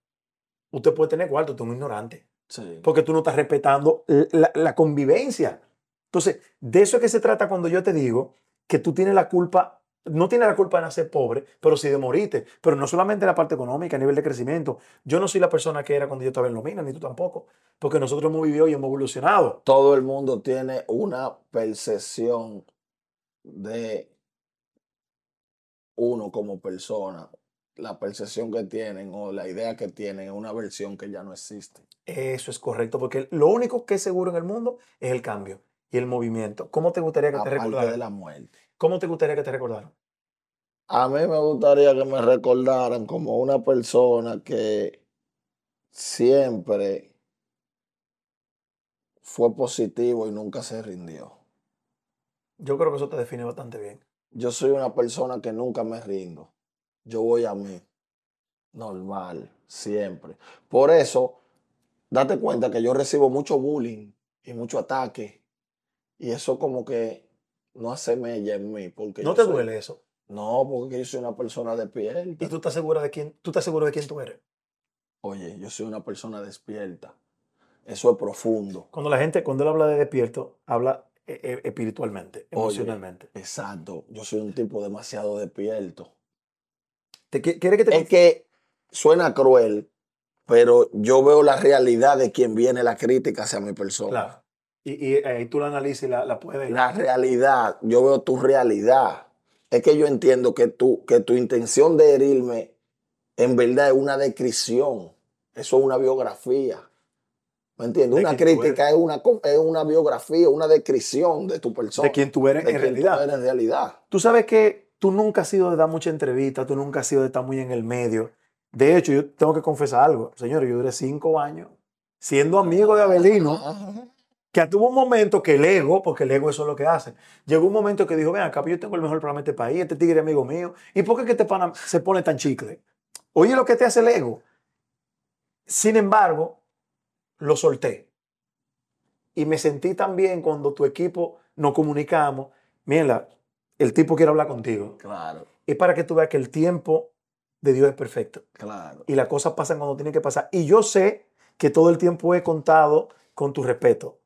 Usted puede tener cuarto, usted es un ignorante. Sí. Porque tú no estás respetando la, la convivencia. Entonces, de eso es que se trata cuando yo te digo que tú tienes la culpa, no tienes la culpa de nacer pobre, pero sí de morirte. Pero no solamente la parte económica, a nivel de crecimiento. Yo no soy la persona que era cuando yo estaba en Lomina, ni tú tampoco. Porque nosotros hemos vivido y hemos evolucionado. Todo el mundo tiene una percepción de uno como persona. La percepción que tienen o la idea que tienen es una versión que ya no existe. Eso es correcto, porque lo único que es seguro en el mundo es el cambio y el movimiento. ¿Cómo te gustaría que te Aparte de recordaran? la muerte. ¿Cómo te gustaría que te recordaran? A mí me gustaría que me recordaran como una persona que siempre fue positivo y nunca se rindió. Yo creo que eso te define bastante bien. Yo soy una persona que nunca me rindo. Yo voy a mí. Normal, siempre. Por eso, date cuenta que yo recibo mucho bullying y mucho ataque. Y eso como que no hace mella en mí. Porque ¿No te soy- duele eso? No, porque yo soy una persona despierta. ¿Y tú estás segura de quién, tú estás seguro de quién tú eres? Oye, yo soy una persona despierta. Eso es profundo. Cuando la gente, cuando él habla de despierto, habla eh, eh, espiritualmente, Oye. emocionalmente. Exacto. Yo soy un tipo demasiado despierto. ¿Te, qui- ¿Quiere que te Es que suena cruel, pero yo veo la realidad de quien viene la crítica hacia mi persona. Claro. Y, y ahí tú la analizas y la, la puedes... La realidad, yo veo tu realidad. Es que yo entiendo que tu, que tu intención de herirme en verdad es una descripción. Eso es una biografía. ¿Me entiendes? De Una crítica es una, es una biografía, una descripción de tu persona. de quién tú eres de en quién tú realidad. eres en realidad. Tú sabes que tú nunca has sido de dar mucha entrevista, tú nunca has sido de estar muy en el medio. De hecho, yo tengo que confesar algo. Señores, yo duré cinco años siendo amigo de Abelino, que tuvo un momento que el ego, porque el ego eso es lo que hace, llegó un momento que dijo, ven acá, pues yo tengo el mejor programa de este país, este tigre es amigo mío, ¿y por qué es que este pana se pone tan chicle? Oye lo que te hace el ego. Sin embargo, lo solté. Y me sentí tan bien cuando tu equipo nos comunicamos, mira, el tipo quiere hablar contigo. Claro, Es para que tú veas que el tiempo de Dios es perfecto claro. y las cosas pasan cuando tienen que pasar. Y yo sé que todo el tiempo he contado con tu respeto.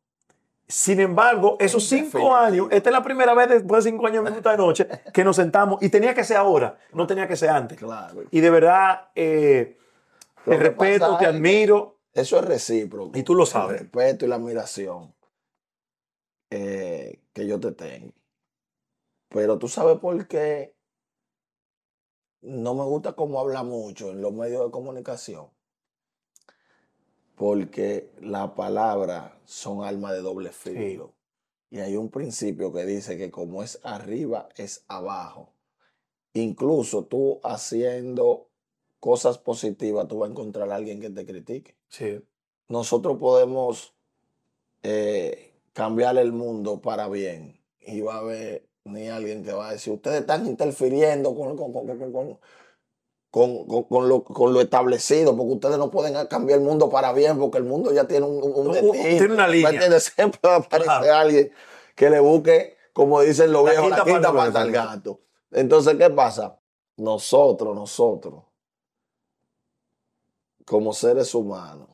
Sin embargo, esos cinco años, esta es la primera vez después de cinco años en Minuta de Noche que nos sentamos y tenía que ser ahora, no tenía que ser antes. Claro. Y de verdad, eh, te respeto, te admiro. Eso es recíproco. Y tú lo El sabes. respeto y la admiración eh, que yo te tengo. Pero tú sabes por qué no me gusta cómo habla mucho en los medios de comunicación. Porque las palabras son armas de doble filo. Y hay un principio que dice que como es arriba, es abajo. Incluso tú haciendo cosas positivas, tú vas a encontrar a alguien que te critique Sí. nosotros podemos eh, cambiar el mundo para bien. Y va a haber ni alguien que va a decir, ustedes están interfiriendo con... con- con- con- con-". con, con- con lo, con lo establecido, porque ustedes no pueden cambiar el mundo para bien, porque el mundo ya tiene un, destino. tiene una ¿Me línea. Siempre va a aparecer Claro. alguien que le busque, como dicen los La viejos, la quinta quinta pata al gato. Entonces, ¿qué pasa? Nosotros, nosotros, como seres humanos,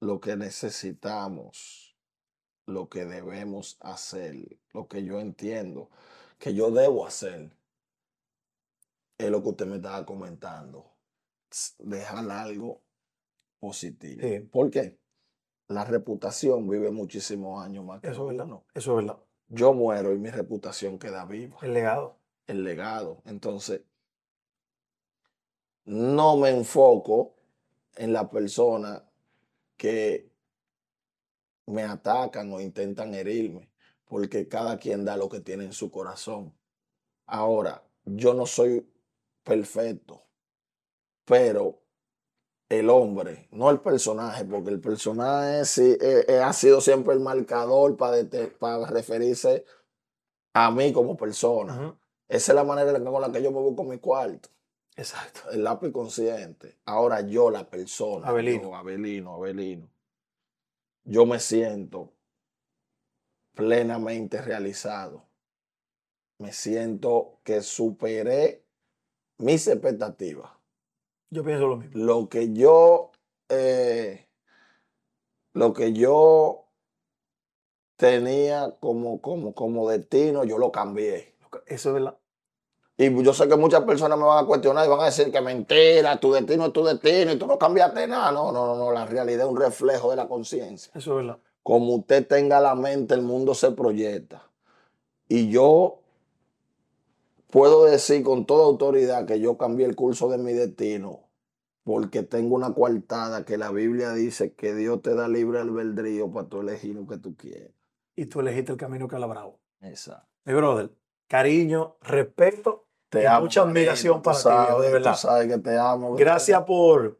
lo que necesitamos, lo que debemos hacer, lo que yo entiendo que yo debo hacer, es lo que usted me estaba comentando. Dejar algo positivo. Sí. ¿Por qué? La reputación vive muchísimos años más que Eso es verdad. uno. Eso es verdad. Yo muero y mi reputación queda viva El legado. el legado. Entonces, no me enfoco en la persona que me atacan o intentan herirme, porque cada quien da lo que tiene en su corazón. Ahora, yo no soy perfecto, pero el hombre, no el personaje, porque el personaje sí, eh, eh, ha sido siempre el marcador para, referirse a mí como persona. Esa es la manera con la que yo me busco mi cuarto. Exacto. El lápiz consciente. Ahora yo, la persona. Abelino. yo, Abelino, Abelino. Yo me siento plenamente realizado. Me siento que superé mis expectativas. Yo pienso lo mismo. Lo que yo, eh, lo que yo tenía como, como, como destino, yo lo cambié. Eso es verdad. Y yo sé que muchas personas me van a cuestionar y van a decir que mentira, tu destino es tu destino y tú no cambiaste nada. No, no, no, no, la realidad es un reflejo de la conciencia. Eso es verdad. Como usted tenga la mente, el mundo se proyecta. Y yo puedo decir con toda autoridad que yo cambié el curso de mi destino porque tengo una coartada que la Biblia dice que Dios te da libre albedrío para tú elegir lo que tú quieras. Y tú elegiste el camino calabravo. Exacto. Mi brother, cariño, respeto Te y amo. mucha admiración para ti, de verdad. Tú sabes que te amo. Gracias por,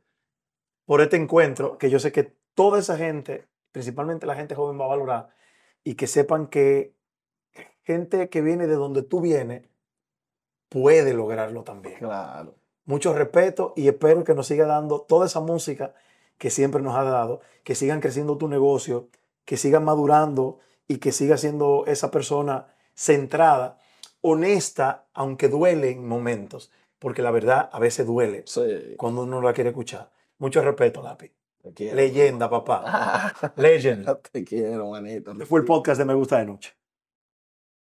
por este encuentro, que yo sé que toda esa gente, principalmente la gente joven, va a valorar y que sepan que gente que viene de donde tú vienes puede lograrlo también. Claro. Mucho respeto y espero que nos siga dando toda esa música que siempre nos ha dado, que sigan creciendo tu negocio, que sigan madurando y que siga siendo esa persona centrada, honesta, aunque duele en momentos, porque la verdad a veces duele Sí. cuando uno la quiere escuchar. Mucho respeto, Lápiz. Leyenda, papá. Legend. Te quiero, manito. Fue el podcast de Me Gusta de Noche.